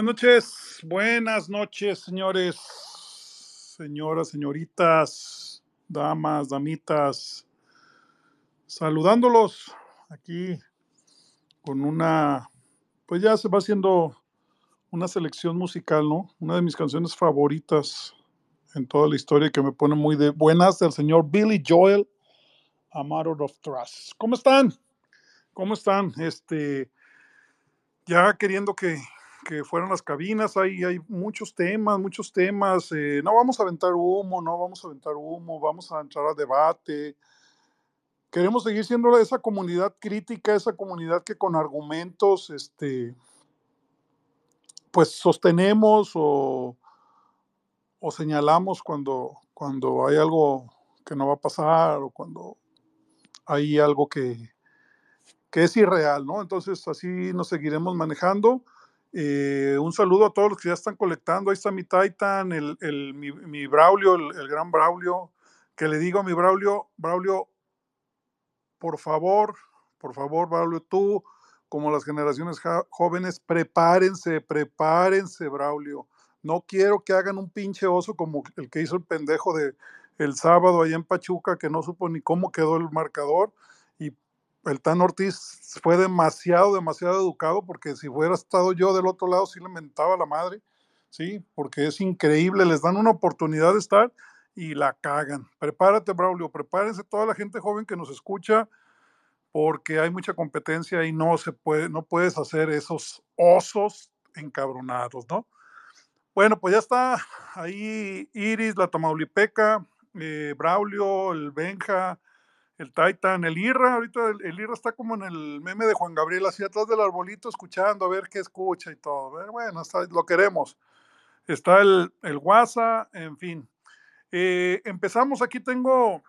Buenas noches, buenas noches, señores, señoras, señoritas, damas, damitas, saludándolos aquí con una, pues ya se va haciendo una selección musical, ¿no? Una de mis canciones favoritas en toda la historia que me pone muy de buenas del señor Billy Joel, A Matter of Trust. ¿Cómo están? ¿Cómo están? Este, ya queriendo que, que fueran las cabinas, hay, hay muchos temas, muchos temas. eh, no vamos a aventar humo, no vamos a aventar humo, vamos a entrar a debate. Queremos seguir siendo esa comunidad crítica, esa comunidad que con argumentos, este, pues sostenemos o, o señalamos cuando, cuando hay algo que no va a pasar o cuando hay algo que, que es irreal, ¿no? Entonces así nos seguiremos manejando. Eh, un saludo a todos los que ya están colectando. Ahí está mi Titan, el, el- mi, mi Braulio, el, el gran Braulio, que le digo a mi Braulio, Braulio, por favor, por favor, Braulio, tú, como las generaciones jóvenes, prepárense, prepárense, Braulio. No quiero que hagan un pinche oso como el que hizo el pendejo de el sábado allá en Pachuca, que no supo ni cómo quedó el marcador. El Tan Ortiz fue demasiado, demasiado educado, porque si hubiera estado yo del otro lado, sí le mentaba la madre, ¿sí? Porque es increíble, les dan una oportunidad de estar y la cagan. Prepárate, Braulio, prepárense toda la gente joven que nos escucha, porque hay mucha competencia y no se puede, no puedes hacer esos osos encabronados, ¿no? Bueno, pues ya está ahí Iris, la Tamaulipeca, eh, Braulio, el Benja, el Titan, el Irra, ahorita el, el Irra está como en el meme de Juan Gabriel, así atrás del arbolito, escuchando, a ver qué escucha y todo. Bueno, está- lo queremos. Está el, el WhatsApp, en fin. Eh, empezamos, aquí tengo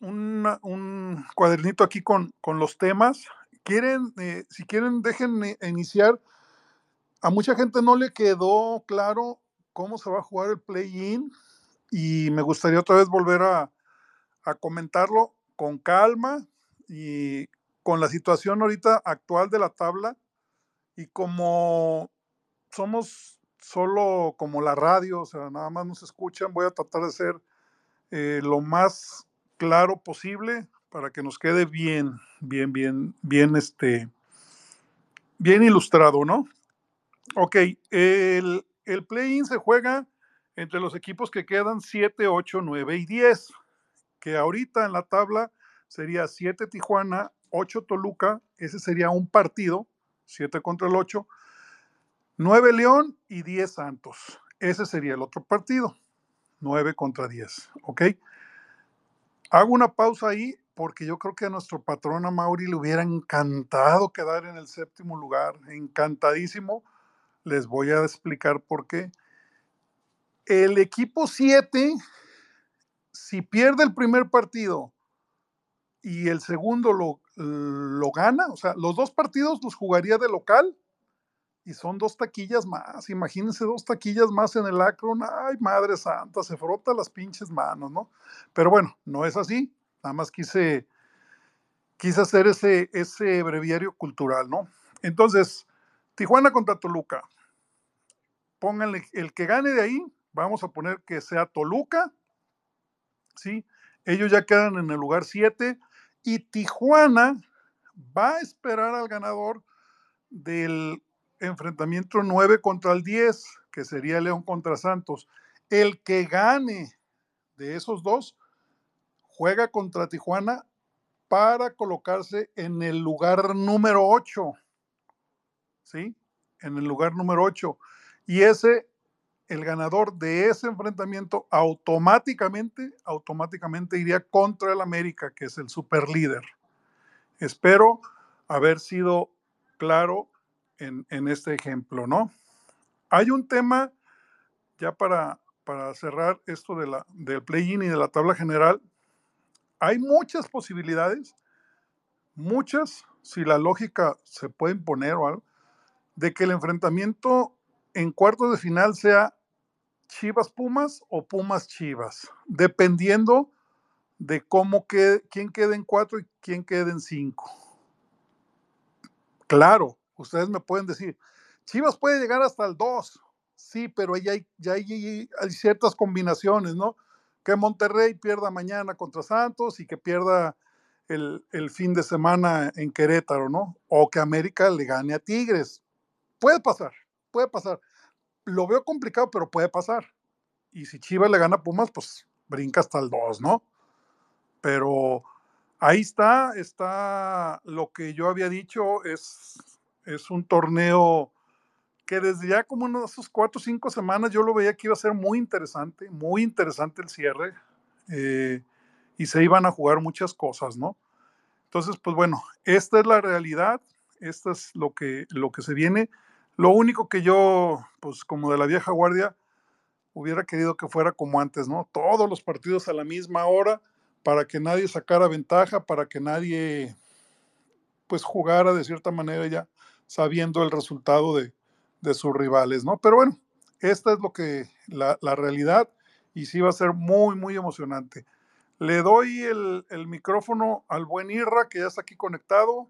una- un cuadernito aquí con, con los temas. Quieren, eh, si quieren, dejen eh, iniciar. A mucha gente no le quedó claro cómo se va a jugar el play-in y me gustaría otra vez volver a, a comentarlo con calma y con la situación ahorita actual de la tabla y como somos solo como la radio, o sea, nada más nos escuchan, voy a tratar de ser eh, lo más claro posible para que nos quede bien, bien, bien, bien, este, bien ilustrado, ¿no? Ok, el, el play-in se juega entre los equipos que quedan 7, 8, 9 y 10, que ahorita en la tabla sería 7 Tijuana, 8 Toluca, ese sería un partido, 7 contra el 8, 9 León y 10 Santos, ese sería el otro partido, 9 contra 10, ¿ok? Hago una pausa ahí porque yo creo que a nuestro patrón a Mauri le hubiera encantado quedar en el séptimo lugar, encantadísimo. Les voy a explicar por qué. El equipo 7, si pierde el primer partido y el segundo lo, lo gana, o sea, los dos partidos los jugaría de local y son dos taquillas más. Imagínense dos taquillas más en el Akron. Ay, madre santa, se frota las pinches manos, ¿no? Pero bueno, no es así. Nada más quise, quise hacer ese, ese breviario cultural, ¿no? Entonces, Tijuana contra Toluca. Pónganle el que gane de ahí, vamos a poner que sea Toluca, ¿sí? Ellos ya quedan en el lugar 7 y Tijuana va a esperar al ganador del enfrentamiento 9 contra el 10, que sería León contra Santos. El que gane de esos dos juega contra Tijuana para colocarse en el lugar número 8. ¿Sí? En el lugar número 8. Y ese, el ganador de ese enfrentamiento automáticamente, automáticamente iría contra el América, que es el super líder. Espero haber sido claro en, en este ejemplo, ¿no? Hay un tema, ya para, para cerrar esto de la, del play-in y de la tabla general, hay muchas posibilidades, muchas, si la lógica se puede imponer o algo, de que el enfrentamiento en cuartos de final sea Chivas Pumas o Pumas Chivas, dependiendo de cómo quede, quién quede en cuatro y quién quede en cinco. Claro, ustedes me pueden decir, Chivas puede llegar hasta el 2, sí, pero ya hay, ciertas combinaciones, ¿no? Que Monterrey pierda mañana contra Santos y que pierda el, el, fin de semana en Querétaro, ¿no? O que América le gane a Tigres. Puede pasar, puede pasar. Lo veo complicado, pero puede pasar. Y si Chivas le gana a Pumas, pues brinca hasta el 2, ¿no? Pero ahí está, está lo que yo había dicho, es, es un torneo que desde ya como unos cuatro o cinco semanas yo lo veía que iba a ser muy interesante, muy interesante el cierre, eh, y se iban a jugar muchas cosas, ¿no? Entonces, pues bueno, esta es la realidad, esto es lo que, lo que se viene. Lo único que yo, pues como de la vieja guardia, hubiera querido que fuera como antes, ¿no? Todos los partidos a la misma hora para que nadie sacara ventaja, para que nadie pues jugara de cierta manera ya sabiendo el resultado de, de sus rivales, ¿no? Pero bueno, esta es lo que la, la, realidad y sí va a ser muy, muy emocionante. Le doy el, el, micrófono al buen Irra, que ya está aquí conectado.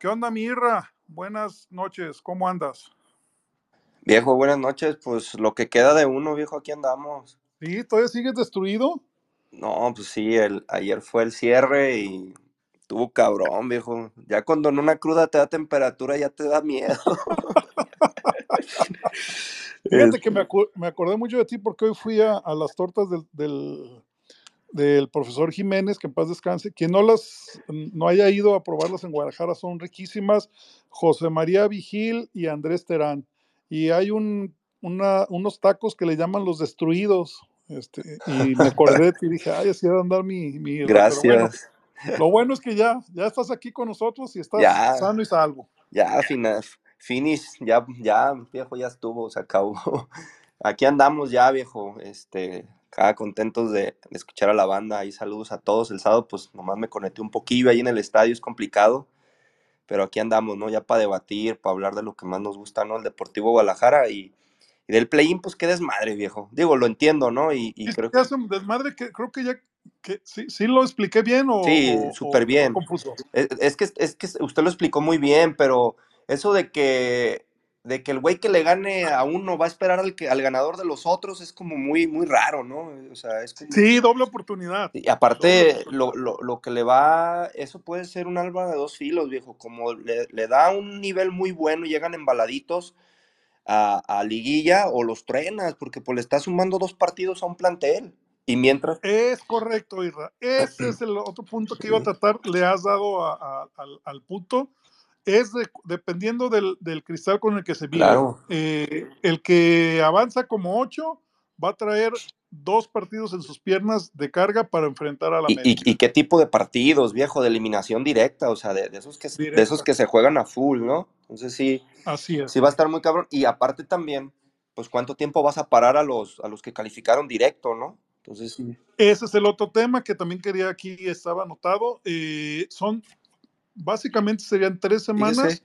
¿Qué onda, mi Irra? Buenas noches, ¿cómo andas? Viejo, buenas noches. Pues lo que queda de uno, viejo, aquí andamos. ¿Sí? ¿Todavía sigues destruido? No, pues sí, el, ayer fue el cierre y tuvo cabrón, viejo. Ya cuando en una cruda te da temperatura, ya te da miedo. Fíjate que me, acu me, acordé mucho de ti porque hoy fui a, a las tortas del, del, del, profesor Jiménez, que en paz descanse. Quien no las no haya ido a probarlas en Guadalajara son riquísimas. José María Vigil y Andrés Terán. Y hay un, una, unos tacos que le llaman los destruidos. Este, y me acordé y dije, ay, así a andar mi... mi Gracias. Bueno, lo bueno es que ya, ya estás aquí con nosotros y estás ya, sano y salvo. Ya, final, finish, ya, ya, viejo, ya estuvo, se acabó. Aquí andamos ya, viejo, este, acá contentos de, de, escuchar a la banda. Ahí saludos a todos. El sábado, pues nomás me conecté un poquillo ahí en el estadio, es complicado. Pero aquí andamos, ¿no? Ya para debatir, para hablar de lo que más nos gusta, ¿no? El Deportivo Guadalajara y, y del play-in, pues qué desmadre, viejo. Digo, lo entiendo, ¿no? Y, y creo que... un desmadre que creo que ya que sí, sí lo expliqué bien o Sí, súper bien. confuso. Es, es, que, es que usted lo explicó muy bien, pero eso de que de que el güey que le gane a uno va a esperar al, que, al ganador de los otros es como muy, muy raro, ¿no? O sea, es como... Sí, doble oportunidad. Y aparte, lo, lo, lo, que le va, eso puede ser un alba de dos filos, viejo, como le, le da un nivel muy bueno y llegan embaladitos a, a, liguilla o los trenas, porque pues le está sumando dos partidos a un plantel. Y mientras... Es correcto, Irra. Ese es el otro punto que iba a tratar. Le has dado a, a, al, al punto es de, dependiendo del, del, cristal con el que se vive. Claro. Eh, el que avanza como 8 va a traer dos partidos en sus piernas de carga para enfrentar a la ¿Y, y, y qué tipo de partidos, viejo? De eliminación directa, o sea, de, de esos que, de esos que se juegan a full, ¿no? Entonces sí, Así es. sí va a estar muy cabrón. Y aparte también, pues cuánto tiempo vas a parar a los, a los que calificaron directo, ¿no? Entonces sí. Ese es el otro tema que también quería aquí, estaba anotado. Eh, son básicamente serían tres semanas.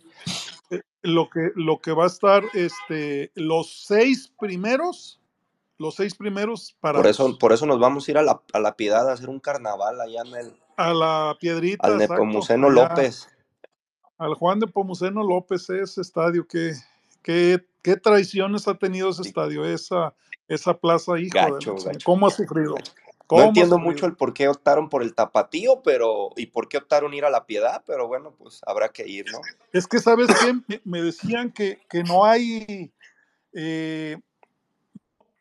Eh, lo que, lo que va a estar este, los seis primeros, los seis primeros para. Por eso, por eso nos vamos a ir a la, a la piedad a hacer un carnaval allá en el. A la piedrita. Al Nepomuceno López. Al Juan de Pomuceno López, ese estadio, qué, qué, qué traiciones ha tenido ese estadio, esa, esa plaza, hijo gacho, de, gacho. ¿Cómo ha sufrido? No entiendo mucho el por qué optaron por el tapatío, pero y por qué optaron ir a la piedad, pero bueno, pues habrá que ir, ¿no? Es que, ¿sabes qué? Me decían que, que no hay. Eh,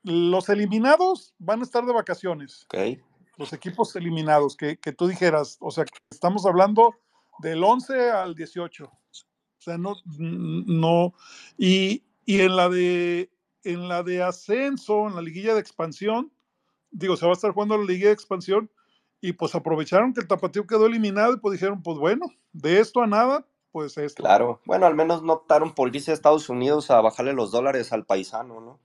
los eliminados van a estar de vacaciones. Okay. Los equipos eliminados, que, que tú dijeras, o sea, estamos hablando del 11 al 18. O sea, no, no, y, y en la de en la de ascenso, en la liguilla de expansión, digo, se va a estar jugando la Liga de Expansión y pues aprovecharon que el Tapatío quedó eliminado y pues dijeron, pues bueno, de esto a nada, pues esto. Claro, bueno, al menos no optaron por irse a Estados Unidos a bajarle los dólares al paisano, ¿no?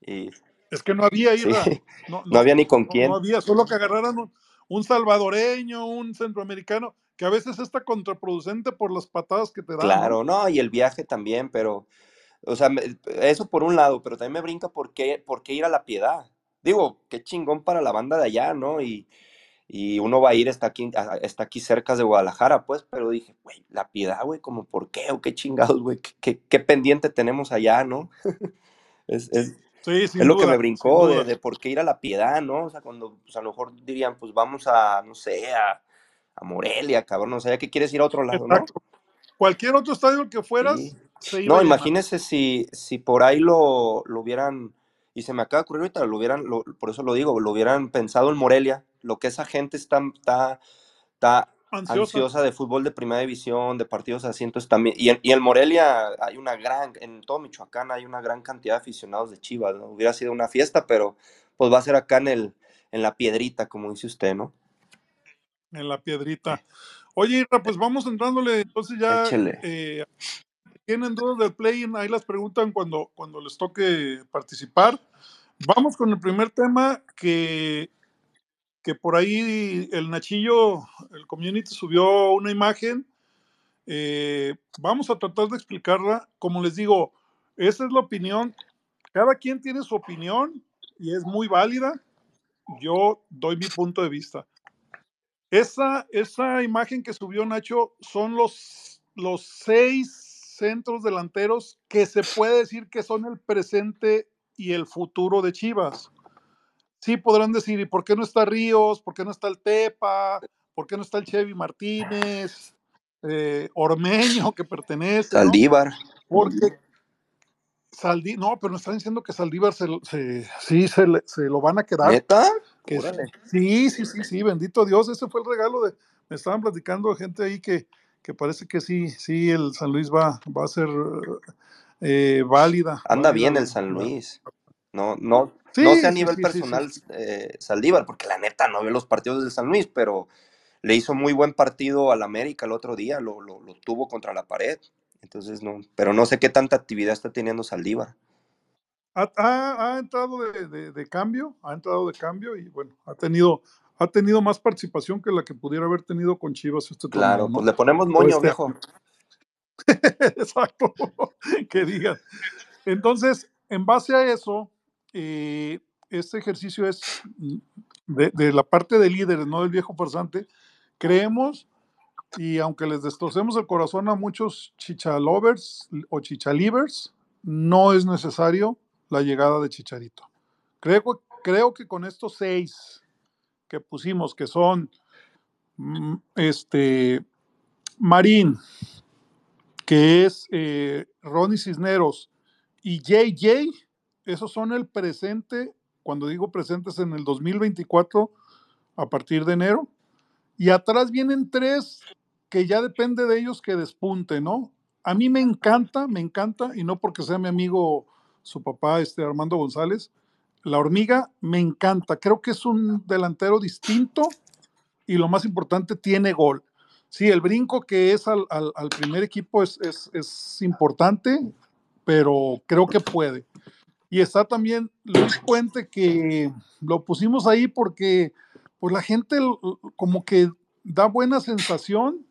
Y... Es que no había sí. no, no, no, había ni con no, quién. No había, solo que agarraran un, un, salvadoreño, un centroamericano, que a veces está contraproducente por las patadas que te dan. Claro, no, y el viaje también, pero, o sea, eso por un lado, pero también me brinca por qué, por qué ir a la piedad digo, qué chingón para la banda de allá, ¿no? Y, y uno va a ir, está aquí, está aquí cerca de Guadalajara, pues, pero dije, güey, la piedad, güey, como por qué o qué chingados, güey, ¿Qué, qué, pendiente tenemos allá, ¿no? es, es, es lo que me brincó de, de, por qué ir a la piedad, ¿no? O sea, cuando pues, a lo mejor dirían, pues vamos a, no sé, a, a Morelia, cabrón, no sé, ¿a qué quieres ir a otro lado, ¿no? Cualquier otro estadio que fueras, no, imagínese si, si por ahí lo, lo, hubieran, y se me acaba de ocurrir ahorita, lo hubieran, por eso lo digo, lo hubieran pensado en Morelia, lo que esa gente está, está, está ansiosa. de fútbol de primera división, de partidos así, entonces también, y en, y Morelia hay una gran, en todo Michoacán hay una gran cantidad de aficionados de Chivas, ¿no? Hubiera sido una fiesta, pero pues va a ser acá en el, en la piedrita, como dice usted, ¿no? En la piedrita. Oye, pues vamos entrándole, entonces ya eh, tienen dudas del play ahí las preguntan cuando, cuando les toque participar. Vamos con el primer tema que, que por ahí el Nachillo, el community subió una imagen. Eh, vamos a tratar de explicarla. Como les digo, esa es la opinión. Cada quien tiene su opinión y es muy válida. Yo doy mi punto de vista. Esa, esa imagen que subió Nacho son los, los seis centros delanteros que se puede decir que son el presente y el futuro de Chivas. Sí podrán decir, ¿y por qué no está Ríos? ¿Por qué no está el Tepa? ¿Por qué no está el Chevy Martínez? Eh, Ormeño, que pertenece. Saldívar. Porque Saldí, no, pero me están diciendo que Saldívar se, se sí se, se, lo van a quedar. ¿Neta? sí, sí, sí, sí, bendito Dios, ese fue el regalo de, me estaban platicando gente ahí que, que parece que sí, sí, el San Luis va, va a ser eh, válida. Anda bien el San Luis. No, no, no sé a nivel personal eh, Saldívar, porque la neta no ve los partidos del San Luis, pero le hizo muy buen partido al América el otro día, lo, lo, tuvo contra la pared. Entonces no, pero no sé qué tanta actividad está teniendo Saldívar. Ha, ha, entrado de, de, cambio, ha entrado de cambio y bueno, ha tenido ha tenido más participación que la que pudiera haber tenido con Chivas este Claro, pues le ponemos moño, este viejo. Exacto, que digan. Entonces, en base a eso, eh, este ejercicio es de, la parte de líderes, no del viejo farsante. Creemos, y aunque les destrocemos el corazón a muchos chichalovers o chichalivers, no es necesario la llegada de Chicharito. Creo, creo que con estos seis que pusimos, que son mm, este, Marín, que es eh, Ronnie Cisneros y JJ, esos son el presente, cuando digo presentes en el 2024, a partir de enero. Y atrás vienen tres que ya depende de ellos que despunte, ¿no? A mí me encanta, me encanta, y no porque sea mi amigo, su papá, este Armando González, la hormiga me encanta. Creo que es un delantero distinto y lo más importante, tiene gol. Sí, el brinco que es al, primer equipo es, importante, pero creo que puede. Y está también Luis Puente, que lo pusimos ahí porque pues la gente como que da buena sensación,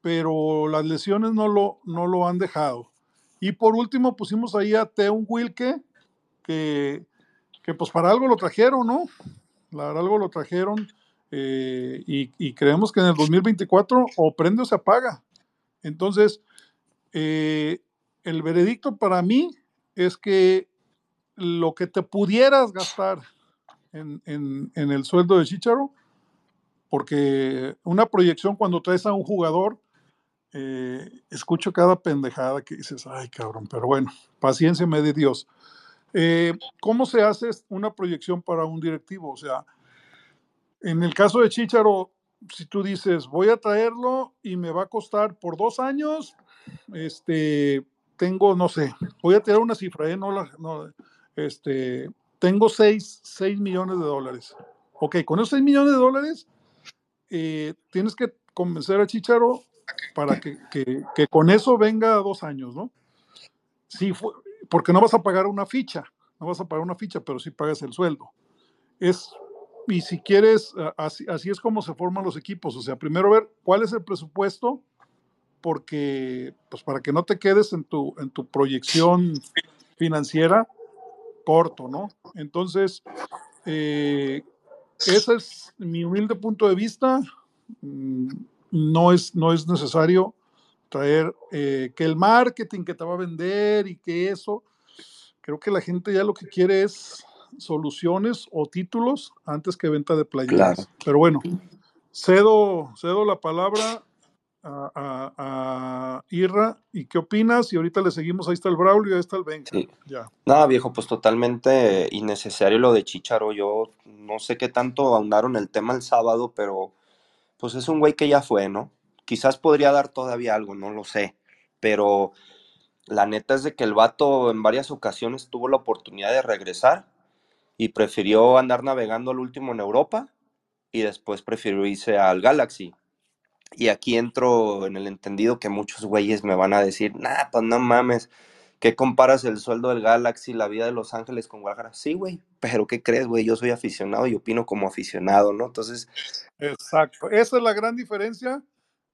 pero las lesiones no lo, no lo han dejado. Y por último pusimos ahí a Teun Wilke, que que pues para algo lo trajeron, ¿no? Para algo lo trajeron eh, y, creemos que en el 2024 o prende o se apaga. Entonces, eh, el veredicto para mí es que lo que te pudieras gastar en, el sueldo de Chicharo, porque una proyección cuando traes a un jugador, eh, escucho cada pendejada que dices, ay cabrón, pero bueno, paciencia me de Dios. Eh, ¿Cómo se hace una proyección para un directivo? O sea, en el caso de Chicharo, si tú dices, voy a traerlo y me va a costar por dos años, este, tengo, no sé, voy a tirar una cifra, ¿eh? no, no este, tengo 6, millones de dólares. Ok, con esos 6 millones de dólares, eh, tienes que convencer a Chicharo para que, que, con eso venga dos años, ¿no? Si fue, porque no vas a pagar una ficha, no vas a pagar una ficha, pero sí pagas el sueldo. Es, y si quieres, así, así es como se forman los equipos, o sea, primero ver cuál es el presupuesto, porque, pues para que no te quedes en tu, en tu proyección financiera corto, ¿no? Entonces, eh, ese es mi humilde punto de vista. Mm, no es, no es necesario traer eh, que el marketing que te va a vender y que eso. Creo que la gente ya lo que quiere es soluciones o títulos antes que venta de playeras. Pero bueno, cedo, cedo la palabra a, a, Irra. ¿Y qué opinas? Y ahorita le seguimos, ahí está el Braulio y ahí está el Benja. Ya. No, viejo, pues totalmente innecesario lo de Chicharo. Yo no sé qué tanto ahondaron el tema el sábado, pero pues es un güey que ya fue, ¿no? Quizás podría dar todavía algo, no lo sé. Pero la neta es de que el vato en varias ocasiones tuvo la oportunidad de regresar y prefirió andar navegando al último en Europa y después prefirió irse al Galaxy. Y aquí entro en el entendido que muchos güeyes me van a decir, nah, pues no mames, ¿qué comparas el sueldo del Galaxy, la vida de Los Ángeles con Guadalajara? Sí, güey, pero ¿qué crees, güey? Yo soy aficionado y opino como aficionado, ¿no? Entonces... Exacto, esa es la gran diferencia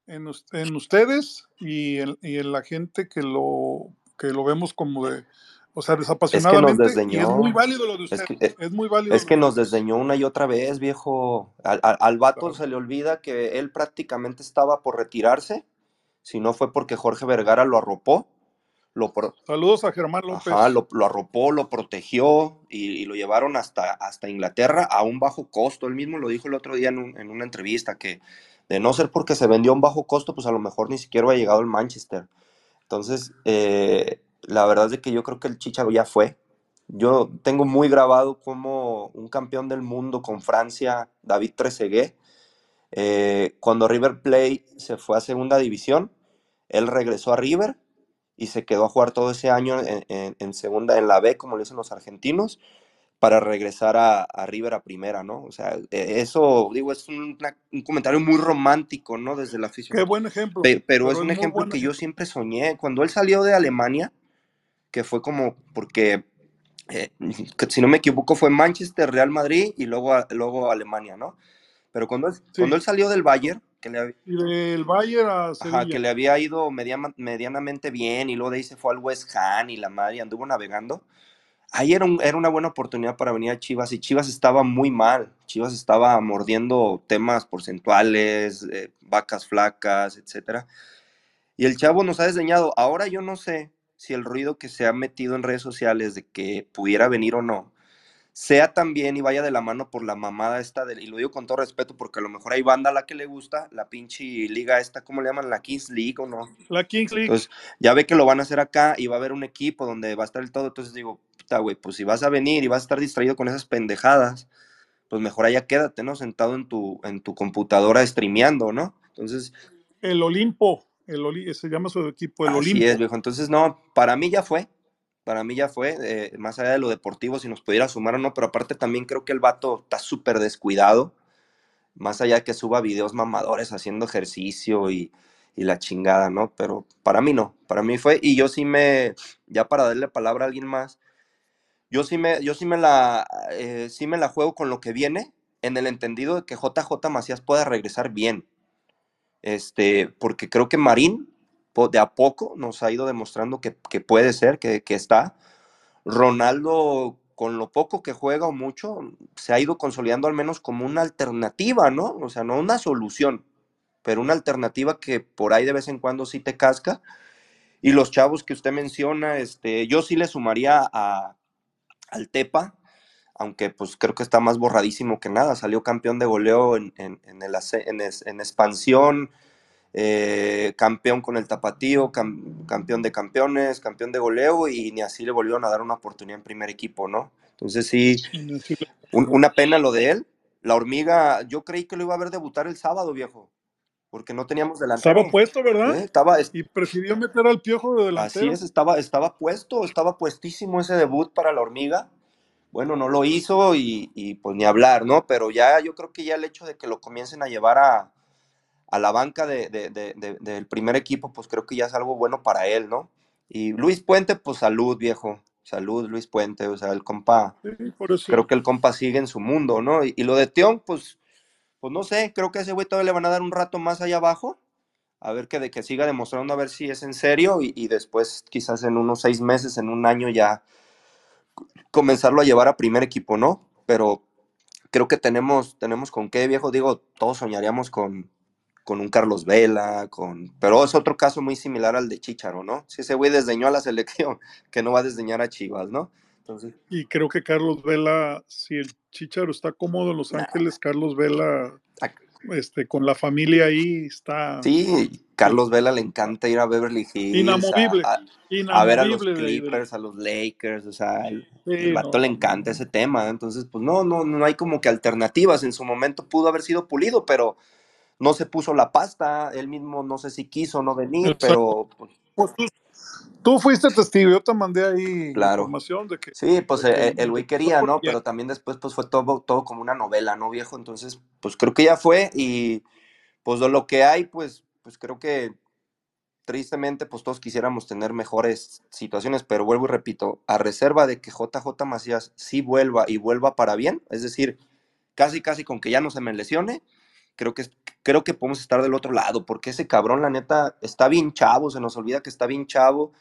en, en ustedes y en, y en, la gente que lo, que lo vemos como de o sea, desapasionadamente. Es que nos desdeñó. es muy válido lo de usted. Eh, es, muy válido. Es que nos desdeñó una y otra vez, viejo. Al, al, vato se le olvida que él prácticamente estaba por retirarse. Si no fue porque Jorge Vergara lo arropó. Lo Saludos a Germán López. Ajá, lo, arropó, lo protegió y, lo llevaron hasta, hasta Inglaterra a un bajo costo. Él mismo lo dijo el otro día en, en una entrevista que de no ser porque se vendió a un bajo costo, pues a lo mejor ni siquiera hubiera llegado al Manchester. Entonces, eh, la verdad es que yo creo que el Chicharo ya fue. Yo tengo muy grabado como un campeón del mundo con Francia, David Trezeguet, eh, cuando River Plate se fue a segunda división, él regresó a River y se quedó a jugar todo ese año en, segunda, en la B, como le dicen los argentinos, para regresar a, River a primera, ¿no? O sea, e, eso, digo, es un, comentario muy romántico, ¿no? Desde la afición. Qué buen ejemplo. pero, es un ejemplo que yo siempre soñé. Cuando él salió de Alemania, que fue como porque, eh, si no me equivoco, fue Manchester, Real Madrid y luego, luego Alemania, ¿no? Pero cuando él, cuando él salió del Bayern, que le, del Bayern a Ajá, que le había ido medianamente bien y luego de ahí se fue al West Ham y la madre anduvo navegando. Ahí era, una buena oportunidad para venir a Chivas y Chivas estaba muy mal. Chivas estaba mordiendo temas porcentuales, eh, vacas flacas, etcétera. Y el chavo nos ha diseñado. Ahora yo no sé si el ruido que se ha metido en redes sociales de que pudiera venir o no, sea también y vaya de la mano por la mamada esta, de, y lo digo con todo respeto porque a lo mejor hay banda a la que le gusta, la pinche liga esta, ¿cómo le llaman? La Kings League o no. La Kings League. Entonces, ya ve que lo van a hacer acá y va a haber un equipo donde va a estar el todo, entonces digo, puta, güey, pues si vas a venir y vas a estar distraído con esas pendejadas, pues mejor allá quédate, ¿no? Sentado en tu, en tu computadora streameando, ¿no? Entonces... El Olimpo el se llama su equipo el Así es, viejo. Entonces, no, para mí ya fue. Para mí ya fue, eh, más allá de lo deportivo, si nos pudiera sumar o no, pero aparte también creo que el vato está súper descuidado. Más allá de que suba videos mamadores haciendo ejercicio y, la chingada, ¿no? Pero para mí no, para mí fue, y yo sí me, ya para darle palabra a alguien más, yo sí me, yo sí me la, eh, sí me la juego con lo que viene, en el entendido de que JJ Macías pueda regresar bien este, porque creo que Marín de a poco nos ha ido demostrando que, puede ser, que, está. Ronaldo, con lo poco que juega o mucho, se ha ido consolidando al menos como una alternativa, ¿no? O sea, no una solución, pero una alternativa que por ahí de vez en cuando sí te casca. Y los chavos que usted menciona, este, yo sí le sumaría a, al Tepa, aunque pues creo que está más borradísimo que nada. Salió campeón de goleo en, en, en expansión, eh, campeón con el tapatío, campeón de campeones, campeón de goleo y ni así le volvieron a dar una oportunidad en primer equipo, ¿no? Entonces sí, una pena lo de él. La hormiga, yo creí que lo iba a ver debutar el sábado, viejo. Porque no teníamos delantero. Estaba puesto, ¿verdad? ¿Eh? Estaba, y prefirió meter al piojo de delantero. Así es, estaba, estaba puesto, estaba puestísimo ese debut para la hormiga bueno, no lo hizo y, pues ni hablar, ¿no? Pero ya yo creo que ya el hecho de que lo comiencen a llevar a, la banca del primer equipo, pues creo que ya es algo bueno para él, ¿no? Y Luis Puente, pues salud, viejo. Salud, Luis Puente. O sea, el compa. Creo que el compa sigue en su mundo, ¿no? Y, lo de Teón, pues, pues no sé, creo que a ese güey todavía le van a dar un rato más allá abajo. A ver que de que siga demostrando a ver si es en serio. Y, y después, quizás en unos seis meses, en un año ya comenzarlo a llevar a primer equipo, ¿no? Pero creo que tenemos, tenemos con qué, viejo. Digo, todos soñaríamos con, con un Carlos Vela, con... pero es otro caso muy similar al de Chicharo, ¿no? Si ese güey desdeñó a la selección, que no va a desdeñar a Chivas, ¿no? Entonces... Y creo que Carlos Vela, si el Chicharo está cómodo en Los Ángeles, Carlos Vela este, con la familia ahí está. Sí, Carlos Vela le encanta ir a Beverly Hills. Inamovible. A, ver a los Clippers, a los Lakers, o sea, el, vato le encanta ese tema. Entonces, pues no, no, no hay como que alternativas. En su momento pudo haber sido pulido, pero no se puso la pasta. Él mismo no sé si quiso no venir, pero. Pues, pues tú, fuiste testigo, yo te mandé ahí información de que. Sí, pues eh, el güey quería, ¿no? Pero también después, pues fue todo, todo como una novela, ¿no, viejo? Entonces, pues creo que ya fue y pues de lo que hay, pues pues creo que tristemente, pues todos quisiéramos tener mejores situaciones, pero vuelvo y repito, a reserva de que JJ Macías sí vuelva y vuelva para bien, es decir, casi casi con que ya no se me lesione, creo que, creo que podemos estar del otro lado, porque ese cabrón, la neta, está bien chavo, se nos olvida que está bien chavo,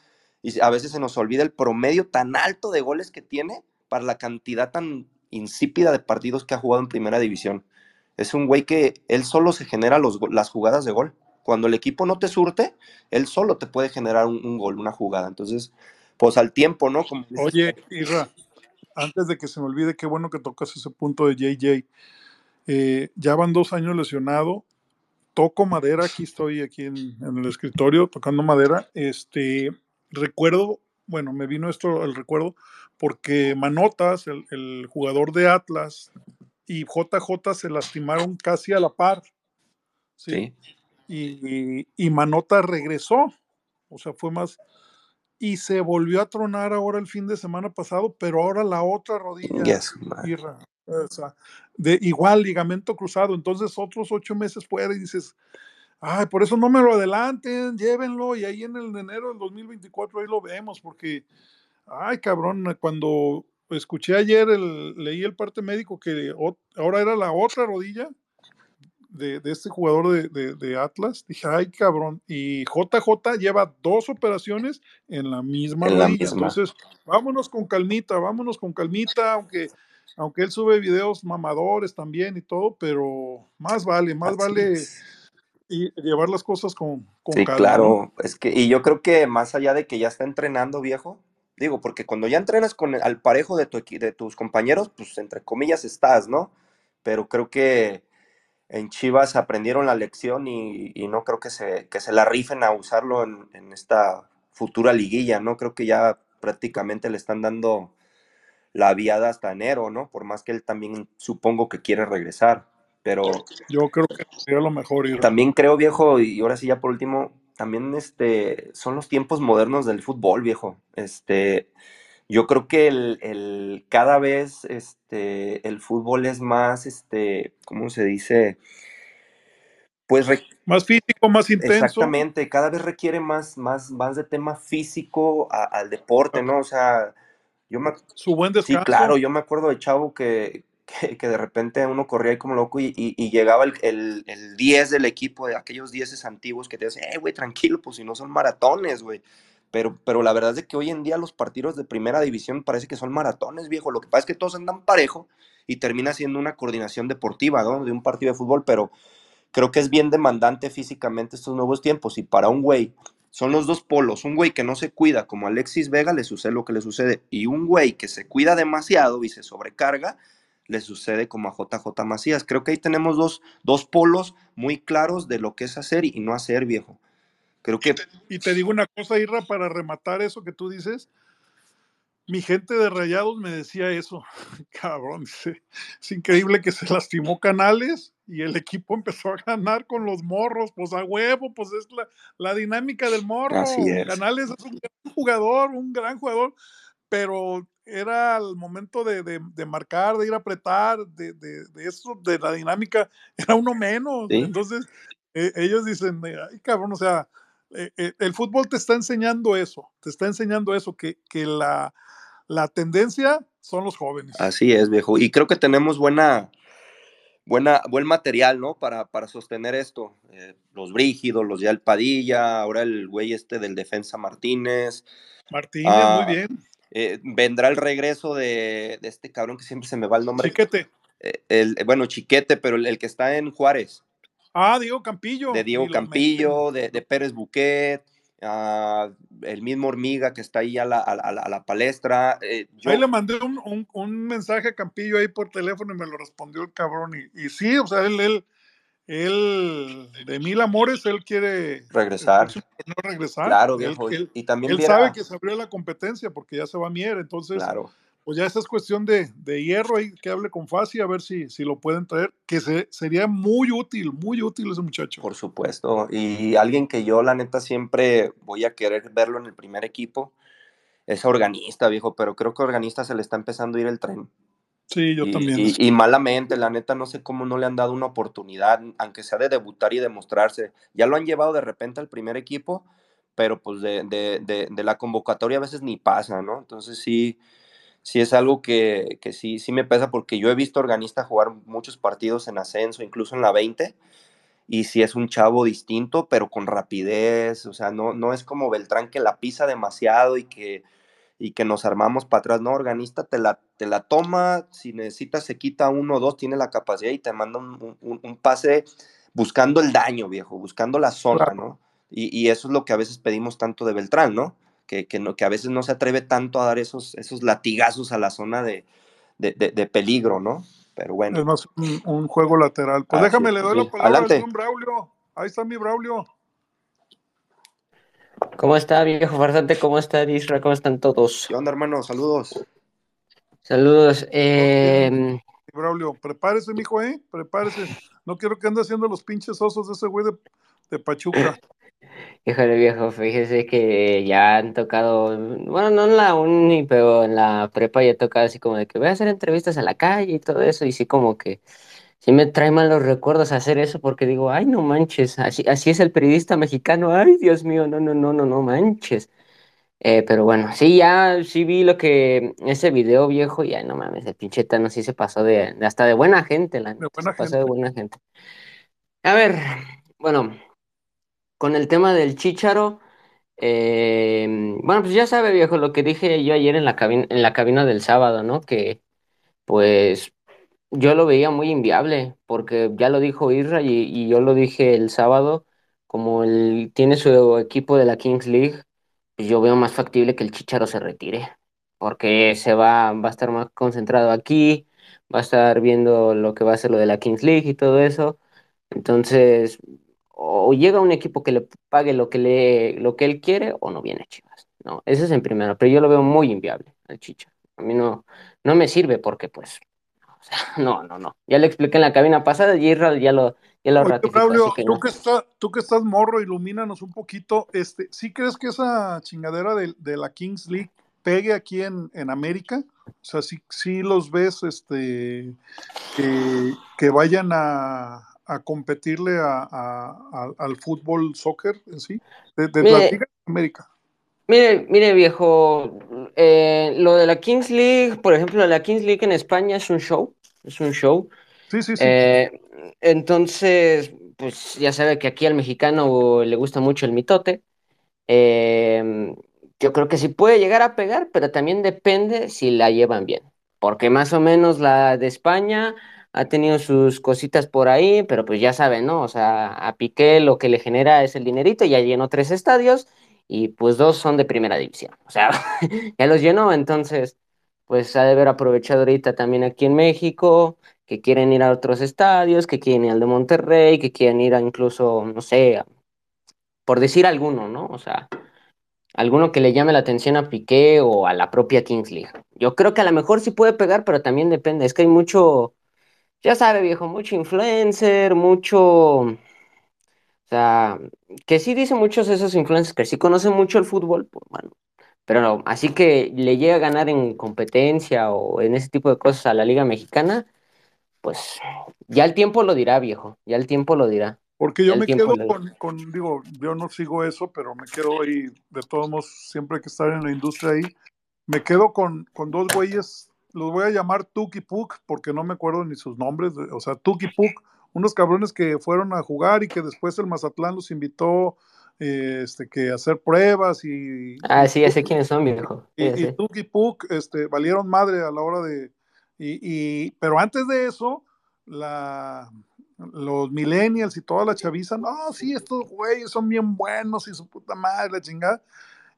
y a veces se nos olvida el promedio tan alto de goles que tiene para la cantidad tan insípida de partidos que ha jugado en primera división. Es un güey que él solo se genera los, las jugadas de gol. Cuando el equipo no te surte, él solo te puede generar un, gol, una jugada. Entonces, pues al tiempo, ¿no? Oye, Irra, antes de que se me olvide, qué bueno que tocas ese punto de JJ. Eh, ya van dos años lesionado. Toco madera, aquí estoy, aquí en, el escritorio, tocando madera. Este, recuerdo, bueno, me vino esto al recuerdo, porque Manotas, el, el jugador de Atlas, y JJ se lastimaron casi a la par. ¿sí? y, Manota regresó, o sea, fue más, y se volvió a tronar ahora el fin de semana pasado, pero ahora la otra rodilla, de igual ligamento cruzado, entonces otros ocho meses fuera y dices, ay, por eso no me lo adelanten, llévenlo y ahí en el enero del 2024 ahí lo vemos, porque, ay, cabrón, cuando escuché ayer, el, leí el parte médico que ahora era la otra rodilla, de, este jugador de, Atlas, dije, ay cabrón, y JJ lleva dos operaciones en la misma. entonces vámonos con calmita, vámonos con calmita, aunque, aunque él sube videos mamadores también y todo, pero más vale, más vale y llevar las cosas con, con sí, claro, es que, y yo creo que más allá de que ya está entrenando viejo, digo, porque cuando ya entrenas con el, al parejo de, tu, de tus compañeros, pues entre comillas estás, ¿no? Pero creo que en Chivas aprendieron la lección y, no creo que se, que se la rifen a usarlo en, esta futura liguilla, ¿no? Creo que ya prácticamente le están dando la viada hasta enero, ¿no? Por más que él también supongo que quiere regresar, pero... Yo creo que sería lo mejor. Ir. También creo, viejo, y ahora sí ya por último, también este, son los tiempos modernos del fútbol, viejo. Este, yo creo que el, cada vez este, el fútbol es más, este, ¿cómo se dice? Pues más físico, más intenso. Exactamente, cada vez requiere más, más, más de tema físico al deporte, ¿no? O sea, yo me... Su buen descanso. Sí, claro, yo me acuerdo de Chavo que, que, de repente uno corría ahí como loco y, y, llegaba el, el, el, 10 del equipo, de aquellos 10 antiguos que te decían, eh, güey, tranquilo, pues si no son maratones, güey. Pero, pero la verdad es que hoy en día los partidos de primera división parece que son maratones, viejo. Lo que pasa es que todos andan parejo y termina siendo una coordinación deportiva, ¿no? De un partido de fútbol, pero creo que es bien demandante físicamente estos nuevos tiempos. Y para un güey, son los dos polos. Un güey que no se cuida, como Alexis Vega, le sucede lo que le sucede. Y un güey que se cuida demasiado y se sobrecarga, le sucede como a JJ Macías. Creo que ahí tenemos dos, dos polos muy claros de lo que es hacer y no hacer, viejo. Creo que... Y te digo una cosa, Irra, para rematar eso que tú dices. Mi gente de Rayados me decía eso. Cabrón, es increíble que se lastimó Canales y el equipo empezó a ganar con los morros. Pues a huevo, pues es la, dinámica del morro. Canales es un gran jugador, un gran jugador, pero era el momento de, marcar, de ir a apretar, de, eso, de la dinámica, era uno menos. Entonces, e, ellos dicen, ay cabrón, o sea, eh, eh, el fútbol te está enseñando eso, te está enseñando eso, que, la, tendencia son los jóvenes. Así es, viejo. Y creo que tenemos buena, buena, buen material, ¿no? Para, para sostener esto. Eh, los Brígidos, los de Padilla, ahora el güey este del defensa Martínez. Martínez, muy ah, bien. vendrá el regreso de, este cabrón que siempre se me va el nombre. Chiquete. eh, el, bueno, Chiquete, pero el, que está en Juárez. Ah, Diego Campillo. De Diego Campillo, de, Pérez Buquet, ah, el mismo Hormiga que está ahí a la, a, la palestra. Eh, ahí le mandé un, un, mensaje a Campillo ahí por teléfono y me lo respondió el cabrón. Y, y sí, o sea, él, él, él, de mil amores, él quiere regresar. No regresar. Claro, viejo. Él, y también él sabe que se abrió la competencia porque ya se va a Mier, entonces. Claro pues ya esa es cuestión de, hierro ahí, que hable con Fasi a ver si, si lo pueden traer, que se, sería muy útil, muy útil ese muchacho. Por supuesto, y alguien que yo la neta siempre voy a querer verlo en el primer equipo, es organista, viejo, pero creo que organista se le está empezando a ir el tren. Sí, yo también. Y, malamente, la neta, no sé cómo no le han dado una oportunidad, aunque sea de debutar y demostrarse. Ya lo han llevado de repente al primer equipo, pero pues de, de, de la convocatoria a veces ni pasa, ¿no? Entonces sí, sí es algo que, sí, sí me pesa porque yo he visto organista jugar muchos partidos en ascenso, incluso en la 20, y sí es un chavo distinto, pero con rapidez, o sea, no, no es como Beltrán que la pisa demasiado y que, y que nos armamos para atrás, no, organista te la, te la toma, si necesitas se quita uno o dos, tiene la capacidad y te manda un, pase buscando el daño, viejo, buscando la zona, ¿no? Y, y, eso es lo que a veces pedimos tanto de Beltrán, ¿no? Que, no, que a veces no se atreve tanto a dar esos, esos latigazos a la zona de, peligro, ¿no? Pero bueno. Es más un, juego lateral. Pues déjame, le doy la palabra Adelante. Braulio. Ahí está mi Braulio. ¿Cómo está, viejo farsante? ¿Cómo está, Isra? ¿Cómo están todos? ¿Qué onda, hermano? Saludos. Saludos. Eh... Braulio, prepárese, mijo, ¿eh? Prepárese. No quiero que ande haciendo los pinches osos de ese güey de, de Pachuca. Híjole viejo, fíjese que ya han tocado, bueno, no en la uni, pero en la prepa ya he tocado así como de que voy a hacer entrevistas a la calle y todo eso, y sí como que sí me trae mal los recuerdos hacer eso porque digo, ay, no manches, así, así es el periodista mexicano, ay, Dios mío, no, no, no, no, no manches. Eh, pero bueno, sí, ya sí vi lo que, ese video viejo, y ya no mames, el pinche Tano sí se pasó de, hasta de buena gente, la de buena se pasó de buena gente. A ver, bueno, con el tema del chícharo, em, bueno, pues ya sabe, viejo, lo que dije yo ayer en la cabina, en la cabina del sábado, ¿no? Que pues yo lo veía muy inviable, porque ya lo dijo Isra y, yo lo dije el sábado, como él tiene su equipo de la Kings League, pues yo veo más factible que el Chicharo se retire, porque se va, va a estar más concentrado aquí, va a estar viendo lo que va a ser lo de la Kings League y todo eso. Entonces, o llega un equipo que le pague lo que, le, lo que él quiere o no viene Chivas. No, ese es en primero, pero yo lo veo muy inviable al Chicha. A mí no, no me sirve porque pues, no, no, no. Ya le expliqué en la cabina pasada y Israel ya lo, ya lo ratificó. tú, que tú que estás morro, ilumínanos un poquito. Este, ¿Sí crees que esa chingadera de, la Kings League pegue aquí en, en América? O sea, sí, sí los ves este, que vayan a, a competirle a, al fútbol soccer en sí, de, la Liga de América. Mire, mire viejo, eh, lo de la Kings League, por ejemplo, la Kings League en España es un show, es un show. Sí, sí, sí. Eh, entonces, pues ya sabe que aquí al mexicano le gusta mucho el mitote. Eh, yo creo que sí puede llegar a pegar, pero también depende si la llevan bien. Porque más o menos la de España ha tenido sus cositas por ahí, pero pues ya saben, ¿no? O sea, a Piqué lo que le genera es el dinerito, ya llenó tres estadios y pues dos son de primera división. O sea, ya los llenó, entonces pues ha de haber aprovechado ahorita también aquí en México, que quieren ir a otros estadios, que quieren ir al de Monterrey, que quieren ir a incluso, no sé, por decir alguno, ¿no? O sea, alguno que le llame la atención a Piqué o a la propia Kings League. Yo creo que a lo mejor sí puede pegar, pero también depende. Es que hay mucho, ya sabe, viejo, mucho influencer, mucho. O sea, que sí dice muchos de esos influencers que sí conocen mucho el fútbol, pues bueno. Pero no, así que le llega a ganar en competencia o en ese tipo de cosas a la Liga Mexicana, pues ya el tiempo lo dirá, viejo, ya el tiempo lo dirá. Porque yo me quedo con, digo, yo no sigo eso, pero me quedo ahí, de todos modos, siempre hay que estar en la industria ahí, me quedo con, con dos güeyes los voy a llamar Tuki Puk porque no me acuerdo ni sus nombres, o sea, Tuki Puk, unos cabrones que fueron a jugar y que después el Mazatlán los invitó eh, este, que a hacer pruebas y... Ah, sí, ya sé quiénes son, viejo. Y, y Tuki Puk este, valieron madre a la hora de, Y, y, pero antes de eso, la, los millennials y toda la chaviza, no, sí, estos güeyes son bien buenos y su puta madre, la chingada.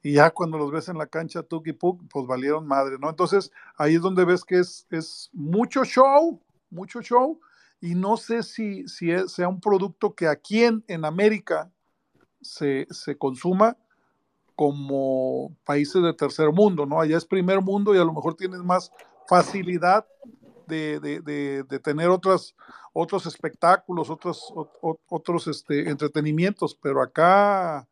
Y ya cuando los ves en la cancha, Tuki Puk, pues valieron madre, ¿no? Entonces ahí es donde ves que es, es mucho show, mucho show, y no sé si, si es, sea un producto que aquí en, en América se, se, consuma como países de tercer mundo, ¿no? Allá es primer mundo y a lo mejor tienes más facilidad de, de, de, de tener otras, otros espectáculos, otros, otros este, entretenimientos, pero acá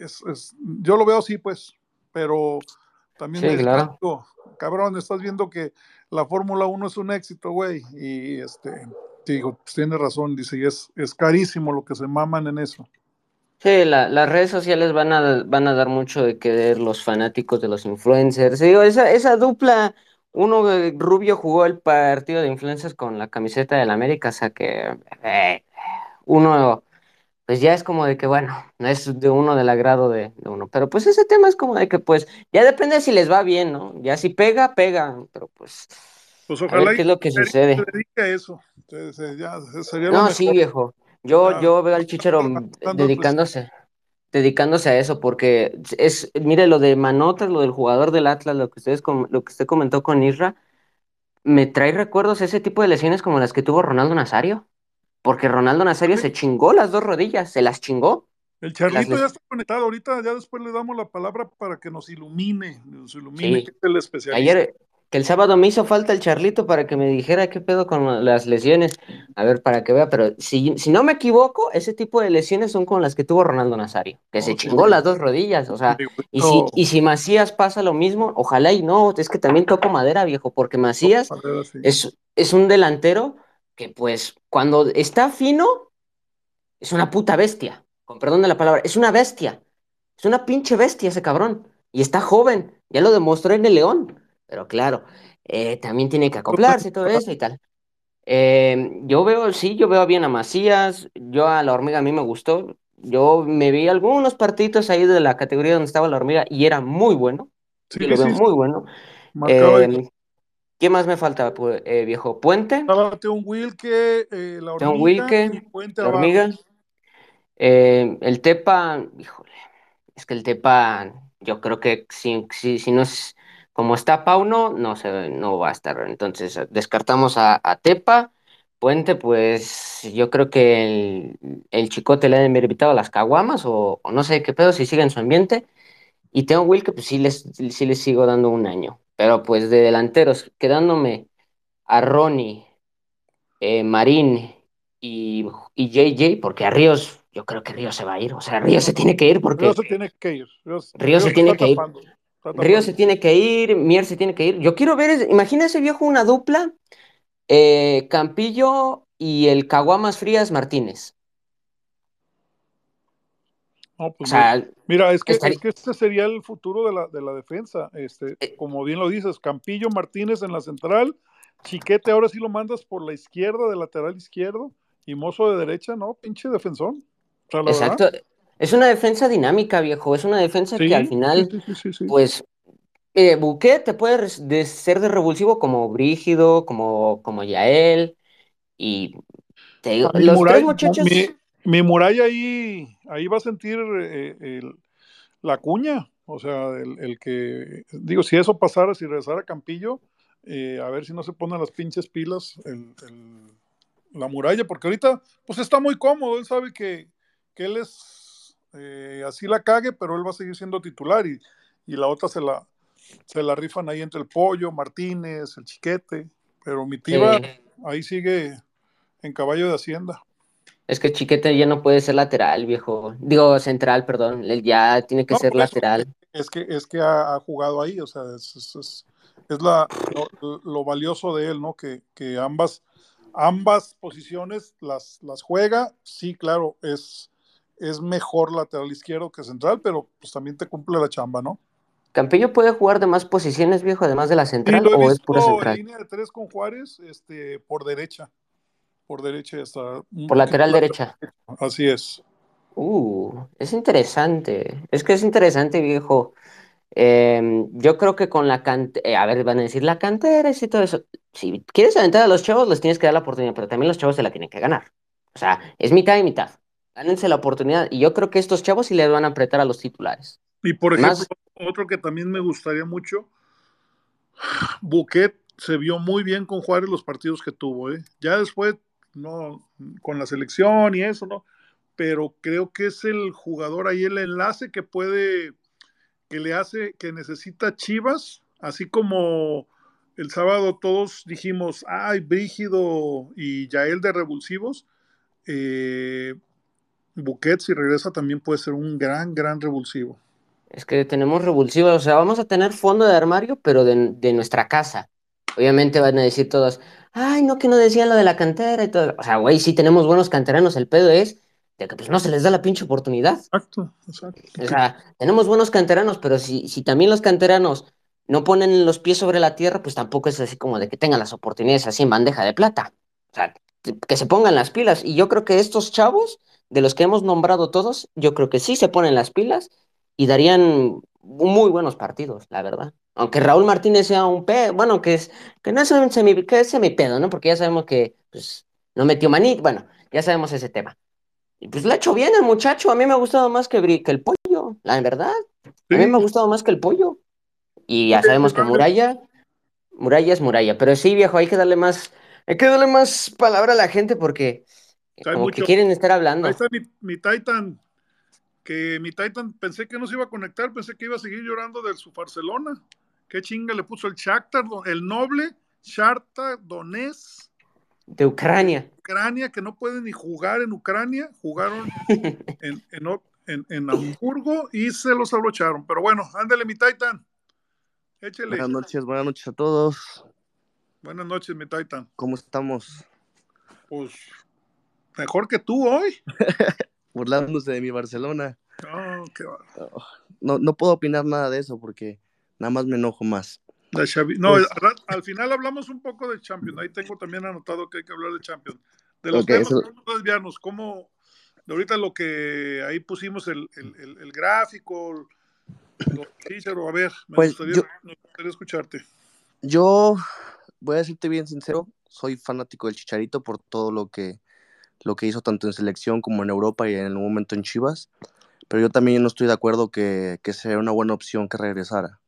es, es, yo lo veo así, pues, pero también Sí, claro. algo, cabrón, estás viendo que la Fórmula 1 es un éxito, güey, y este, te digo, pues tienes razón, dice, y es, es carísimo lo que se maman en eso. Sí, la- las redes sociales van a, van a dar mucho de querer los fanáticos de los influencers. Digo, esa, esa dupla, uno eh, Rubio jugó el partido de influencers con la camiseta del América, o sea que eh, uno, pues ya es como de que, bueno, no es de uno del agrado de, de uno. Pero pues ese tema es como de que, pues, ya depende si les va bien, ¿no? Ya si pega, pega, pero pues, Pues a ver qué es lo que se sucede. a eso, entonces, ya, sería No, sí, viejo. Yo, Ya, yo veo al Chicharo dando el dedicándose, dedicándose a eso, porque es, mire, lo de Manotas, lo del jugador del Atlas, lo que ustedes, lo que usted comentó con Isra, me trae recuerdos ese tipo de lesiones como las que tuvo Ronaldo Nazario, porque Ronaldo Nazario se chingó las dos rodillas, se las chingó. El Charlito ya está conectado ahorita, ya después le damos la palabra para que nos ilumine, nos ilumine Sí. que es el especialista. Ayer, que el sábado me hizo falta el Charlito para que me dijera qué pedo con las lesiones. A ver, para que vea, pero si, si no me equivoco, ese tipo de lesiones son con las que tuvo Ronaldo Nazario, que se chingó las dos rodillas, o sea, y si, y si Macías pasa lo mismo, ojalá y no, es que también toco madera, viejo, porque Macías sí. es, es un delantero que pues cuando está fino, es una puta bestia, con perdón de la palabra, es una bestia, es una pinche bestia ese cabrón, y está joven, ya lo demostró en el León, pero claro, eh, también tiene que acoplarse y todo eso y tal. Eh, yo veo, sí, yo veo bien a Macías, yo a la hormiga a mí me gustó, yo me vi algunos partidos ahí de la categoría donde estaba la hormiga y era muy bueno, Sí, lo veo sí, muy bueno. Eh, ¿qué más me falta, eh, viejo? Puente, estaba Teo Wilke, eh, la hormiga Wilke, y Puente la hormiga, eh, el Tepa, híjole, es que el Tepa, yo creo que si, si, si no es como está Pauno, no se, no va a estar. Entonces, descartamos a, a Tepa. Puente, pues yo creo que el, el chicote le ha de haber invitado a las caguamas o, o no sé qué pedo, si sigue en su ambiente. Y Teo Wilke, pues sí les, sí les sigo dando un año. Pero pues de delanteros, quedándome a Ronnie, eh, Marín y, y JJ, porque a Ríos, yo creo que Ríos se va a ir. O sea, Ríos se tiene que ir porque Río se tiene que ir. Ríos, Ríos se Ríos tiene que ir. tapando. Ríos se tiene que ir, Mier se tiene que ir. Yo quiero ver, es- imagínese viejo una dupla, eh, Campillo y el Caguamas Frías Martínez. No, O pues sea, Mira, es que, estaría- es que este sería el futuro de la, de la defensa. Este, Eh. como bien lo dices, Campillo Martínez en la central, Chiquete ahora sí lo mandas por la izquierda, de lateral izquierdo, y Mozo de derecha, ¿no? Pinche defensor. O sea, la exacto. verdad. Es una defensa dinámica, viejo. Es una defensa Sí, que al final, sí, sí, pues, eh, Buquet te puede de ser de revulsivo como Brígido, como, como Yael. Y te digo, los tres muchachos. mi, mi muralla ahí, ahí va a sentir eh, el- la cuña. O sea, el, el que, digo, si eso pasara, si regresara Campillo, eh, a ver si no se ponen las pinches pilas el, la muralla, porque ahorita, pues está muy cómodo. Él sabe que, que él es eh, así la cague, pero él va a seguir siendo titular y, y la otra se la, se la rifan ahí entre el pollo, Martínez, el chiquete. Pero mi tía ahí sigue en caballo de Hacienda. Es que Chiquete ya no puede ser lateral, viejo. Digo, central, perdón. Él ya tiene que No, ser eso, lateral. es que, es que ha, ha jugado ahí, o sea, es, es, es- es la, lo, lo valioso de él, ¿no? Que, que ambas, ambas posiciones las, las juega. Sí, claro, es, es mejor lateral izquierdo que central, pero pues también te cumple la chamba, ¿no? ¿Campillo puede jugar de más posiciones, viejo, además de la Sí, central, lo he o es pura visto en central? línea de tres con Juárez, este, por derecha. Por derecha está. un Por lateral derecha. Así es. Uh, es interesante. Es que es interesante, viejo. Eh, yo creo que con la cantera, a ver, van a decir la cantera y todo eso. si quieres aventar a los chavos, les tienes que dar la oportunidad, pero también los chavos se la tienen que ganar. O sea, es mitad y mitad. Gánense la oportunidad. Y yo creo que estos chavos sí le van a apretar a los titulares. Y por ejemplo, otro que también me gustaría mucho, Buquet se vio muy bien con Juárez los partidos que tuvo, ¿eh? Ya después, no, con la selección y eso, ¿no? Pero creo que es el jugador ahí, el enlace que puede, que le hace, que necesita Chivas, así como el sábado todos dijimos, ay, Brígido y Yael de revulsivos. Eh, si regresa, también puede ser un gran, gran revulsivo. Es que tenemos revulsivos, o sea, vamos a tener fondo de armario, pero de, nuestra casa. Obviamente van a decir todos, ay, no, que no decían lo de la cantera y todo. O sea, güey, sí tenemos buenos canteranos, el pedo es de que pues no se les da la pinche oportunidad. Exacto, exacto. O sea, tenemos buenos canteranos, pero si, si también los canteranos no ponen los pies sobre la tierra, pues tampoco es así como de que tengan las oportunidades así en bandeja de plata. O sea, que se pongan las pilas. Y yo creo que estos chavos, de los que hemos nombrado todos, yo creo que sí se ponen las pilas y darían muy buenos partidos, la verdad. Aunque Raúl Martínez sea un pedo, bueno, que es que no es un semi, que es semipedo, ¿no? Porque ya sabemos que pues, no metió manit, bueno, ya sabemos ese tema. Y pues le ha hecho bien el muchacho, a mí me ha gustado más que, que el pollo, la verdad. A mí me ha gustado más que el pollo. Y ya sabemos que Muralla, Muralla es Muralla. Pero sí, viejo, hay que darle más, hay que darle más palabra a la gente porque como que quieren estar hablando. Ahí está mi, Titan, que mi Titan pensé que no se iba a conectar, pensé que iba a seguir llorando de su Barcelona. Qué chinga le puso el Shakhtar, el noble Shakhtar Donés. De Ucrania. Ucrania, que no puede ni jugar en Ucrania, jugaron en, en, en Hamburgo y se los abrocharon. Pero bueno, ándale mi Titan. Buenas noches, buenas noches a todos. Buenas noches, mi Titan. ¿Cómo estamos? Pues mejor que tú hoy. Burlándose de mi Barcelona. Oh, qué no, no puedo opinar nada de eso porque nada más me enojo más. no, pues al, final hablamos un poco de Champions. Ahí tengo también anotado que hay que hablar de Champions. De los temas, no desviarnos. ¿Cómo, de ahorita lo que ahí pusimos el, el, el gráfico, a ver, me, pues gustaría, escucharte. Yo voy a decirte bien sincero, soy fanático del Chicharito por todo lo que, lo que hizo tanto en selección como en Europa y en el momento en Chivas, pero yo también no estoy de acuerdo que, que sea una buena opción que regresara,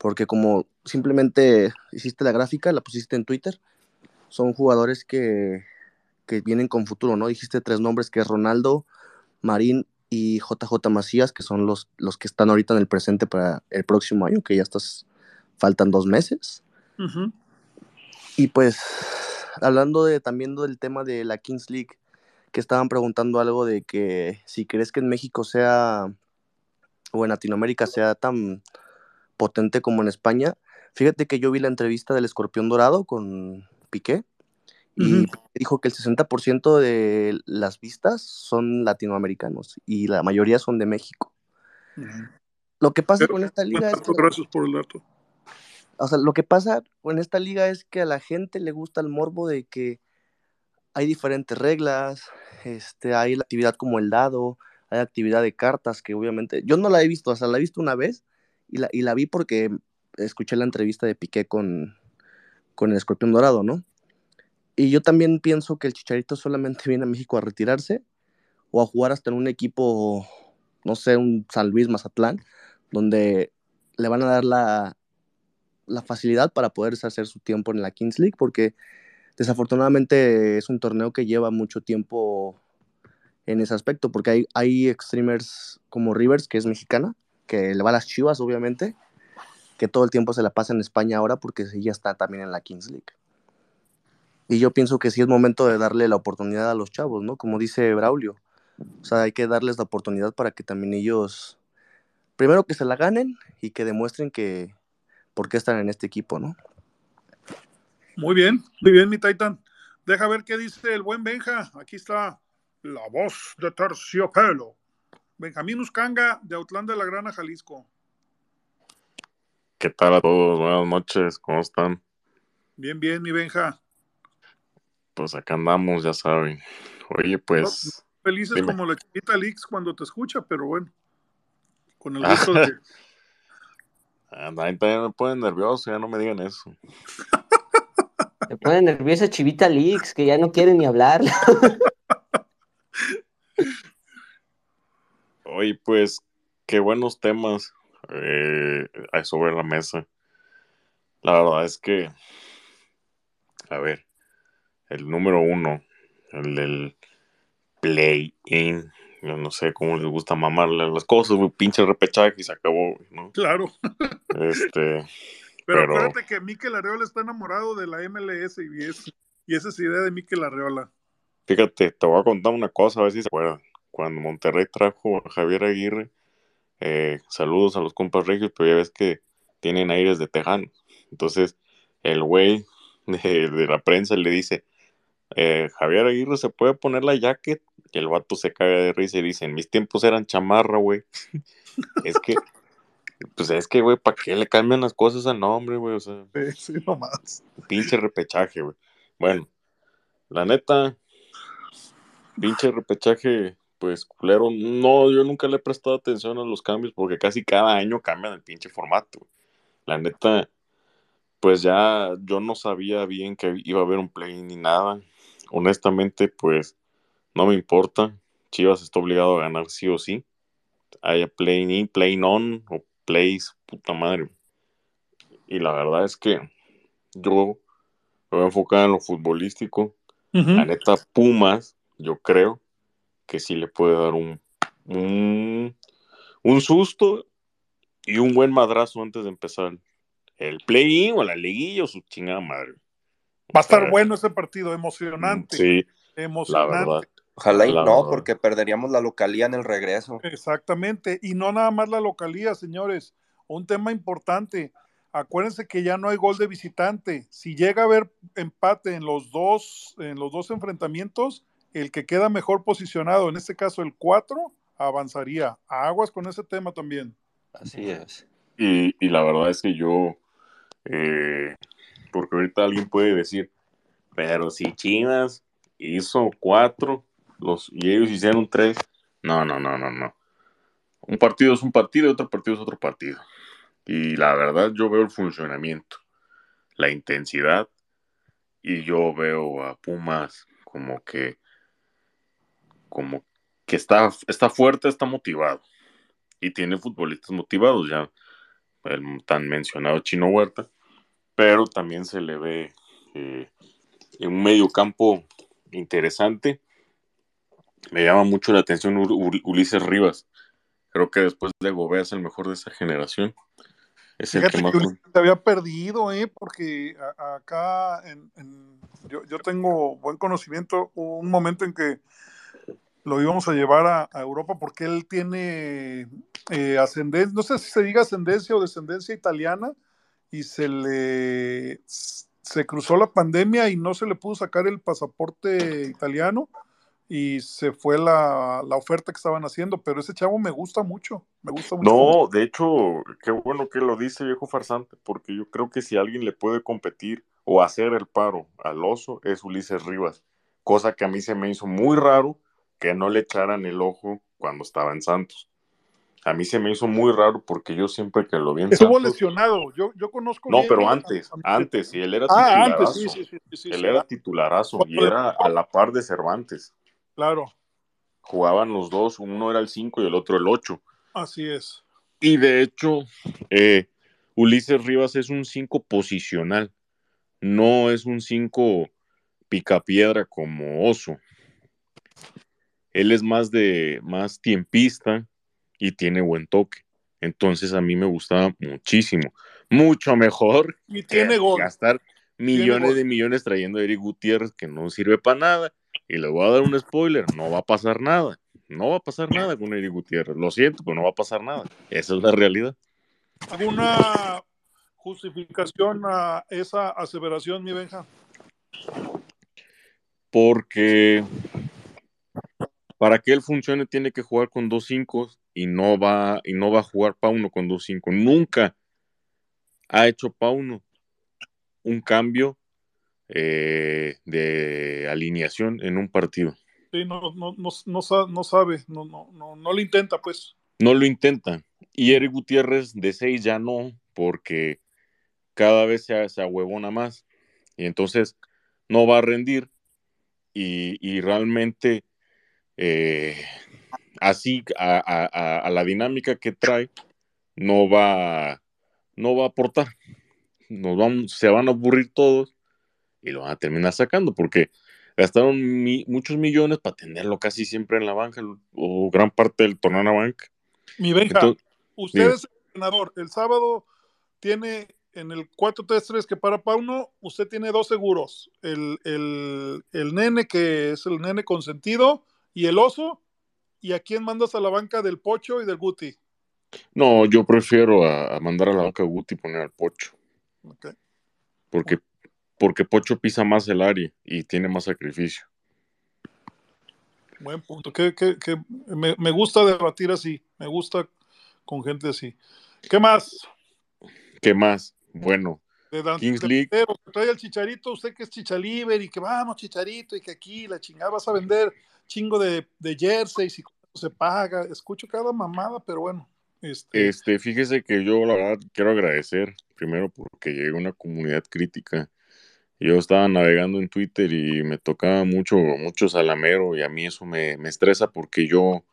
porque como simplemente hiciste la gráfica, la pusiste en Twitter, son jugadores que, que vienen con futuro, ¿no? Dijiste tres nombres que es Ronaldo, Marín y JJ Macías, que son los, los que están ahorita en el presente para el próximo año, que ya estás, faltan dos meses. Y pues, hablando de, también del tema de la Kings League, que estaban preguntando algo de que si crees que en México sea, o en Latinoamérica sea tan potente como en España, fíjate que yo vi la entrevista del Escorpión Dorado con Piqué, y dijo que el 60% de las vistas son latinoamericanos y la mayoría son de México. Lo que pasa con esta liga es que, gracias por el dato. O sea, lo que pasa con esta liga es que a la gente le gusta el morbo de que hay diferentes reglas, este, hay la actividad como el dado, hay actividad de cartas que obviamente yo no la he visto, o sea, la he visto una vez y la, y la vi porque escuché la entrevista de Piqué con, con el escorpión dorado, ¿no? Y yo también pienso que el Chicharito solamente viene a México a retirarse o a jugar hasta en un equipo, no sé, un San Luis Mazatlán, donde le van a dar la, la facilidad para poder hacer su tiempo en la Kings League, porque desafortunadamente es un torneo que lleva mucho tiempo en ese aspecto, porque hay, hay streamers como Rivers, que es mexicana, que le va a las chivas, obviamente, que todo el tiempo se la pasa en España ahora porque ella está también en la Kings League. Y yo pienso que sí es momento de darle la oportunidad a los chavos, ¿no? Como dice Braulio. O sea, hay que darles la oportunidad para que también ellos, primero que se la ganen y que demuestren que por qué están en este equipo, ¿no? Muy bien, muy bien, mi Titan. Deja ver qué dice el buen Benja. Aquí está la voz de terciopelo. Benjamín Uscanga, de Autlán de la Grana, Jalisco. ¿Qué tal a todos? Buenas noches, ¿cómo están? Bien, bien, mi Benja pues acá andamos, ya saben. Oye, pues. felices como la chiquita Lix cuando te escucha, pero bueno. Con el gusto de. Ahí también me ponen nervioso, ya no me digan eso. Me pone nerviosa Chivita Leaks, que ya no quiere ni hablar. Oye, pues, qué buenos temas eh, hay sobre la mesa. La verdad es que, a ver, el número uno, el del play-in, yo no sé cómo les gusta mamarle las cosas, güey, pinche repechaje y se acabó. Claro. Este, Pero, Pero- acuérdate que Mikel Arreola está enamorado de la MLS y, es- y esa es idea de Mikel Arreola. fíjate, te voy a contar una cosa, a ver si se acuerdan. Cuando Monterrey trajo a Javier Aguirre, eh, saludos a los compas regios, pero ya ves que tienen aires de tejano. Entonces, el güey de, de la prensa le dice, eh, Javier Aguirre se puede poner la jacket, y el vato se caga de risa y dice, en mis tiempos eran chamarra, güey. es que, pues es que, güey, ¿para qué le cambian las cosas al nombre, güey? O sea, Sí, sí, nomás. pinche repechaje, güey. Bueno, la neta, pinche repechaje, pues culero. No, yo nunca le he prestado atención a los cambios porque casi cada año cambian el pinche formato. güey. La neta, pues ya yo no sabía bien que iba a haber un play ni nada. Honestamente, pues no me importa. Chivas está obligado a ganar sí o sí. Haya play in, play on o plays, puta madre. Y la verdad es que yo me voy a enfocar en lo futbolístico. La neta, Pumas, yo creo que sí le puede dar un, un, un susto y un buen madrazo antes de empezar el play-in o la liguilla o su chingada madre. Va a estar Eh, bueno ese partido, emocionante. Sí, la emocionante. verdad. Ojalá y La no, verdad. porque perderíamos la localía en el regreso. Exactamente. Y no nada más la localía, señores. Un tema importante. Acuérdense que ya no hay gol de visitante. Si llega a haber empate en los dos, en los dos enfrentamientos, el que queda mejor posicionado, en este caso el 4, avanzaría. Aguas con ese tema también. Así es. Y, y la verdad es que yo, eh, porque ahorita alguien puede decir, pero si Chivas hizo cuatro los, y ellos hicieron tres, no, no, no, no, no. Un partido es un partido y otro partido es otro partido. Y la verdad yo veo el funcionamiento, la intensidad, y yo veo a Pumas como que, como que está, está fuerte, está motivado. Y tiene futbolistas motivados ya el tan mencionado Chino Huerta, pero también se le ve eh, en un medio campo interesante. Me llama mucho la atención Ul- Ul- Ulises Rivas. Creo que después de Gobea es el mejor de esa generación. Es el que más... que había perdido, ¿eh? porque acá en, en- yo, yo tengo buen conocimiento, hubo un momento en que lo íbamos a llevar a, Europa porque él tiene eh, ascendencia, no sé si se diga ascendencia o descendencia italiana, y se le se cruzó la pandemia y no se le pudo sacar el pasaporte italiano y se fue la, la oferta que estaban haciendo, pero ese chavo me gusta mucho, me gusta mucho. No, de hecho, qué bueno que lo dice viejo farsante, porque yo creo que si alguien le puede competir o hacer el paro al oso es Ulises Rivas, cosa que a mí se me hizo muy raro que no le echaran el ojo cuando estaba en Santos. A mí se me hizo muy raro porque yo siempre que lo vi en Estuvo Santos... lesionado, yo, yo conozco No, bien pero antes, a- antes, y él era Ah, titularazo. antes, sí, sí, sí, sí, él sí, era ah, titularazo y era a la par de Cervantes. claro, Jugaban los dos, uno era el 5 y el otro el 8. así es. Y de hecho, eh, Ulises Rivas es un 5 posicional, no es un 5 picapiedra como Oso. Él es más de más tiempista y tiene buen toque. Entonces a mí me gustaba muchísimo, mucho mejor Y que tiene gol. gastar millones de millones trayendo a Eric Gutiérrez que no sirve para nada. Y le voy a dar un spoiler, no va a pasar nada. No va a pasar nada con Eric Gutiérrez. Lo siento, pero no va a pasar nada. Esa es la realidad. ¿Alguna justificación a esa aseveración, mi Benja? Porque para que él funcione tiene que jugar con dos cinco y no va y no va a jugar Pauno con dos cinco. Nunca ha hecho Pauno un cambio eh, de alineación en un partido. Sí, no, no, no, no, sa- no sabe, no, no, no, no lo intenta, pues. No lo intenta. Y Eric Gutiérrez de 6 ya no, porque cada vez se, se ahuevona más. Y entonces no va a rendir y, realmente eh, así a, la dinámica que trae no va, no va a aportar. Nos vamos, se van a aburrir todos y lo van a terminar sacando porque gastaron muchos millones para tenerlo casi siempre en la banca o gran parte del torneo en la banca. Mi Benja, usted es el entrenador. El sábado tiene en el 4-3-3 que para Pauno, usted tiene dos seguros. El, el, nene, que es el nene consentido, y el oso. ¿Y a quién mandas a la banca del Pocho y del Guti? No, yo prefiero a, mandar a la banca Guti y poner al Pocho. Porque, porque Pocho pisa más el área y tiene más sacrificio. Buen punto. Que, me, me, gusta debatir así. Me gusta con gente así. ¿Qué más? ¿Qué más? Bueno, Kings League. trae el chicharito, usted que es chichaliver y que vamos, chicharito, y que aquí la chingada vas a vender chingo de, de jerseys y se paga. Escucho cada mamada, pero bueno. Este... este, fíjese que yo la verdad quiero agradecer primero porque llegué a una comunidad crítica. Yo estaba navegando en Twitter y me tocaba mucho, mucho salamero y a mí eso me, me estresa porque yo,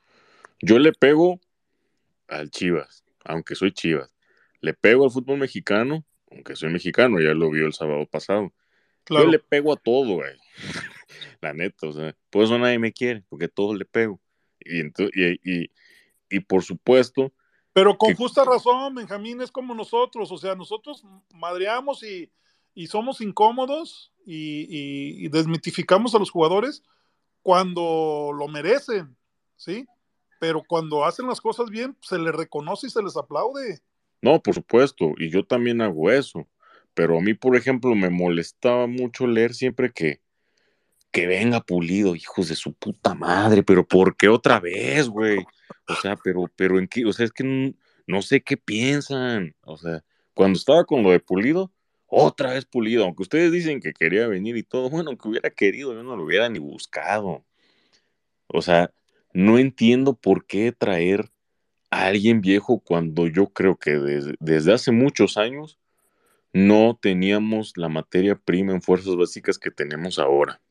yo le pego al Chivas, aunque soy Chivas. Le pego al fútbol mexicano, aunque soy mexicano, ya lo vio el sábado pasado. Yo le pego a todo, güey. La neta, o sea, por eso nadie me quiere, porque todo le pego. Y, y, y, por supuesto. Pero con justa razón, Benjamín es como nosotros, o sea, nosotros madreamos y, y somos incómodos y, desmitificamos a los jugadores cuando lo merecen, ¿sí? Pero cuando hacen las cosas bien, se les reconoce y se les aplaude. No, por supuesto, y yo también hago eso. Pero a mí, por ejemplo, me molestaba mucho leer siempre que, que venga pulido, hijos de su puta madre, pero ¿por qué otra vez, güey? O sea, pero, pero en qué, o sea, es que no, sé qué piensan. O sea, cuando estaba con lo de pulido, otra vez pulido, aunque ustedes dicen que quería venir y todo, bueno, que hubiera querido, yo no lo hubiera ni buscado. O sea, no entiendo por qué traer alguien viejo cuando yo creo que desde, hace muchos años no teníamos la materia prima en fuerzas básicas que tenemos ahora.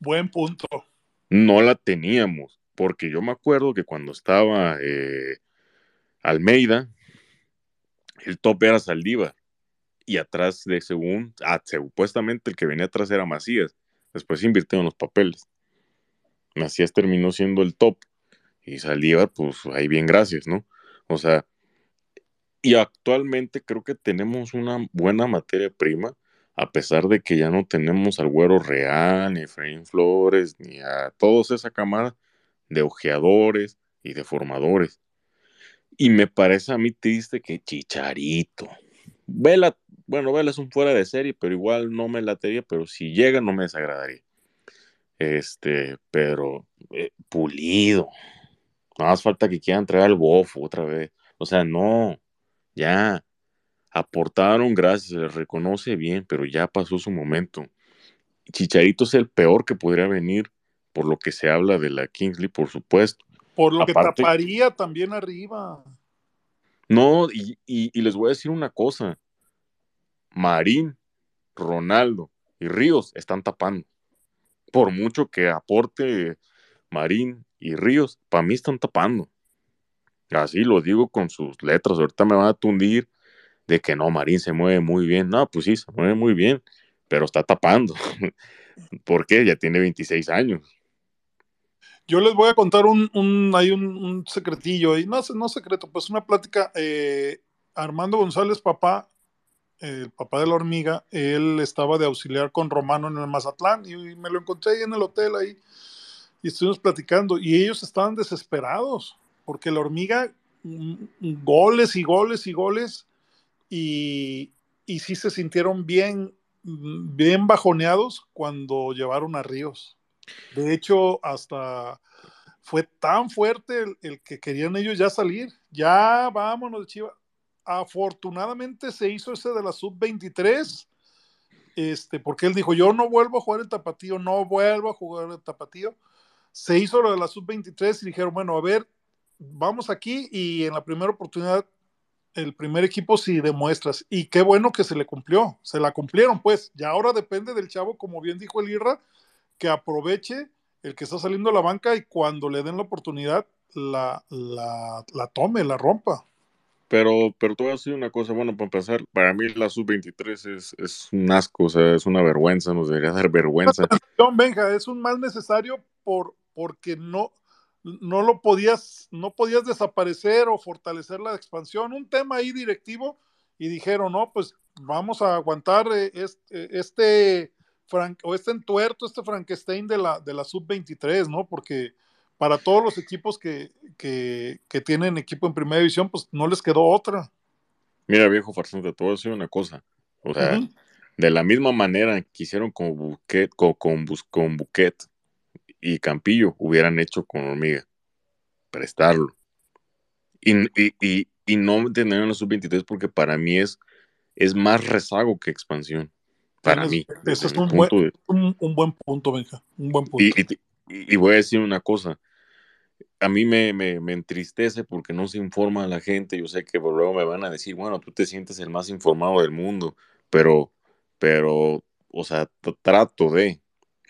Buen punto. No la teníamos, porque yo me acuerdo que cuando estaba eh, Almeida, el top era Saldívar, y atrás de según, ah, supuestamente el que venía atrás era Macías, después invirtieron los papeles. Macías terminó siendo el top y Saldívar, pues ahí bien, gracias, ¿no? O sea, y actualmente creo que tenemos una buena materia prima, a pesar de que ya no tenemos al Güero Real, ni Efraín Flores, ni a todos esa camada de ojeadores y de formadores. Y me parece a mí triste que Chicharito. Vela, bueno, Vela es un fuera de serie, pero igual no me latería, pero si llega no me desagradaría. Este, pero eh, pulido, Nada más falta que quieran traer al bofo otra vez. O sea, no, ya aportaron, gracias, se les reconoce bien, pero ya pasó su momento. Chicharito es el peor que podría venir, por lo que se habla de la Kingsley, por supuesto. Por lo que taparía también arriba. No, y, y, les voy a decir una cosa. Marín, Ronaldo y Ríos están tapando. Por mucho que aporte Marín y Ríos, para mí están tapando. Así lo digo con sus letras. Ahorita me van a tundir de que no, Marín se mueve muy bien. No, pues sí, se mueve muy bien, pero está tapando. ¿Por qué? Ya tiene 26 años. Yo les voy a contar un, un hay un, secretillo ahí, no, no secreto, pues una plática. Eh, Armando González, papá, el papá de la hormiga, él estaba de auxiliar con Romano en el Mazatlán y me lo encontré ahí en el hotel ahí y estuvimos platicando y ellos estaban desesperados porque la hormiga, mm, goles y goles y goles y, y sí se sintieron bien, mm, bien bajoneados cuando llevaron a Ríos. De hecho, hasta fue tan fuerte el, que querían ellos ya salir. Ya vámonos, Chiva. Afortunadamente se hizo ese de la sub-23, este, porque él dijo, yo no vuelvo a jugar el tapatío, no vuelvo a jugar el tapatío se hizo lo de la sub-23 y dijeron, bueno, a ver, vamos aquí y en la primera oportunidad el primer equipo si demuestras. Y qué bueno que se le cumplió, se la cumplieron, pues. Y ahora depende del chavo, como bien dijo el Irra, que aproveche el que está saliendo a la banca y cuando le den la oportunidad, la, la, la tome, la rompa. Pero, pero te voy a decir una cosa, bueno, para empezar, para mí la sub-23 es, es un asco, o sea, es una vergüenza, nos debería dar vergüenza. Benja, es un mal necesario por, porque no, no lo podías, no podías desaparecer o fortalecer la expansión. Un tema ahí directivo y dijeron, no, pues vamos a aguantar eh, este, este Frank, o este entuerto, este Frankenstein de la, de la sub-23, ¿no? Porque para todos los equipos que, que, que, tienen equipo en primera división, pues no les quedó otra. Mira, viejo farsante, te voy a decir una cosa. O sea, uh -huh. de la misma manera que hicieron con Buquet, con, con, con Buquet y Campillo hubieran hecho con Hormiga. Prestarlo. Y, y, y, y no tener en la sub-23 porque para mí es, es más rezago que expansión. Para mí. Ese es un buen, de... un, un buen, punto, Benja. Un buen punto. Y, y, voy a decir una cosa. A mí me, me, me, entristece porque no se informa a la gente. Yo sé que luego me van a decir, bueno, tú te sientes el más informado del mundo, pero, pero, o sea, trato de,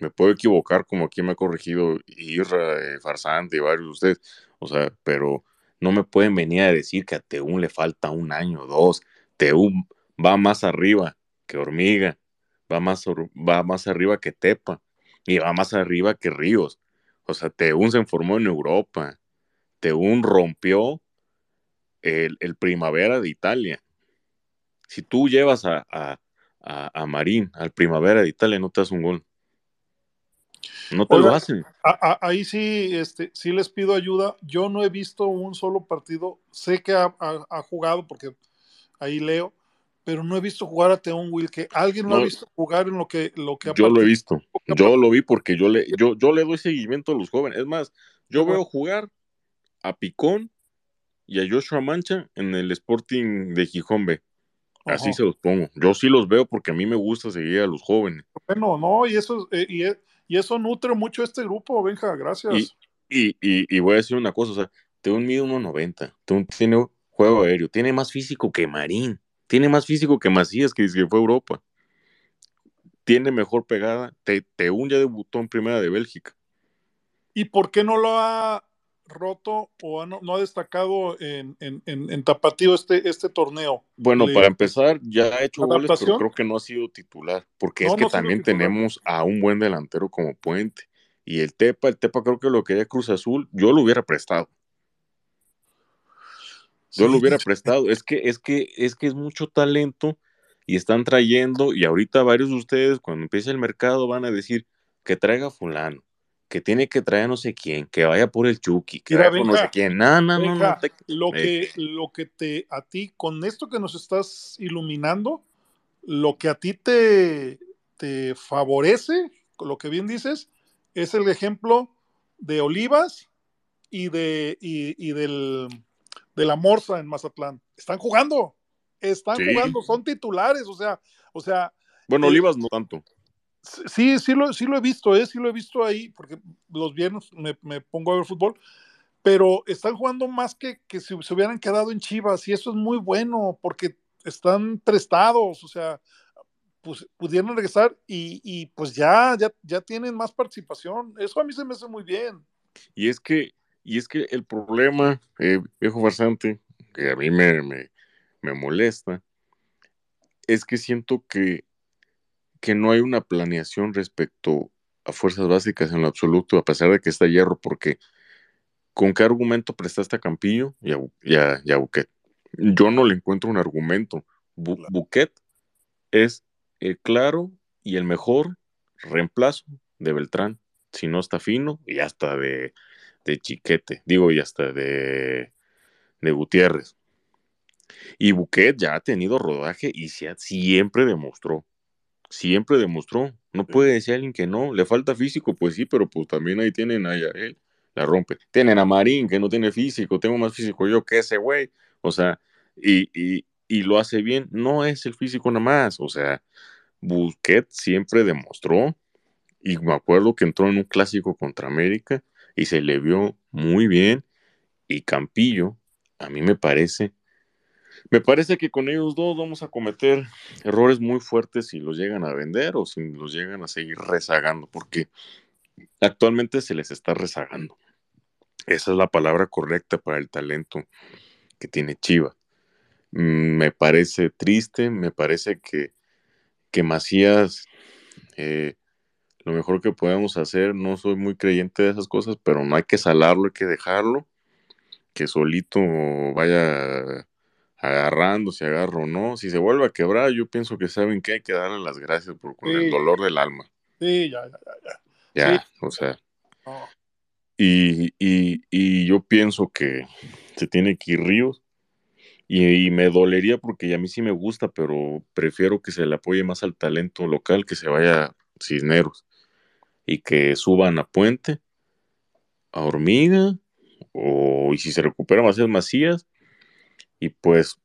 me puedo equivocar como aquí me ha corregido Irra, eh, Farsante y varios de ustedes, o sea, pero no me pueden venir a decir que a Teún le falta un año, dos, Teún va más arriba que Hormiga, va más, va más arriba que Tepa, y va más arriba que Ríos, o sea, Teún se formó en Europa, Teún rompió el, el Primavera de Italia, si tú llevas a, a, a, a Marín al Primavera de Italia, no te das un gol. No te Oiga, lo hacen. A, a, ahí sí, este, sí les pido ayuda. Yo no he visto un solo partido. Sé que ha, ha jugado porque ahí leo, pero no he visto jugar a Teón Wilke. ¿Alguien lo no, ha visto jugar en lo que, lo que ha Yo partido? lo he visto. Yo lo vi porque yo le, yo, yo le doy seguimiento a los jóvenes. Es más, yo veo jugar a Picón y a Joshua Mancha en el Sporting de Gijón B. Así Ajá. se los pongo. Yo sí los veo porque a mí me gusta seguir a los jóvenes. Bueno, no, y eso, eh, y, y eso nutre mucho este grupo, Benja, gracias. Y, y, y, voy a decir una cosa, o sea, Teun mide 1.90, Teun tiene juego aéreo, tiene más físico que Marín, tiene más físico que Macías, que, que fue Europa. Tiene mejor pegada, Te, Teun ya debutó en primera de Bélgica. ¿Y por qué no lo ha roto o no, no ha destacado en, en, en, en, Tapatío este, este torneo? Bueno, Le... para empezar, ya ha hecho goles, pero creo que no ha sido titular, porque no, es que no también tenemos a un buen delantero como Puente. Y el Tepa, el Tepa creo que lo quería Cruz Azul, yo lo hubiera prestado. Yo sí. lo hubiera prestado. Es que, es que, es que es mucho talento y están trayendo, y ahorita varios de ustedes, cuando empiece el mercado, van a decir que traiga fulano que tiene que traer no sé quién, que vaya por el Chucky, que Mira, vaya por no sé quién. No, no, venga, no, no te... Lo que, lo que te, a ti, con esto que nos estás iluminando, lo que a ti te, te favorece, lo que bien dices, es el ejemplo de Olivas y de, y, y del, de la Morsa en Mazatlán. Están jugando, están sí. jugando, son titulares, o sea, o sea. Bueno, eh, Olivas no tanto. Sí, sí lo, sí lo he visto, ¿eh? sí lo he visto ahí, porque los viernes me, me pongo a ver fútbol, pero están jugando más que, que si se hubieran quedado en Chivas, y eso es muy bueno, porque están prestados, o sea, pues pudieron regresar y, y pues ya, ya, ya tienen más participación. Eso a mí se me hace muy bien. Y es que, y es que el problema, eh, viejo farsante, que a mí me, me, me molesta, es que siento que que no hay una planeación respecto a fuerzas básicas en lo absoluto, a pesar de que está hierro, porque ¿con qué argumento prestaste a Campillo y a, y a, y a Buquet? Yo no le encuentro un argumento. Bu. Buquet es el claro y el mejor reemplazo de Beltrán, si no está fino, y hasta de, de Chiquete, digo, y hasta de, de Gutiérrez. Y Buquet ya ha tenido rodaje y se ha, siempre demostró siempre demostró. No puede decir a alguien que no, le falta físico, pues sí, pero pues también ahí tienen a él, la rompe. Tienen a Marín, que no tiene físico, tengo más físico yo que ese güey. O sea, y, y, y, lo hace bien, no es el físico nada más. O sea, Busquets siempre demostró, y me acuerdo que entró en un clásico contra América y se le vio muy bien. Y Campillo, a mí me parece Me parece que con ellos dos vamos a cometer errores muy fuertes si los llegan a vender o si los llegan a seguir rezagando, porque actualmente se les está rezagando. Esa es la palabra correcta para el talento que tiene Chivas. Mm, me parece triste, me parece que, que Macías, eh, lo mejor que podemos hacer, no soy muy creyente de esas cosas, pero no hay que salarlo, hay que dejarlo, que solito vaya agarrando, si agarro o no. Si se vuelve a quebrar, yo pienso que saben que hay que darle las gracias por con el dolor del alma. Sí, ya, ya, ya. Ya, ya o sea. Y, y, y, yo pienso que se tiene que ir Ríos. Y, me dolería porque a mí sí me gusta, pero prefiero que se le apoye más al talento local, que se vaya Cisneros y que suban a Puente, a Hormiga, o y si se recupera más es Macías, y pues...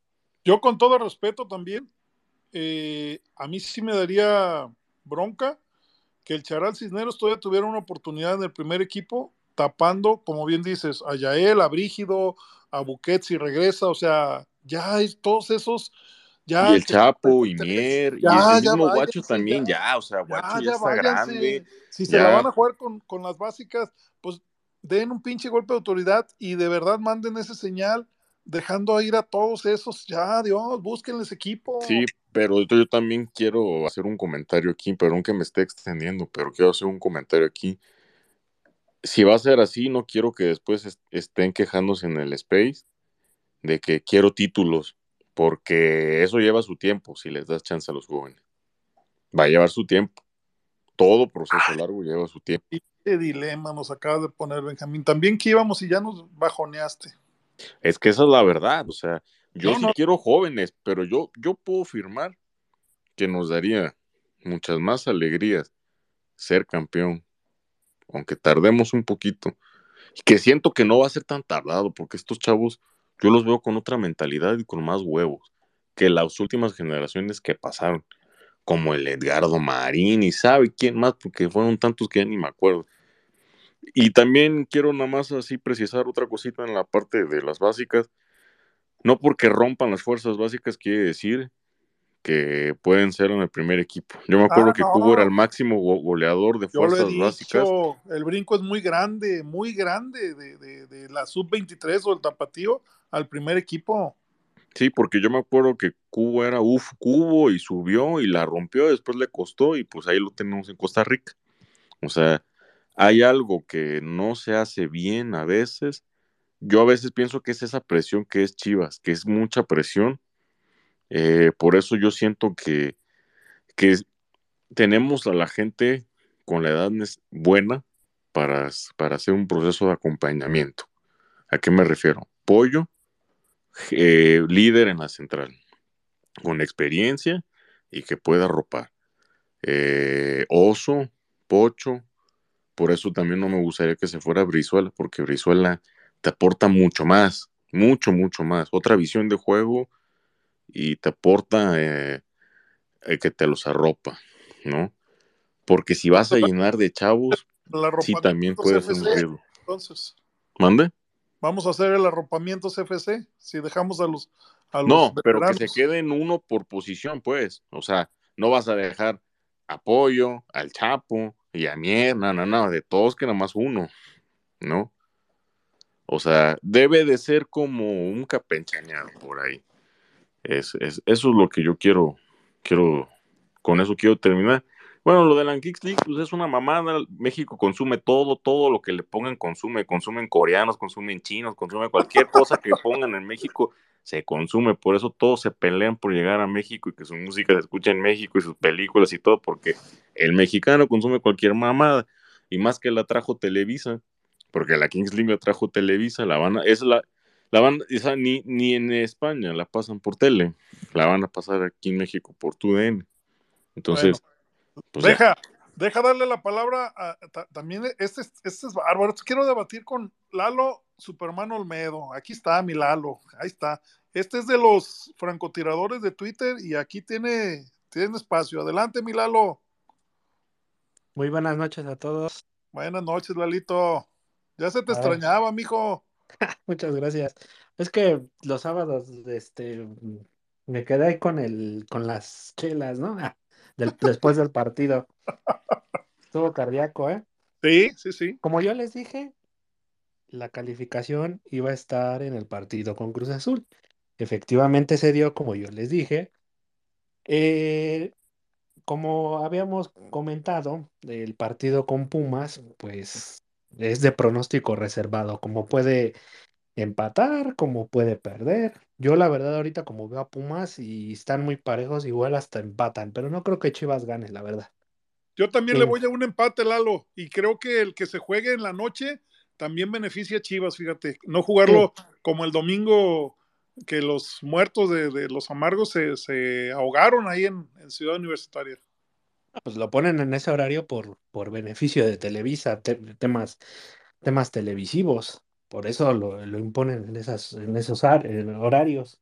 Yo con todo respeto también, eh, a mí sí me daría bronca que el Charal Cisneros todavía tuviera una oportunidad en el primer equipo, tapando, como bien dices, a Yael, a Brígido, a Buquet si regresa, o sea, ya hay todos esos. Ya, y el Chapo, y Mier, y el mismo Guacho también, ya, o sea, Guacho ya, está grande. Si se la van a jugar con, con las básicas, pues den un pinche golpe de autoridad y de verdad manden ese señal dejando ir a todos esos, ya, Dios, búsquenles equipo. Sí, pero yo también quiero hacer un comentario aquí, perdón que me esté extendiendo, pero quiero hacer un comentario aquí. Si va a ser así, no quiero que después estén quejándose en el space de que quiero títulos, porque eso lleva su tiempo si les das chance a los jóvenes. Va a llevar su tiempo. Todo proceso largo lleva su tiempo. Qué dilema nos acaba de poner Benjamín. También que íbamos y ya nos bajoneaste. Es que esa es la verdad, o sea, yo sí quiero jóvenes, pero yo, yo puedo afirmar que nos daría muchas más alegrías ser campeón, aunque tardemos un poquito, y que siento que no va a ser tan tardado, porque estos chavos yo los veo con otra mentalidad y con más huevos que las últimas generaciones que pasaron, como el Edgardo Marín y sabe quién más, porque fueron tantos que ya ni me acuerdo. Y también quiero nada más así precisar otra cosita en la parte de las básicas. No porque rompan las fuerzas básicas quiere decir que pueden ser en el primer equipo. Yo me acuerdo ah, que Cubo era el máximo goleador de fuerzas básicas. El brinco es muy grande, muy grande de, de la sub-23 o el tapatío al primer equipo. Sí, porque yo me acuerdo que Cubo era uf, Cubo y subió y la rompió, después le costó y pues ahí lo tenemos en Costa Rica. O sea, hay algo que no se hace bien a veces. Yo a veces pienso que es esa presión que es Chivas, que es mucha presión. Eh, por eso yo siento que, que tenemos a la gente con la edad buena para, para hacer un proceso de acompañamiento. ¿A qué me refiero? Pollo, eh, líder en la central, con experiencia y que pueda ropar. Eh, oso, Pocho, por eso también no me gustaría que se fuera Brizuela, porque Brizuela te aporta mucho más, mucho, mucho más. Otra visión de juego y te aporta eh, eh, que te los arropa, ¿no? Porque si vas a llenar de chavos, sí también puede ser un riesgo. Entonces. ¿Mande? Vamos a hacer el arropamiento CFC, si dejamos a los... A los no, pero que se queden uno por posición, pues. O sea, no vas a dejar apoyo al Chapo, y a mí, no, no, no, de todos que nada más uno, ¿no? O sea, debe de ser como un capenchañado por ahí. Es, eso es lo que yo quiero, quiero, con eso quiero terminar. Bueno, lo de la Kicks League, pues es una mamada. México consume todo, todo lo que le pongan consume. Consumen coreanos, consumen chinos, consume cualquier cosa que pongan en México se consume, por eso todos se pelean por llegar a México y que su música se escuche en México y sus películas y todo, porque el mexicano consume cualquier mamada, y más que la trajo Televisa, porque la Kings League la trajo Televisa, la van a, es la, la van, esa ni, ni en España la pasan por tele, la van a pasar aquí en México por TUDN. Entonces, pues deja, deja darle la palabra a, también, este, este es bárbaro, quiero debatir con Lalo Superman Olmedo. Aquí está mi Lalo. Ahí está. Este es de los francotiradores de Twitter y aquí tiene, tiene espacio. Adelante, mi Lalo. Muy buenas noches a todos. Buenas noches, Lalito. Ya se te extrañaba, mijo. Muchas gracias. Es que los sábados, este, me quedé ahí con el, con las chelas, ¿no? Del- después del partido. Estuvo cardíaco, ¿eh? Sí, sí, sí. Como yo les dije, la calificación iba a estar en el partido con Cruz Azul. Efectivamente se dio como yo les dije. Eh, como habíamos comentado, el partido con Pumas, pues es de pronóstico reservado, como puede empatar, como puede perder. Yo la verdad ahorita como veo a Pumas y están muy parejos, igual hasta empatan, pero no creo que Chivas gane, la verdad. Yo también Sí. le voy a un empate, Lalo, y creo que el que se juegue en la noche también beneficia a Chivas, fíjate. No jugarlo como el domingo que los muertos de, de los amargos se, se ahogaron ahí en, en Ciudad Universitaria. Pues lo ponen en ese horario por, por beneficio de Televisa, te- temas, temas televisivos. Por eso lo, lo imponen en esas, en esos horarios.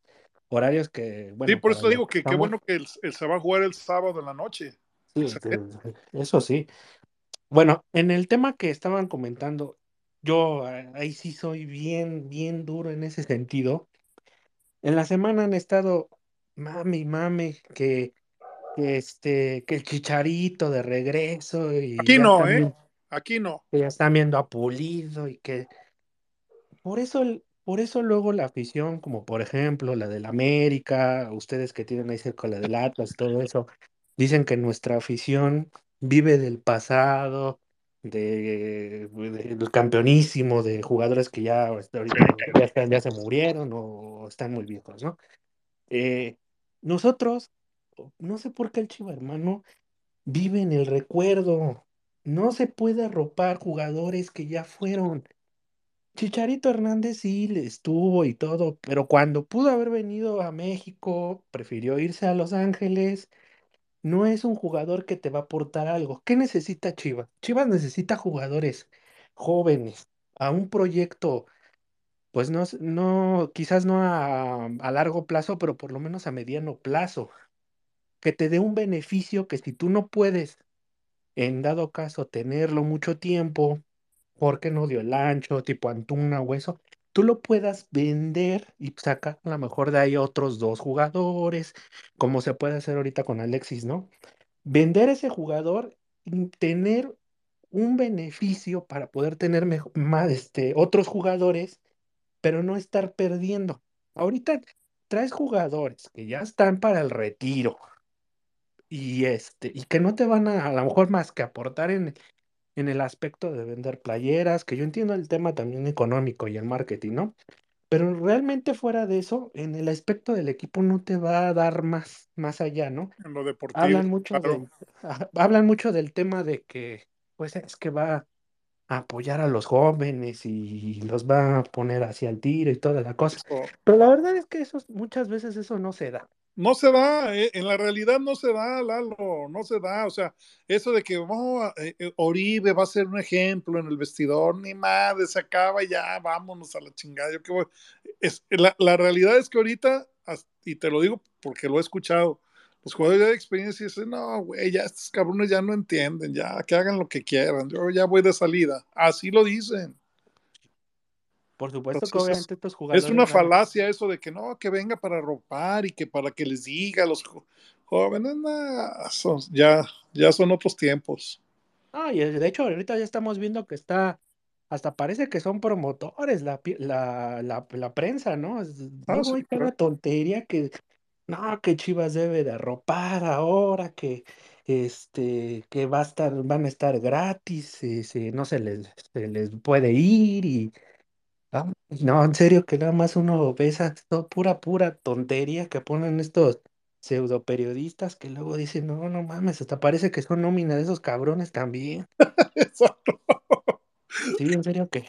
Horarios que, bueno, sí, por eso digo que qué bueno que el- el se va a jugar el sábado en la noche. Sí, eso sí. Bueno, en el tema que estaban comentando, yo eh, ahí sí soy bien, bien duro en ese sentido. En la semana han estado mame y mame que, que este, que el chicharito de regreso y Aquí no, ¿eh? Aquí no. que ya están viendo a Pulido y que por eso, el- por eso luego la afición, como por ejemplo la del América, ustedes que tienen ahí cerca la del Atlas, todo eso, dicen que nuestra afición vive del pasado, de, del campeonísimo, de jugadores que ya ahorita ya, se murieron o están muy viejos, ¿no? Eh, nosotros, no sé por qué el Chiva hermano vive en el recuerdo. No se puede arropar jugadores que ya fueron. Chicharito Hernández sí le estuvo y todo, pero cuando pudo haber venido a México, prefirió irse a Los Ángeles. No es un jugador que te va a aportar algo. ¿Qué necesita Chivas? Chivas necesita jugadores jóvenes a un proyecto, pues no, no, quizás no a largo plazo, pero por lo menos a mediano plazo, que te dé un beneficio que si tú no puedes, en dado caso, tenerlo mucho tiempo porque no dio el ancho, tipo Antuna o eso, tú lo puedas vender y sacar a lo mejor de ahí otros dos jugadores, como se puede hacer ahorita con Alexis, ¿no? Vender ese jugador y tener un beneficio para poder tener más, este, otros jugadores, pero no estar perdiendo. Ahorita traes jugadores que ya están para el retiro y este, y que no te van a, a lo mejor más que aportar en, en el aspecto de vender playeras, que yo entiendo el tema también económico y el marketing, ¿no? Pero realmente fuera de eso, en el aspecto del equipo no te va a dar más, más allá, ¿no? En lo deportivo. Hablan mucho claro. hablan mucho del tema de que, pues es que va a apoyar a los jóvenes y los va a poner hacia el tiro y toda la cosa. Pero la verdad es que eso, muchas veces eso no se da. No se da, eh, en la realidad no se da, Lalo, no se da. O sea, eso de que oh, eh, eh, Oribe va a ser un ejemplo en el vestidor, ni madre, se acaba ya, vámonos a la chingada. Yo voy. Es, la, la realidad es que ahorita, y te lo digo porque lo he escuchado, los jugadores de experiencia dicen, no, güey, ya estos cabrones ya no entienden, ya que hagan lo que quieran, yo ya voy de salida. Así lo dicen. Por supuesto que obviamente estos jugadores Es una falacia eso de que no, que venga para ropar y que para que les diga a los jóvenes, nah, son- ya, ya son otros tiempos. Ah, y de hecho, ahorita ya estamos viendo que está, hasta parece que son promotores la, la, la, la prensa, ¿no? Es- Ah, sí, claro. tontería que, no, que Chivas debe de arropar ahora, que este, que va a estar, van a estar gratis, eh, si no se les, se les puede ir y no, en serio que nada más uno ve esa to- pura, pura tontería que ponen estos pseudo periodistas que luego dicen, no, no mames, hasta parece que son nómina de esos cabrones también. Exacto. Sí, en serio que.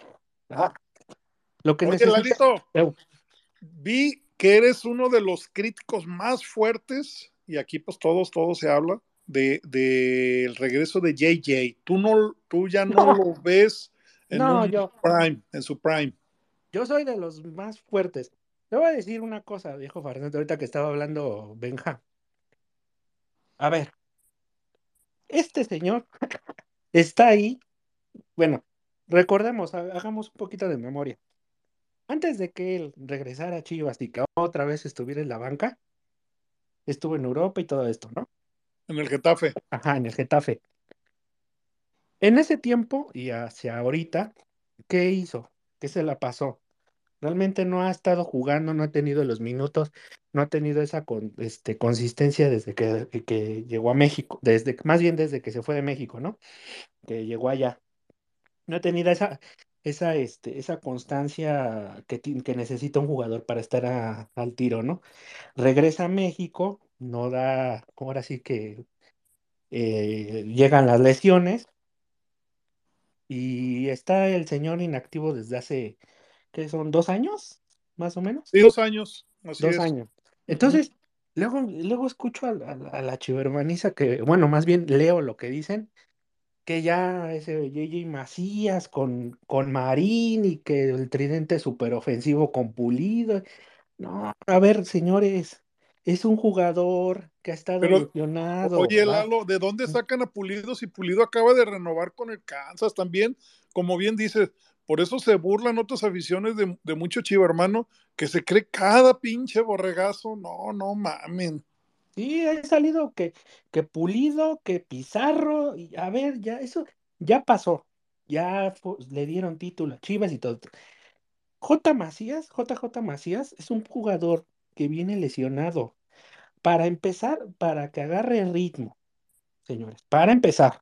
Ah, lo que Oye, necesita. Lalito, Eu, vi que eres uno de los críticos más fuertes, y aquí pues todos, todos se habla, de, del regreso de JJ. Tú no, tú ya no, No. lo ves en No, un yo- prime, en su prime. Yo soy de los más fuertes. Te voy a decir una cosa, viejo Fernando, ahorita que estaba hablando Benja. A ver, este señor está ahí. Bueno, recordemos, ha- hagamos un poquito de memoria. antes de que él regresara a Chivas y que otra vez estuviera en la banca, estuvo en Europa y todo esto, ¿no? En el Getafe. Ajá, en el Getafe. En ese tiempo y hacia ahorita, ¿qué hizo? ¿Qué se la pasó? Realmente no ha estado jugando, no ha tenido los minutos, no ha tenido esa este, consistencia desde que, que llegó a México, desde, más bien desde que se fue de México, ¿no? Que llegó allá. No ha tenido esa, esa, este, esa constancia que, que necesita un jugador para estar al tiro, ¿no? Regresa a México, no da, ahora sí que eh, llegan las lesiones y está el señor inactivo desde hace, ¿qué son? ¿Dos años? Más o menos. Sí, dos años. Así Dos es. años. Entonces, luego, luego escucho a, la- a la chivermaniza que, bueno, más bien leo lo que dicen, que ya ese JJ Macías con, con Marín y que el tridente súper ofensivo con Pulido. No, a ver, señores, es un jugador que ha estado Pero, lesionado, Oye, ¿verdad? Lalo, ¿de dónde sacan a Pulido si Pulido acaba de renovar con el Kansas también? Como bien dices, por eso se burlan otras aficiones de, mucho chivo hermano, que se cree cada pinche borregazo. No, no mamen. Sí, ha salido que, que Pulido, que Pizarro, y a ver, ya eso ya pasó, ya le dieron título a Chivas y todo. J. Macías, JJ Macías es un jugador que viene lesionado. Para empezar, para que agarre ritmo, señores, para empezar.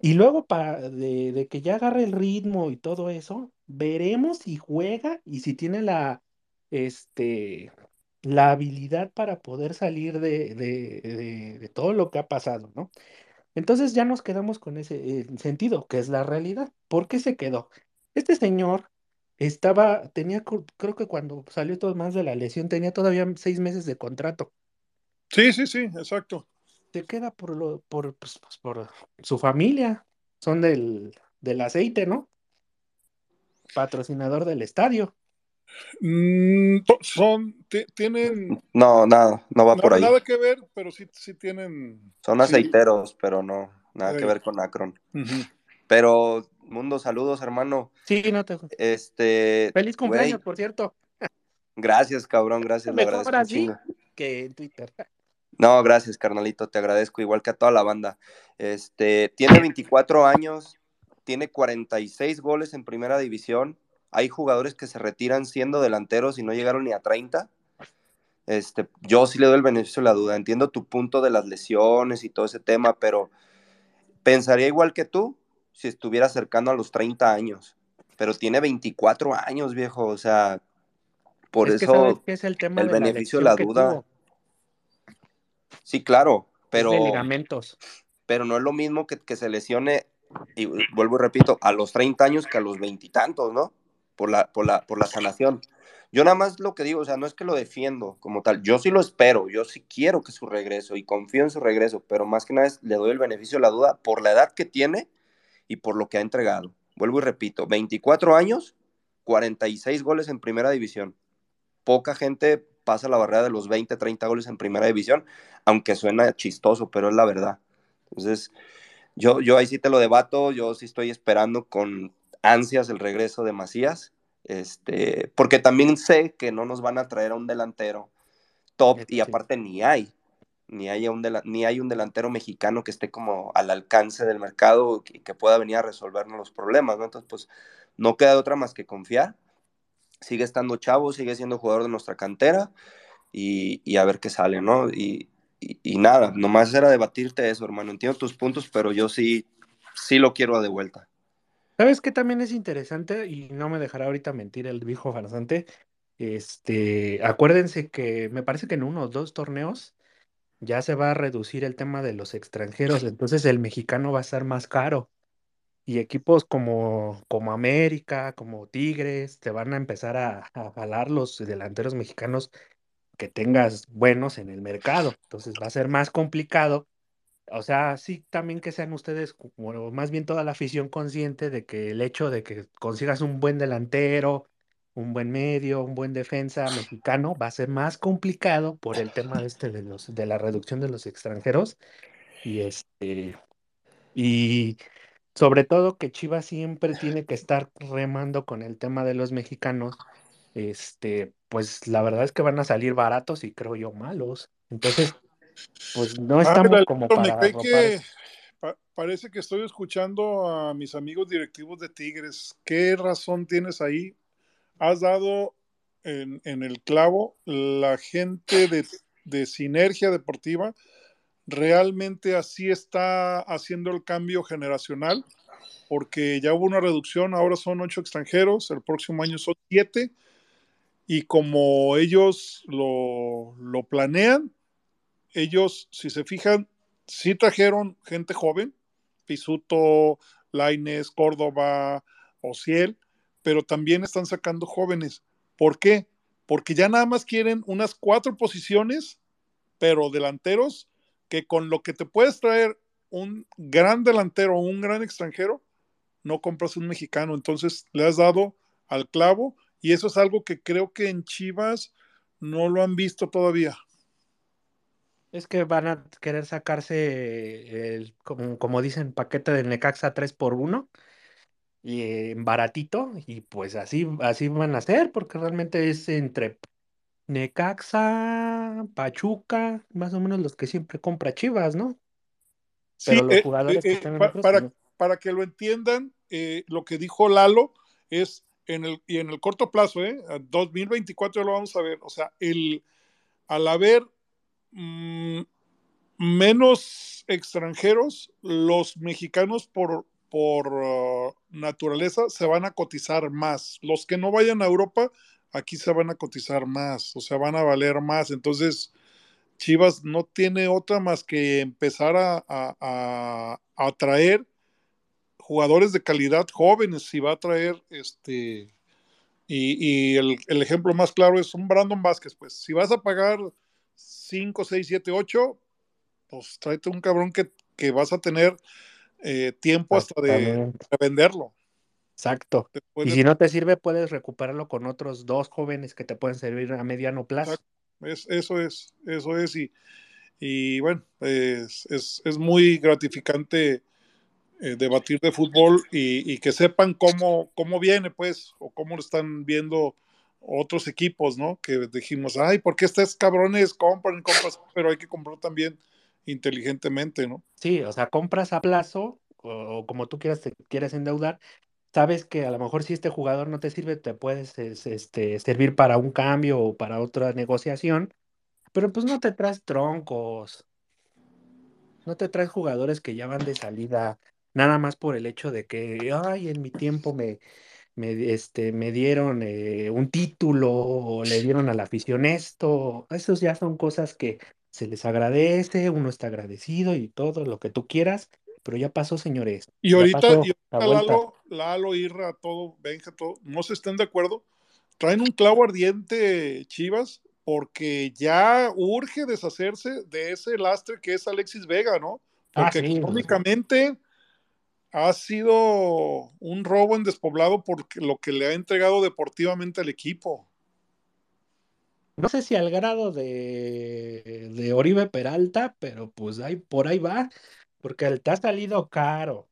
Y luego para de, que ya agarre el ritmo y todo eso, veremos si juega y si tiene la, este, la habilidad para poder salir de, de, de- todo lo que ha pasado, ¿no? Entonces ya nos quedamos con ese eh, sentido, que es la realidad. ¿Por qué se quedó? Este señor estaba, tenía, creo que cuando salió todo más de la lesión, tenía todavía seis meses de contrato. Sí, sí, sí, exacto. Se queda por lo, por, pues, pues, por su familia. Son del, del aceite, ¿no? Patrocinador del estadio. Mm, son, ti- tienen No, nada, no va por ahí. nada que ver, pero sí, sí tienen. Son sí. aceiteros, pero no, nada que ver con Akron. Pero, mundo, saludos, hermano. Sí, no te. Este, Feliz cumpleaños, por cierto. gracias, cabrón, gracias, Mejor así que en Twitter. No, gracias, carnalito, te agradezco, igual que a toda la banda. Este, tiene 24 años, tiene 46 goles en primera división. Hay jugadores que se retiran siendo delanteros y no llegaron ni a 30. Este, yo sí le doy el beneficio de la duda. Entiendo tu punto de las lesiones y todo ese tema, pero pensaría igual que tú si estuviera cercano a los 30 años. Pero tiene 24 años, viejo. O sea, por es que sabes eso que es el tema el de la beneficio de la duda. tuvo. Sí, claro, pero, de ligamentos. pero no es lo mismo que, que se lesione, y vuelvo y repito, a los 30 años que a los veintitantos, ¿no? Por la, por, la, por la sanación. Yo nada más lo que digo, o sea, no es que lo defiendo como tal, yo sí lo espero, yo sí quiero que su regreso y confío en su regreso, pero más que nada es, le doy el beneficio de la duda por la edad que tiene y por lo que ha entregado. Vuelvo y repito, 24 años, 46 goles en primera división. Poca gente pasa la barrera de los 20, 30 goles en primera división, aunque suena chistoso, pero es la verdad. Entonces, yo, yo ahí sí te lo debato, yo sí estoy esperando con ansias el regreso de Macías, este, porque también sé que no nos van a traer a un delantero top y aparte ni hay, ni hay, un ni hay un delantero mexicano que esté como al alcance del mercado y que pueda venir a resolvernos los problemas, ¿no? Entonces, pues no queda otra más que confiar. Sigue estando chavo, sigue siendo jugador de nuestra cantera y, y a ver qué sale, ¿no? Y, y, nada, nomás era debatirte eso, hermano. Entiendo tus puntos, pero yo sí, sí lo quiero de vuelta. ¿Sabes qué también es interesante? Y no me dejará ahorita mentir el viejo farsante. Este, acuérdense que me parece que en uno o dos torneos ya se va a reducir el tema de los extranjeros, entonces el mexicano va a estar más caro. Y equipos como, como América, como Tigres, te van a empezar a, a jalar los delanteros mexicanos que tengas buenos en el mercado. Entonces va a ser más complicado. O sea, sí también que sean ustedes, como más bien toda la afición consciente de que el hecho de que consigas un buen delantero, un buen medio, un buen defensa mexicano, va a ser más complicado por el tema este de los, de la reducción de los extranjeros. Y este, y Sobre todo que Chivas siempre tiene que estar remando con el tema de los mexicanos. Este, pues la verdad es que van a salir baratos y creo yo malos. Entonces, pues no Ah, estamos como para que pa- parece que estoy escuchando a mis amigos directivos de Tigres. ¿Qué razón tienes ahí? Has dado en, en el clavo la gente de, de Sinergia Deportiva. Realmente así está haciendo el cambio generacional, porque ya hubo una reducción, ahora son ocho extranjeros, el próximo año son siete, y como ellos lo, lo planean, ellos, si se fijan, sí trajeron gente joven, Pisuto, Laines, Córdoba, Ociel, pero también están sacando jóvenes. ¿Por qué? Porque ya nada más quieren unas cuatro posiciones, pero delanteros, que con lo que te puedes traer un gran delantero o un gran extranjero, no compras un mexicano. Entonces le has dado al clavo y eso es algo que creo que en Chivas no lo han visto todavía. Es que van a querer sacarse el, como, como dicen, paquete de Necaxa 3 por 1 y eh, baratito, y pues así, así van a ser, porque realmente es entre Necaxa, Pachuca, más o menos los que siempre compra Chivas, ¿no? Sí, Pero los eh, jugadores eh, que en para, pues, para que lo entiendan, eh, lo que dijo Lalo es y en el corto plazo, ¿eh? A 2024 lo vamos a ver. O sea, el, al haber mm, menos extranjeros, los mexicanos por, por uh, naturaleza se van a cotizar más. Los que no vayan a Europa, aquí se van a cotizar más, o sea, van a valer más. Entonces, Chivas no tiene otra más que empezar a, a, a, jugadores de calidad jóvenes, si va a traer este... Y, y el, el, ejemplo más claro es un Brandon Vázquez, pues si vas a pagar 5, 6, 7, 8, pues tráete un cabrón que, que vas a tener eh, tiempo hasta de, de venderlo. Exacto. Y si no te sirve, puedes recuperarlo con otros dos jóvenes que te pueden servir a mediano plazo. Es, eso es, eso es. Y, y bueno, es, es, es muy gratificante eh, debatir de fútbol y, que sepan cómo, cómo viene, pues, o cómo lo están viendo otros equipos, ¿no? Que dijimos, ay, ¿por qué estos cabrones compran compras? Pero hay que comprar también inteligentemente, ¿no? Sí, o sea, compras a plazo o, como tú quieras, te quieres endeudar, sabes que a lo mejor si este jugador no te sirve, te puedes es- este, servir para un cambio o para otra negociación, pero pues no te traes troncos, no te traes jugadores que ya van de salida, nada más por el hecho de que, ay, en mi tiempo me, me, este, me dieron eh, un título o le dieron a la afición esto. Esos ya son cosas que se les agradece, uno está agradecido y todo lo que tú quieras, pero ya pasó, señores. Y ahorita, pasó y ahorita. Lalo, Lalo, Irra, todo, Benja, todo, no se estén de acuerdo, traen un clavo ardiente Chivas porque ya urge deshacerse de ese lastre que es Alexis Vega, ¿no? Ah, Porque sí, económicamente ha sido un robo en despoblado por lo que le ha entregado deportivamente al equipo. No sé si al grado de, de Oribe Peralta, pero pues ahí, por ahí va, porque te ha salido caro,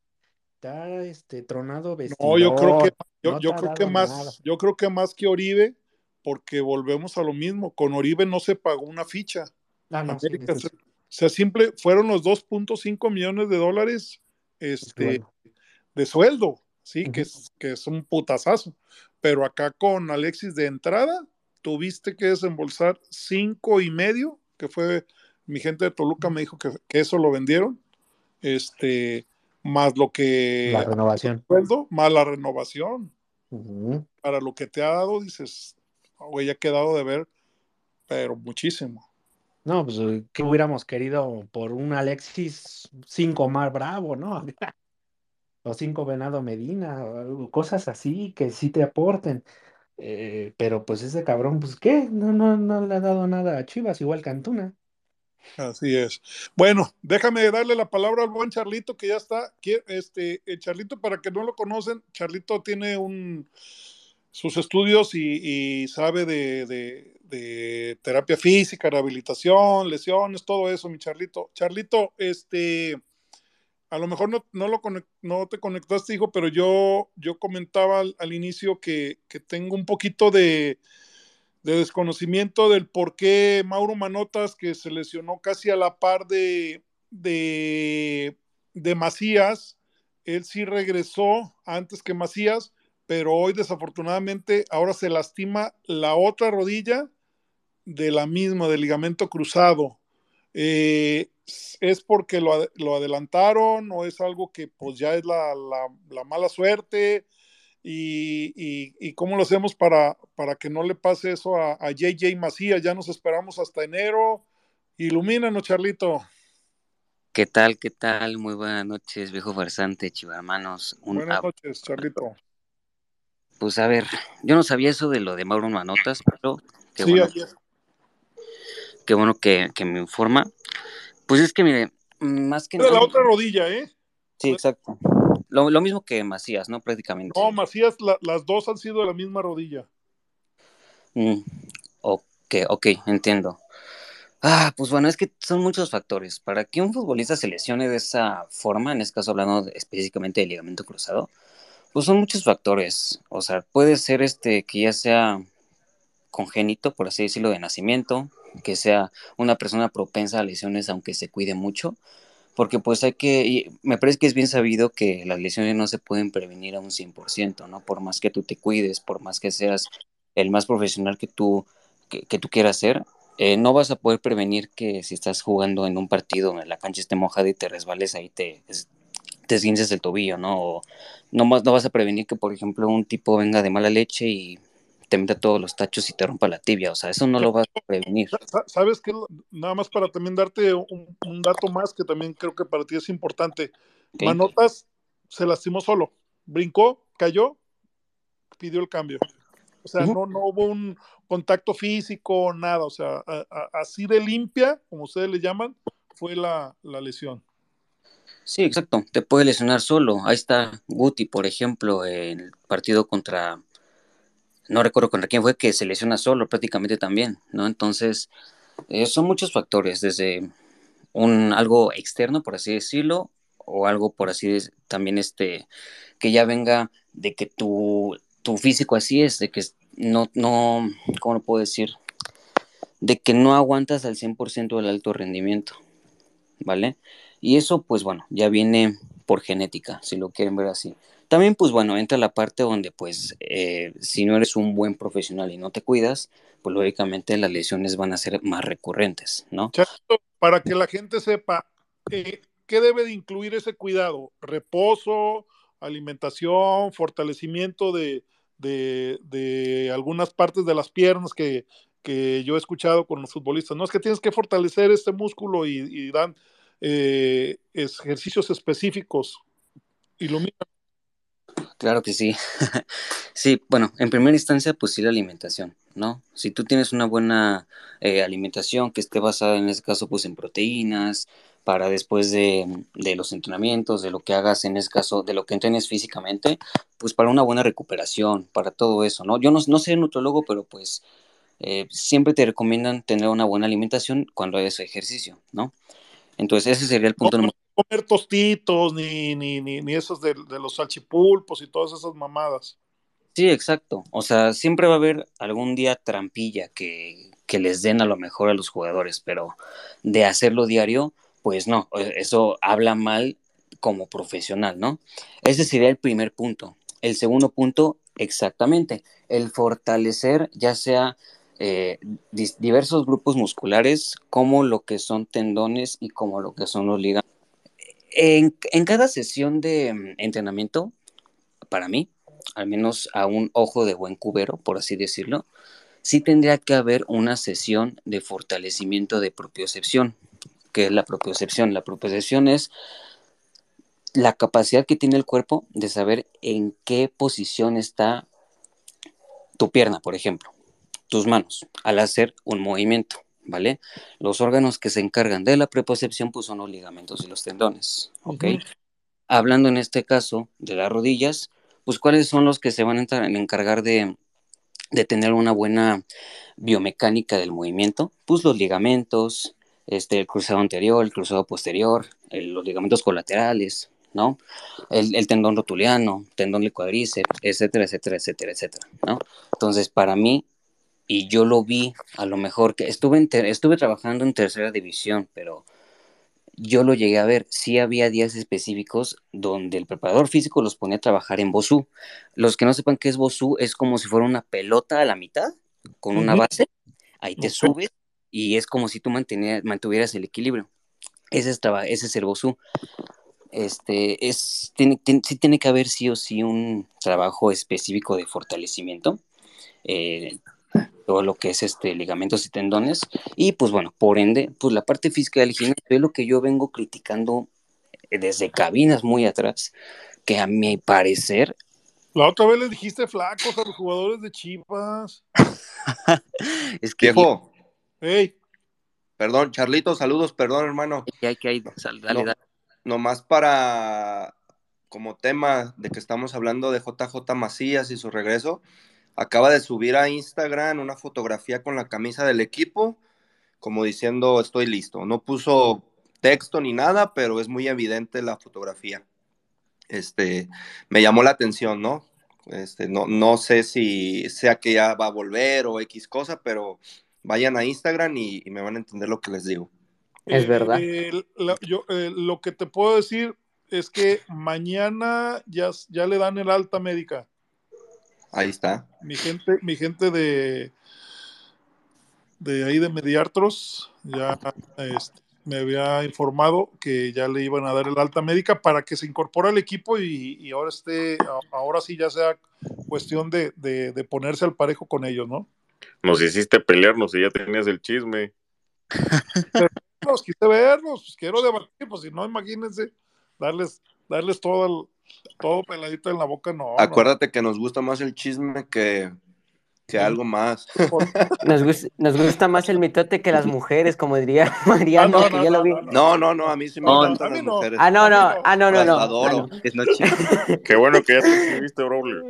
te ha este, tronado No, yo creo que yo, no creo que nada. más, yo creo que más que Oribe, porque volvemos a lo mismo. Con Oribe no se pagó una ficha. Ah, no, América, sí, o sea, simple, fueron los 2.5 millones de dólares es este, de sueldo, sí, que, es, que es un putazazo. Pero acá con Alexis de entrada, tuviste que desembolsar cinco y medio, que fue mi gente de Toluca me dijo que, que eso lo vendieron, este, más lo La que renovación. sueldo, más la renovación. Para lo que te ha dado, dices, "Oh, güey, ha quedado de ver, pero muchísimo. No, pues, eh, ¿qué hubiéramos querido por un Alexis cinco más bravo, ¿no? O cinco Venado Medina, cosas así que sí te aporten. Eh, pero pues ese cabrón, pues ¿qué? No, no, no le ha dado nada a Chivas, igual que Antuna. Así es. Bueno, déjame darle la palabra al buen Charlito que ya está. Este, el Charlito, para que no lo conocen, Charlito tiene un sus estudios y, sabe de- de terapia física, rehabilitación, lesiones, todo eso, mi Charlito. Charlito, este, a lo mejor no, no, lo no te conectaste, hijo, pero yo, yo comentaba al, al inicio que, que, tengo un poquito de, de, desconocimiento del por qué Mauro Manotas, que se lesionó casi a la par de, de, de Macías, él sí regresó antes que Macías, pero hoy desafortunadamente ahora se lastima la otra rodilla de la misma, del ligamento cruzado. Eh, ¿Es porque lo, lo, adelantaron o es algo que pues ya es la, la, la mala suerte? Y, y, y, cómo lo hacemos para, para que no le pase eso a, a JJ Macías? Ya nos esperamos hasta enero. Ilumínanos, Charlito. ¿Qué tal? ¿Qué tal? Muy buenas noches, viejo farsante, chivarmanos. Un buenas noches, Charlito. Pues a ver, yo no sabía eso de lo de Mauro Manotas, pero qué sí, bueno. Qué bueno que, que, me informa. Pues es que, mire, más que de la otra rodilla, ¿eh? Sí, exacto. Lo, lo, mismo que Macías, ¿no? Prácticamente. No, Macías, la, las dos han sido de la misma rodilla. Mm, ok, ok, entiendo. Ah, pues bueno, es que son muchos factores. Para que un futbolista se lesione de esa forma, en este caso hablando específicamente del ligamento cruzado, pues son muchos factores. O sea, puede ser este que ya sea congénito, por así decirlo, de nacimiento, que sea una persona propensa a lesiones aunque se cuide mucho, porque pues hay que, me parece que es bien sabido que las lesiones no se pueden prevenir a un 100%, ¿no? Por más que tú te cuides, por más que seas el más profesional que tú, que, tú quieras ser, eh, no vas a poder prevenir que si estás jugando en un partido donde la cancha esté mojada y te resbales ahí te, te esguinces el tobillo, ¿no? O no, no vas a prevenir que, por ejemplo, un tipo venga de mala leche y te meta todos los tachos y te rompa la tibia, o sea, eso no lo vas a prevenir. ¿Sabes qué? Nada más para también darte un, un dato más que también creo que para ti es importante. Okay. Manotas se lastimó solo, brincó, cayó, pidió el cambio. O sea, uh -huh. no, no hubo un contacto físico, nada. O sea, a, a, así de limpia, como ustedes le llaman, fue la, la, lesión. Sí, exacto. Te puede lesionar solo. Ahí está Guti, por ejemplo, en el partido contra, no recuerdo contra quién fue, que se lesiona solo prácticamente también, ¿no? Entonces, eh, son muchos factores, desde un algo externo, por así decirlo, o algo por así también este, que ya venga de que tu, tu físico así es, de que no, no, ¿cómo lo puedo decir? De que no aguantas al 100% del alto rendimiento, ¿vale? Y eso, pues bueno, ya viene por genética, si lo quieren ver así. También, pues bueno, entra la parte donde, pues, eh, si no eres un buen profesional y no te cuidas, pues lógicamente las lesiones van a ser más recurrentes, ¿no? Para que la gente sepa, eh, ¿qué debe de incluir ese cuidado? Reposo, alimentación, fortalecimiento de, de, de algunas partes de las piernas que, que, yo he escuchado con los futbolistas. No es que tienes que fortalecer este músculo y, y dan eh, ejercicios específicos. Ilumina. Claro que sí. sí, bueno, en primera instancia, pues sí la alimentación, ¿no? Si tú tienes una buena eh, alimentación que esté basada en este caso, pues en proteínas, para después de, de, los entrenamientos, de lo que hagas en este caso, de lo que entrenes físicamente, pues para una buena recuperación, para todo eso, ¿no? Yo no, no soy nutrólogo, pero pues eh, siempre te recomiendan tener una buena alimentación cuando haces ejercicio, ¿no? Entonces ese sería el punto no, número comer tostitos, ni, ni, ni, ni esos de, de, los salchipulpos y todas esas mamadas. Sí, exacto. O sea, siempre va a haber algún día trampilla que, que les den a lo mejor a los jugadores, pero de hacerlo diario, pues no, eso habla mal como profesional, ¿no? Ese sería el primer punto. El segundo punto, exactamente, el fortalecer ya sea eh, diversos grupos musculares como lo que son tendones y como lo que son los ligamentos. En, en cada sesión de mm, entrenamiento, para mí, al menos a un ojo de buen cubero, por así decirlo, sí tendría que haber una sesión de fortalecimiento de propiocepción, que es la propiocepción. La propiocepción es la capacidad que tiene el cuerpo de saber en qué posición está tu pierna, por ejemplo, tus manos, al hacer un movimiento, ¿vale? Los órganos que se encargan de la propiocepción pues son los ligamentos y los tendones, ¿ok? Uh -huh. Hablando en este caso de las rodillas, pues cuáles son los que se van a encargar de, de tener una buena biomecánica del movimiento, pues los ligamentos, este, el cruzado anterior, el cruzado posterior, el- los ligamentos colaterales, ¿no? El, el tendón rotuliano, tendón de cuádriceps, etcétera, etcétera, etcétera, etcétera, ¿no? Entonces, para mí, y yo lo vi, a lo mejor que estuve, en ter- estuve trabajando en tercera división, pero yo lo llegué a ver, sí había días específicos donde el preparador físico los ponía a trabajar en Bosú. Los que no sepan qué es Bosú, es como si fuera una pelota a la mitad, con una base, ahí te subes y es como si tú mantuvieras el equilibrio. Ese es, ese es el Bosú. Este, es, tiene, tiene- sí tiene que haber sí o sí un trabajo específico de fortalecimiento. eh, todo lo que es este ligamentos y tendones y pues bueno, por ende, pues la parte física del gimnasio es lo que yo vengo criticando eh, desde cabinas muy atrás, que a mi parecer La otra vez les dijiste flacos a los jugadores de Chivas. es que Viejo, Ey, perdón, Charlito, saludos, perdón, hermano. ya hay que hay, sal- dale, No, dale. nomás para como tema de que estamos hablando de JJ Macías y su regreso, acaba de subir a Instagram una fotografía con la camisa del equipo, como diciendo estoy listo. No puso texto ni nada, pero es muy evidente la fotografía. Este, me llamó la atención, ¿no? Este, no, no sé si sea que ya va a volver o X cosa, pero vayan a Instagram y, y me van a entender lo que les digo. Es eh, verdad. eh, la- yo, eh, lo que te puedo decir es que mañana ya, ya le dan el alta médica. Ahí está. Mi gente, mi gente de, de ahí de Mediartros ya este, me había informado que ya le iban a dar el alta médica para que se incorpore al equipo y, y ahora esté, ahora sí ya sea cuestión de, de- de ponerse al parejo con ellos, ¿no? Nos hiciste pelearnos y ya tenías el chisme. Los quise verlos, pues quiero debatir, pues si no, imagínense, darles, darles todo el, todo peladito en la boca, no. no. Acuérdate que nos gusta más el chisme que, que algo más. Nos, gus- nos gusta más el mitote que las mujeres, como diría Mariano, Ah, no, que no, ya lo vi. no, no. No, a mí sí me encantan las no. mujeres. Ah, no, no, ah, no, no, no. adoro. Ah, no. Es noche. Qué bueno que ya te escribiste, Braulio.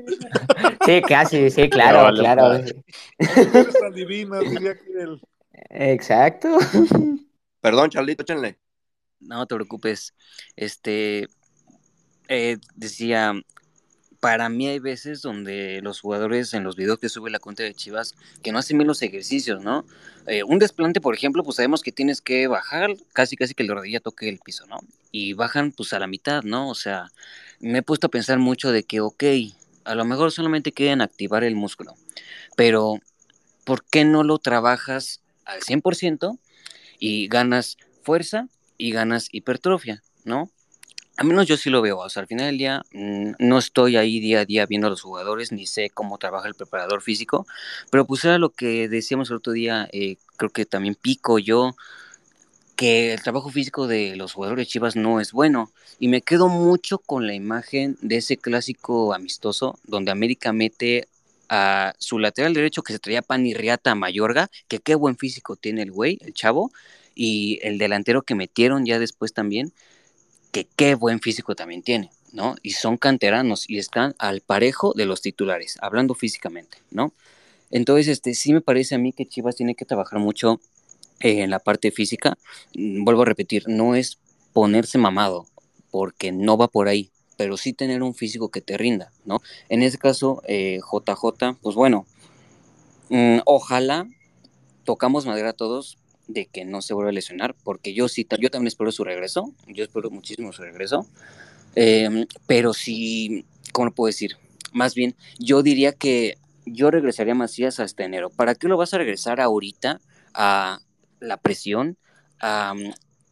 Sí, casi, sí, claro, vale, claro. Mujeres tan divinas, diría Exacto. Perdón, Charlito, échenle. No te preocupes. Este eh, decía, para mí hay veces donde los jugadores en los videos que sube la cuenta de Chivas que no hacen bien los ejercicios, ¿no? Eh, un desplante, por ejemplo, pues sabemos que tienes que bajar casi casi que la rodilla toque el piso, ¿no? Y bajan pues a la mitad, ¿no? O sea, me he puesto a pensar mucho de que, ok, a lo mejor solamente quieren activar el músculo, pero ¿por qué no lo trabajas al 100% y ganas fuerza y ganas hipertrofia, ¿no? A menos yo sí lo veo, o sea, al final del día no estoy ahí día a día viendo a los jugadores, ni sé cómo trabaja el preparador físico, pero pues era lo que decíamos el otro día, eh, creo que también Pico, yo, que el trabajo físico de los jugadores Chivas no es bueno. Y me quedo mucho con la imagen de ese clásico amistoso donde América mete a su lateral derecho que se traía pan y a Mayorga, que qué buen físico tiene el güey, el chavo, y el delantero que metieron ya después también, que qué buen físico también tiene, ¿no? Y son canteranos y están al parejo de los titulares, hablando físicamente, ¿no? Entonces, este, sí me parece a mí que Chivas tiene que trabajar mucho eh, en la parte física. Mm, Vuelvo a repetir, no es ponerse mamado, porque no va por ahí, pero sí tener un físico que te rinda, ¿no? En ese caso, eh, JJ, pues bueno, mm, ojalá tocamos madera a todos de que no se vuelva a lesionar, porque yo sí, yo también espero su regreso, yo espero muchísimo su regreso, eh, pero sí, ¿cómo lo puedo decir? Más bien, yo diría que yo regresaría a Macías hasta enero. ¿Para qué lo vas a regresar ahorita a la presión, a,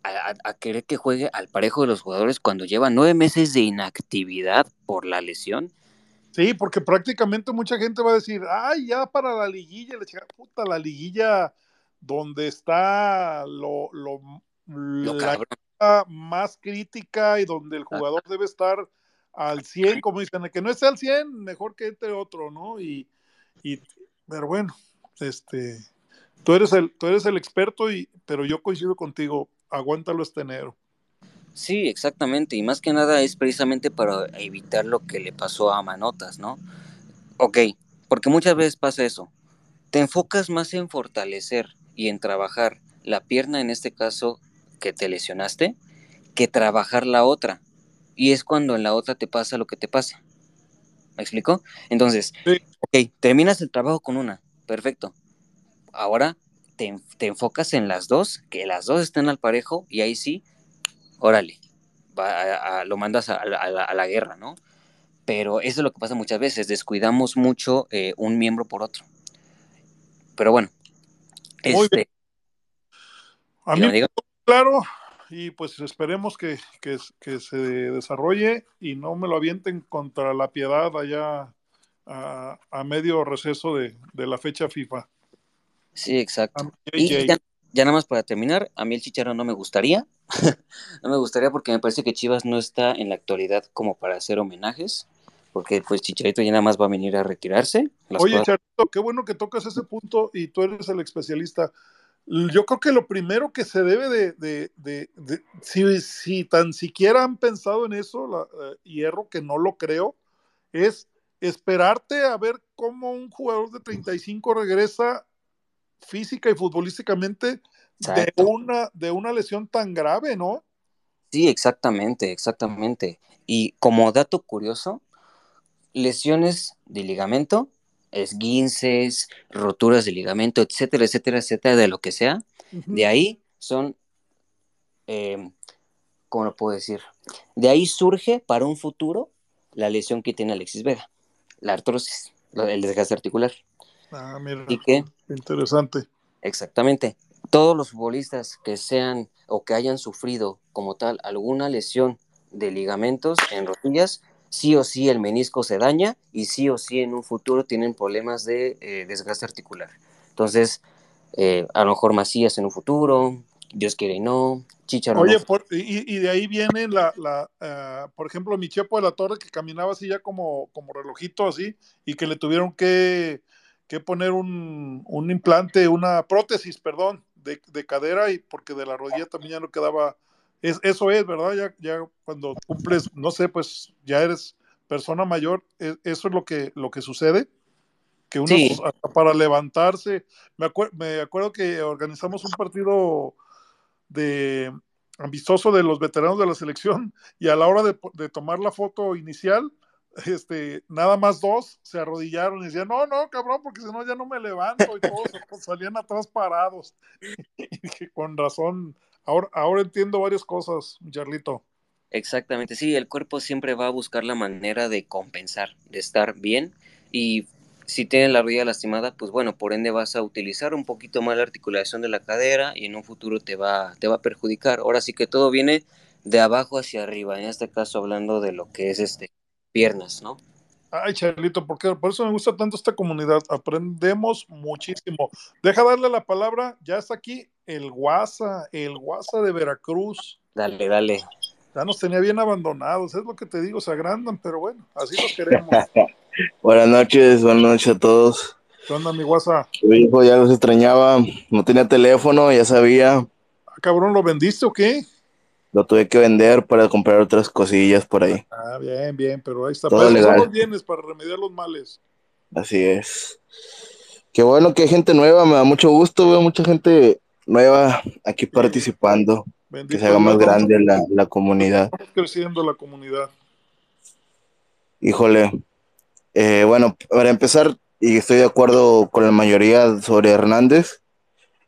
a, querer que juegue al parejo de los jugadores cuando lleva nueve meses de inactividad por la lesión? Sí, porque prácticamente mucha gente va a decir, ay, ya para la liguilla, la chica, puta, la liguilla donde está lo, lo, Lo la más crítica y donde el jugador debe estar al 100, como dicen, el que no esté al 100, mejor que entre otro, ¿no? Y, y pero bueno, este, tú eres el, tú eres el experto, y, pero yo coincido contigo, aguántalo este enero. Sí, exactamente, y más que nada es precisamente para evitar lo que le pasó a Manotas, ¿no? Ok, porque muchas veces pasa eso. Te enfocas más en fortalecer y en trabajar la pierna en este caso que te lesionaste que trabajar la otra. Y es cuando en la otra te pasa lo que te pasa. ¿Me explico? Entonces, Sí. ok, terminas el trabajo con una, perfecto. Ahora te, te enfocas en las dos, que las dos estén al parejo y ahí sí, órale, va a- a- lo mandas a la guerra, ¿no? Pero eso es lo que pasa muchas veces, descuidamos mucho eh, un miembro por otro. Pero bueno, Muy este, A mí claro, y pues esperemos que, que, que se desarrolle y no me lo avienten contra la piedad allá a, a medio receso de, de la fecha FIFA. sí, exacto. Y ya, ya nada más para terminar, a mí el Chicharro no me gustaría. no me gustaría porque me parece que Chivas no está en la actualidad como para hacer homenajes. Porque pues Chicharito ya nada más va a venir a retirarse. Las Oye, cosas- Charito, qué bueno que tocas ese punto y tú eres el especialista. Yo creo que lo primero que se debe de, de- de- de- si, si tan siquiera han pensado en eso, la, eh, hierro, que no lo creo, es esperarte a ver cómo un jugador de 35 regresa física y futbolísticamente de una, de una lesión tan grave, ¿no? Sí, exactamente, exactamente. Y como dato curioso, lesiones de ligamento, esguinces, roturas de ligamento, etcétera, etcétera, etcétera, de lo que sea, de ahí son, eh, ¿cómo lo puedo decir? De ahí surge para un futuro la lesión que tiene Alexis Vega, la artrosis, el desgaste articular. Ah, mira, que, interesante. exactamente, todos los futbolistas que sean o que hayan sufrido como tal alguna lesión de ligamentos en rodillas, sí o sí el menisco se daña y sí o sí en un futuro tienen problemas de eh, desgaste articular. Entonces, eh, a lo mejor Macías en un futuro, Dios quiere y no, Chicharo Oye, por- y, y de ahí viene la, la eh, por ejemplo, mi Chepo de la Torre que caminaba así ya como, como relojito así y que le tuvieron que, que poner un, un implante, una prótesis, perdón, de, de cadera y porque de la rodilla también ya no quedaba. Es, eso es, ¿verdad? Ya, ya cuando cumples, no sé, pues ya eres persona mayor, e- eso es lo que, lo que sucede. Que uno Sí. hasta para levantarse, me, acuer- me acuerdo que organizamos un partido de amistoso de los veteranos de la selección y a la hora de, de tomar la foto inicial, este, nada más dos se arrodillaron y decían, no, no, cabrón, porque si no ya no me levanto y todos salían atrás parados. Y dije, con razón, ahora, ahora entiendo varias cosas, Charlito. Exactamente, sí, el cuerpo siempre va a buscar la manera de compensar, de estar bien y si tienes la rodilla lastimada, pues bueno, por ende vas a utilizar un poquito más la articulación de la cadera y en un futuro te va, te va a perjudicar. Ahora sí que todo viene de abajo hacia arriba, en este caso hablando de lo que es este piernas, ¿no? Ay, Charlito, porque por eso me gusta tanto esta comunidad. Aprendemos muchísimo. Deja darle la palabra, ya está aquí el Guasa, el Guasa de Veracruz. Dale, dale. Ya nos tenía bien abandonados, es lo que te digo, se agrandan, pero bueno, así los queremos. Buenas noches, buenas noches a todos. ¿Qué onda, mi Guasa? Mi hijo ya los extrañaba, no tenía teléfono, ya sabía, Ah, cabrón, ¿lo vendiste o qué? lo tuve que vender para comprar otras cosillas por ahí. Ah, bien, bien, pero ahí está. Todo Para legal. los bienes, para remediar los males. Así es. Qué bueno que hay gente nueva, me da mucho gusto, veo mucha gente nueva aquí participando, que se haga más grande la, la comunidad. Estamos creciendo la comunidad. Híjole, eh, bueno, para empezar, y estoy de acuerdo con la mayoría sobre Hernández,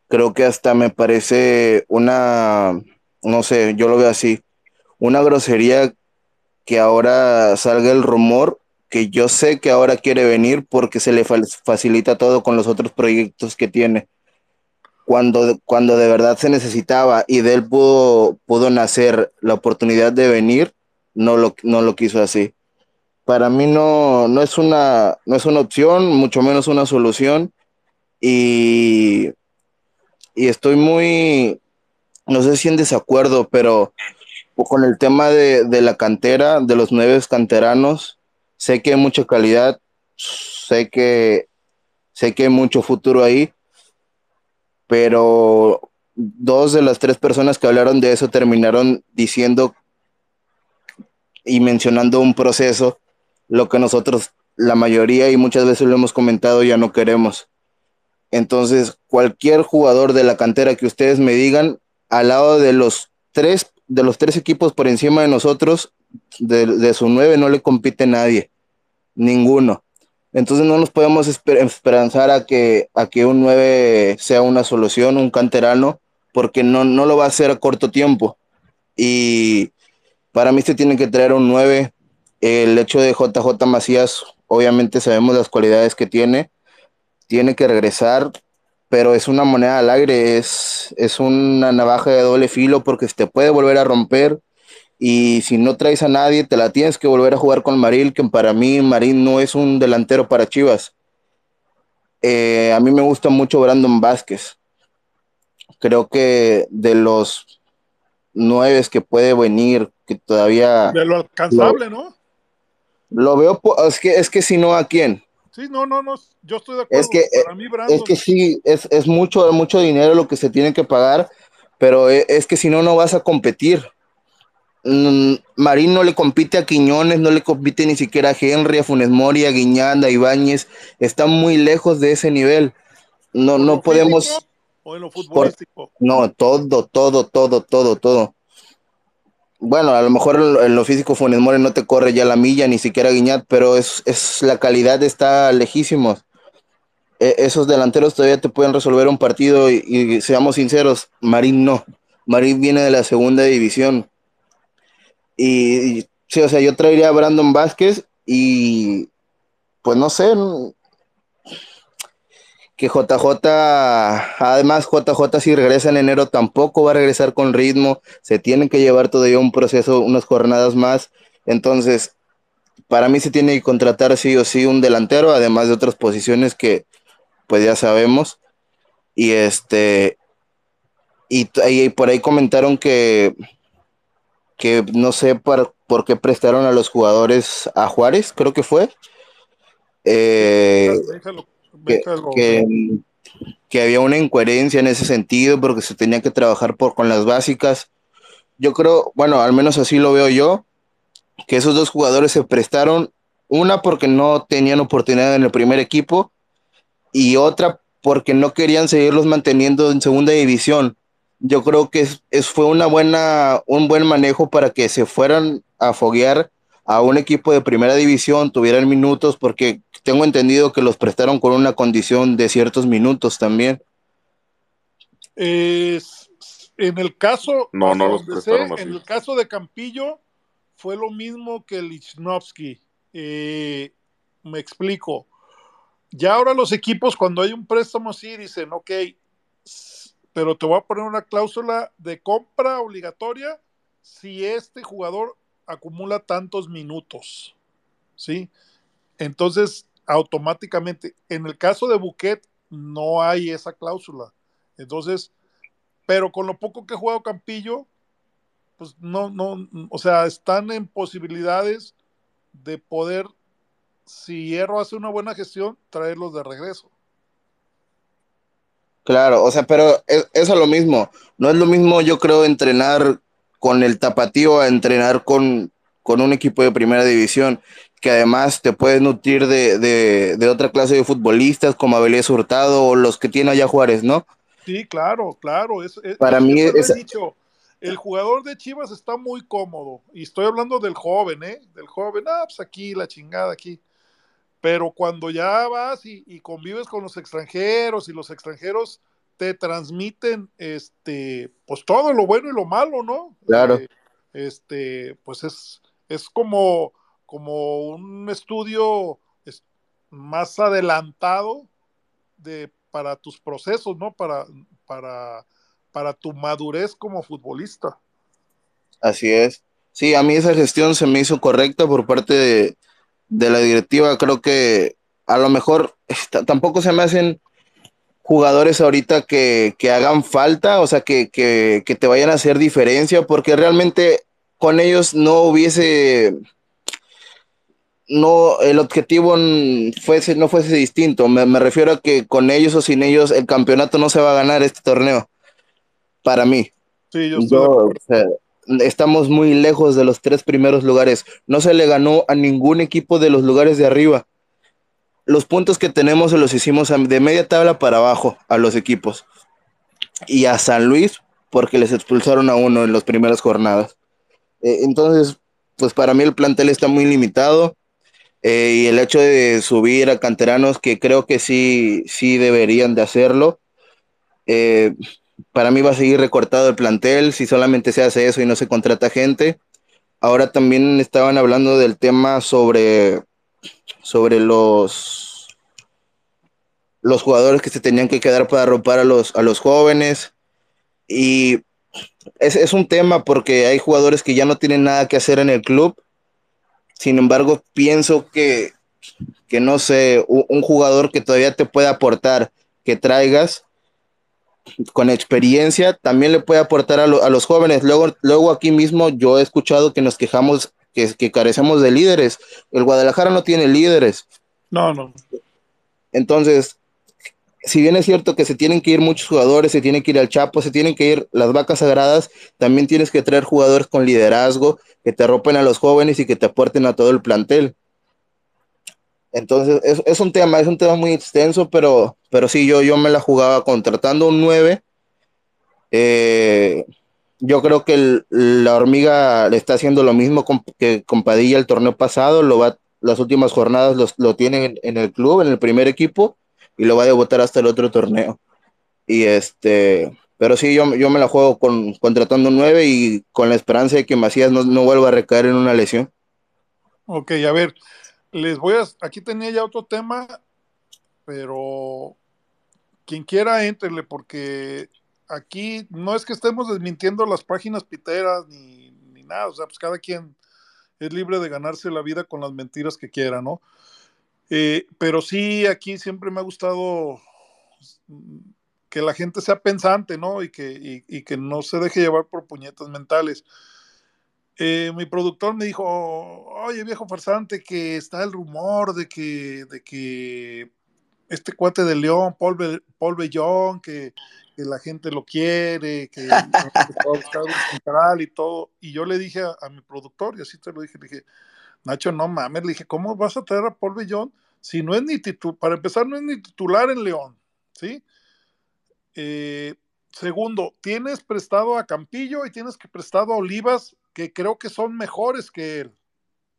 creo que hasta me parece una, no sé, yo lo veo así, una grosería que ahora salga el rumor, que yo sé que ahora quiere venir porque se le fa- facilita todo con los otros proyectos que tiene. Cuando, cuando de verdad se necesitaba y de él pudo, pudo nacer la oportunidad de venir, no lo, no lo quiso así para mí no, no, es una, no es una opción, mucho menos una solución. Y, y estoy muy, no sé si en desacuerdo, pero con el tema de, de la cantera, de los nueve canteranos, sé que hay mucha calidad, sé que, sé que hay mucho futuro ahí, pero dos de las tres personas que hablaron de eso terminaron diciendo y mencionando un proceso lo que nosotros, la mayoría y muchas veces lo hemos comentado, ya no queremos. Entonces, cualquier jugador de la cantera que ustedes me digan, al lado de los tres, de los tres equipos por encima de nosotros, de, de su nueve no le compite nadie, ninguno. Entonces no nos podemos esper esperanzar a que, a que un 9 sea una solución, un canterano, porque no, no lo va a hacer a corto tiempo. Y para mí se tiene que traer un 9. El hecho de JJ Macías, obviamente sabemos las cualidades que tiene, tiene que regresar, pero es una moneda al aire, es, es una navaja de doble filo porque se te puede volver a romper y si no traes a nadie, te la tienes que volver a jugar con Maril, que para mí Marín no es un delantero para Chivas. Eh, a mí me gusta mucho Brandon Vázquez. Creo que de los nueve que puede venir, que todavía... De lo alcanzable, lo, ¿no? Lo veo, es que, es que si no, ¿a quién? Sí, no, no, no, yo estoy de acuerdo. Es que, para mí, Brandon... es que sí, es, es mucho, mucho dinero lo que se tiene que pagar, pero es, es que si no, no vas a competir. Marín no le compite a Quiñones, no le compite ni siquiera a Henry, a Funes Mori, a Guiñán, a Ibáñez, están muy lejos de ese nivel. No, no podemos. ¿O en lo futbolístico? Por, no, todo, todo, todo, todo, todo. Bueno, a lo mejor en lo físico Funes Mori no te corre ya la milla, ni siquiera Guiñat, pero es, es la calidad está lejísimos. E, esos delanteros todavía te pueden resolver un partido y, y seamos sinceros, Marín no. Marín viene de la segunda división y, sí, o sea, yo traería a Brandon Vázquez y pues no sé, que JJ, además JJ si regresa en enero tampoco va a regresar con ritmo, se tiene que llevar todavía un proceso, unas jornadas más, entonces para mí se tiene que contratar sí o sí un delantero, además de otras posiciones que pues ya sabemos, y este, y por ahí comentaron que que no sé por, por, qué prestaron a los jugadores a Juárez, creo que fue. Eh, déjalo, déjalo. Que, que, que, había una incoherencia en ese sentido porque se tenía que trabajar por, con las básicas. Yo creo, bueno, al menos así lo veo yo, que esos dos jugadores se prestaron, una porque no tenían oportunidad en el primer equipo y otra porque no querían seguirlos manteniendo en segunda división yo creo que es, es, fue una buena, un buen manejo para que se fueran a foguear a un equipo de primera división, tuvieran minutos, porque tengo entendido que los prestaron con una condición de ciertos minutos también. Eh, en el caso, no, no los prestaron sé, en el caso de Campillo fue lo mismo que Lichnowsky. Eh, me explico. Ya ahora los equipos cuando hay un préstamo así dicen, ok, pero te voy a poner una cláusula de compra obligatoria si este jugador acumula tantos minutos, ¿sí? Entonces, automáticamente, en el caso de Buquet, no hay esa cláusula. Entonces, pero con lo poco que ha jugado Campillo, pues no, no, o sea, están en posibilidades de poder, si Hierro hace una buena gestión, traerlos de regreso. Claro, o sea, pero es, es lo mismo. No es lo mismo, yo creo, entrenar con el tapatío a entrenar con, con un equipo de primera división, que además te puedes nutrir de, de, de otra clase de futbolistas como Abelés Hurtado o los que tiene allá Juárez, ¿no? Sí, claro, claro. Es, es, Para mí es... Dicho, el jugador de Chivas está muy cómodo. Y estoy hablando del joven, ¿eh? Del joven. Ah, pues aquí, la chingada, aquí pero cuando ya vas y, y, convives con los extranjeros y los extranjeros te transmiten este pues todo lo bueno y lo malo, ¿no? Claro. Eh, este, pues es, es como, como un estudio más adelantado de, para tus procesos, ¿no? Para, para, para tu madurez como futbolista. Así es. Sí, a mí esa gestión se me hizo correcta por parte de, de la directiva, creo que a lo mejor está, tampoco se me hacen jugadores ahorita que, que hagan falta, o sea, que, que, que, te vayan a hacer diferencia, porque realmente con ellos no hubiese, no, el objetivo fuese, no fuese distinto. Me, me refiero a que con ellos o sin ellos el campeonato no se va a ganar este torneo, para mí. Sí, yo, yo o sea, estamos muy lejos de los tres primeros lugares. No se le ganó a ningún equipo de los lugares de arriba. los puntos que tenemos se los hicimos de media tabla para abajo a los equipos. Y a San Luis, porque les expulsaron a uno en las primeras jornadas. Eh, entonces, pues para mí el plantel está muy limitado. Eh, y el hecho de subir a canteranos, que creo que sí, sí deberían de hacerlo, eh, para mí va a seguir recortado el plantel si solamente se hace eso y no se contrata gente. Ahora también estaban hablando del tema sobre, sobre los, los jugadores que se tenían que quedar para romper a los, a los jóvenes. Y es, es un tema porque hay jugadores que ya no tienen nada que hacer en el club. Sin embargo, pienso que, que no sé, un, un jugador que todavía te pueda aportar, que traigas, con experiencia también le puede aportar a, lo, a, los jóvenes. Luego, luego aquí mismo yo he escuchado que nos quejamos que, que, carecemos de líderes. El Guadalajara no tiene líderes. No, no. Entonces, si bien es cierto que se tienen que ir muchos jugadores, se tienen que ir al Chapo, se tienen que ir las vacas sagradas, también tienes que traer jugadores con liderazgo, que te arropen a los jóvenes y que te aporten a todo el plantel. Entonces, es, un tema, es un tema muy extenso, pero, pero sí, yo, yo me la jugaba contratando un 9. Eh, yo creo que la hormiga le está haciendo lo mismo que con Padilla el torneo pasado, lo va, las últimas jornadas los, lo tienen en, en, el club, en el primer equipo, y lo va a debutar hasta el otro torneo. Y este, pero sí, yo, yo me la juego con, contratando un 9 y con la esperanza de que Macías no, no vuelva a recaer en una lesión. Ok, a ver, les voy a, aquí tenía ya otro tema, pero quien quiera, entrele, porque aquí no es que estemos desmintiendo las páginas piteras ni, ni, nada, o sea, pues cada quien es libre de ganarse la vida con las mentiras que quiera, ¿no? Eh, pero sí, aquí siempre me ha gustado que la gente sea pensante, ¿no? Y que, y, y que no se deje llevar por puñetas mentales. Eh, mi productor me dijo, oye viejo farsante, que está el rumor de que, de que este cuate de León, Paul, Be Paul Bellón, que, que, la gente lo quiere, que un central y todo. Y yo le dije a, a, mi productor, y así te lo dije, le dije, Nacho, no mames, le dije, ¿cómo vas a traer a Paul Bellón si no es ni titular, para empezar, no es ni titular en León, ¿sí? Eh, segundo, tienes prestado a Campillo y tienes que prestado a Olivas que creo que son mejores que él,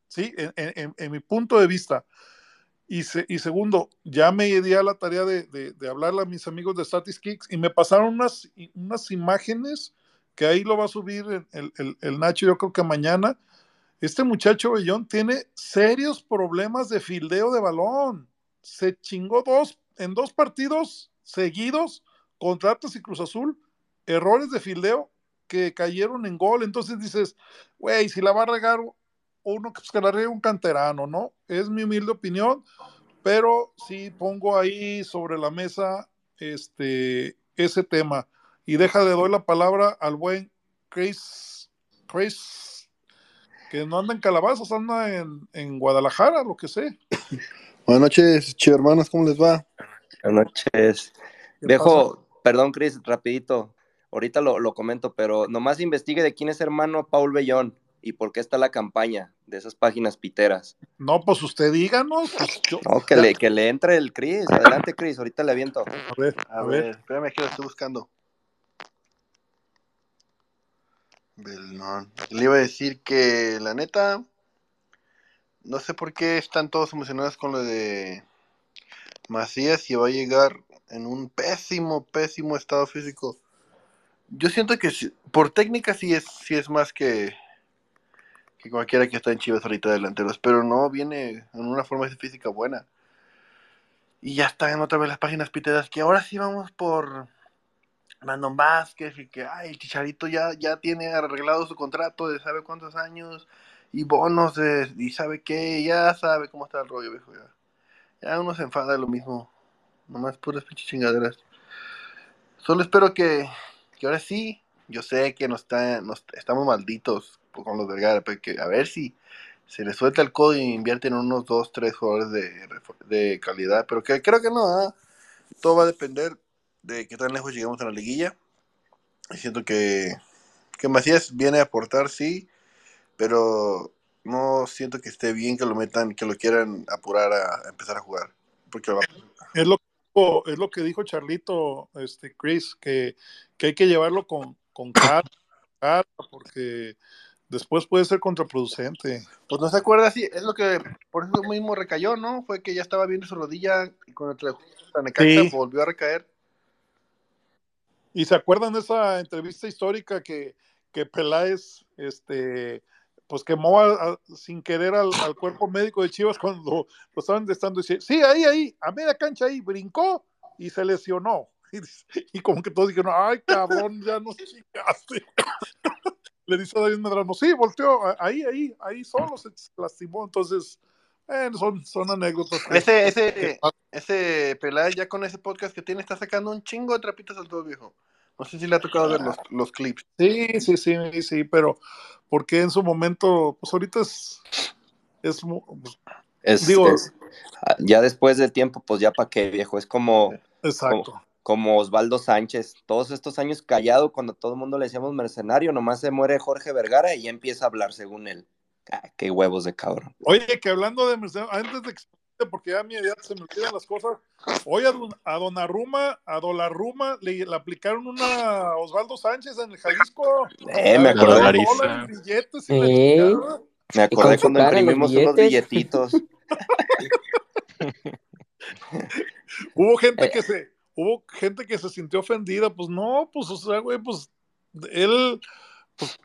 ¿sí? En, mi punto de vista. Y, se, y, segundo, ya me di a la tarea de, de, de, hablarle a mis amigos de Statis Kicks y me pasaron unas, unas imágenes que ahí lo va a subir el, el, el, Nacho, yo creo que mañana. Este muchacho Bellón tiene serios problemas de fildeo de balón. Se chingó dos, en dos partidos seguidos contra y Cruz Azul, errores de fildeo que cayeron en gol. Entonces dices, güey, si la va a regar uno, pues que la regue un canterano, ¿no? Es mi humilde opinión, pero sí pongo ahí sobre la mesa este, ese tema. Y deja de doy la palabra al buen Chris, Chris, que no anda en calabazas, anda en, en Guadalajara, lo que sé. Buenas noches, chido hermanos, ¿cómo les va? Buenas noches. Viejo, perdón, Chris, rapidito ahorita lo, lo, comento, pero nomás investigue de quién es hermano Paul Bellón y por qué está la campaña de esas páginas piteras. No, pues usted díganos. Pues yo... No, que le, que le entre el Cris. Adelante, Cris, ahorita le aviento. A ver, a, a ver. ver. Espérame que lo estoy buscando. Belón. Le iba a decir que la neta, no sé por qué están todos emocionados con lo de Macías y va a llegar en un pésimo, pésimo estado físico. Yo siento que por técnica sí es, sí es más que, que cualquiera que está en Chivas ahorita delanteros, pero no viene en una forma física buena. Y ya están otra vez las páginas piteras que ahora sí vamos por Brandon Vázquez y que ay, el Chicharito ya, ya tiene arreglado su contrato de sabe cuántos años y bonos de, y sabe qué, ya sabe cómo está el rollo, viejo. Ya, ya uno se enfada de lo mismo, nomás puras pinches chingaderas. Solo espero que, que ahora sí, yo sé que nos está, nos, estamos malditos con los Vergara, pero que a ver si se les suelta el codo y invierten unos 2, 3 jugadores de, de, calidad, pero que creo que no, ¿eh? todo va a depender de qué tan lejos lleguemos en la liguilla. Y siento que, que Macías viene a aportar, sí, pero no siento que esté bien que lo metan, que lo quieran apurar a, a empezar a jugar. porque Es lo, es lo que dijo Charlito, este Chris, que, que hay que llevarlo con, con calma, calma, porque después puede ser contraproducente. Pues no se acuerda, sí, es lo que por eso mismo recayó, ¿no? Fue que ya estaba viendo su rodilla y con el tra- Necaxa Sí. volvió a recaer. ¿Y se acuerdan de esa entrevista histórica que, que Peláez este, pues quemó a- a- sin querer al, al cuerpo médico de Chivas cuando lo estaban estando diciendo, sí, ahí, ahí, a media cancha ahí, brincó y se lesionó. Y, dice- y como que todos dijeron, ay, cabrón, ya nos chingaste. Le dice a David Medrano, sí, volteó, ahí, ahí, ahí solo se lastimó. Entonces, eh, son, son anécdotas. Ese, ese, ese Peláez ya con ese podcast que tiene está sacando un chingo de trapitos al todo viejo. No sé si le ha tocado ver los, los clips. Sí, sí, sí, sí, pero porque en su momento, pues ahorita es, es pues, Es, Digo- es- ah, ya después del tiempo, pues ya para qué, viejo. Es como, exacto. como Osvaldo Sánchez. Todos estos años callado, cuando todo el mundo le decíamos mercenario, nomás se muere Jorge Vergara y ya empieza a hablar según él. Ah, qué huevos de cabrón. Oye, que hablando de Mercedes, antes de que porque ya a mi edad se me olvidan las cosas, hoy a, don, a Donarruma, a Dolarruma, le, le aplicaron una a Osvaldo Sánchez en el Jalisco. Eh, me acordé, dólares, billetes y Eh. me acordé cuando imprimimos unos billetitos. Hubo gente Eh. que se, hubo gente que se sintió ofendida, pues no, pues, o sea, güey, pues él, pues,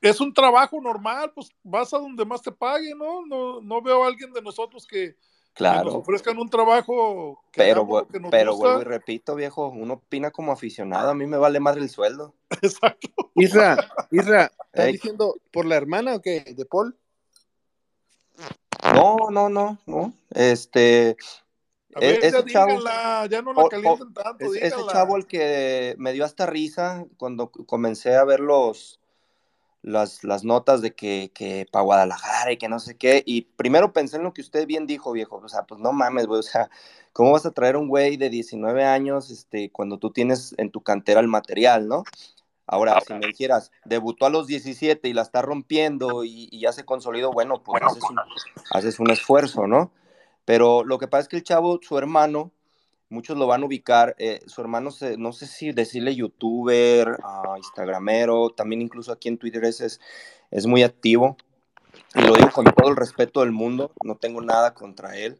es un trabajo normal, pues vas a donde más te paguen, ¿no? No, no veo a alguien de nosotros que, que nos Claro. ofrezcan un trabajo que Pero, hagamos lo vu- que nos pero gusta. vuelvo y repito, viejo, uno opina como aficionado. A mí me vale madre el sueldo. Exacto. Isra, Isra, ¿estás Ey. diciendo por la hermana o qué? ¿De Paul? No, no, no, no. Este, A ver, e- ya ese chavo, díganla, ya no la calienten tanto, es- ese díganla. chavo el que me dio hasta risa cuando comencé a ver los, las, las notas de que, que para Guadalajara y que no sé qué. Y primero pensé en lo que usted bien dijo, viejo. O sea, pues no mames, güey. O sea, ¿cómo vas a traer un güey de 19 años este, cuando tú tienes en tu cantera el material, no? Ahora, si me dijeras, debutó a los 17 y la está rompiendo y, ya se consolidó, bueno, pues haces un, haces un esfuerzo, ¿no? Pero lo que pasa es que el chavo, su hermano, muchos lo van a ubicar, eh, su hermano, se, no sé si decirle youtuber, ah, instagramero, también incluso aquí en Twitter es, es, es muy activo. Y lo digo con todo el respeto del mundo, no tengo nada contra él,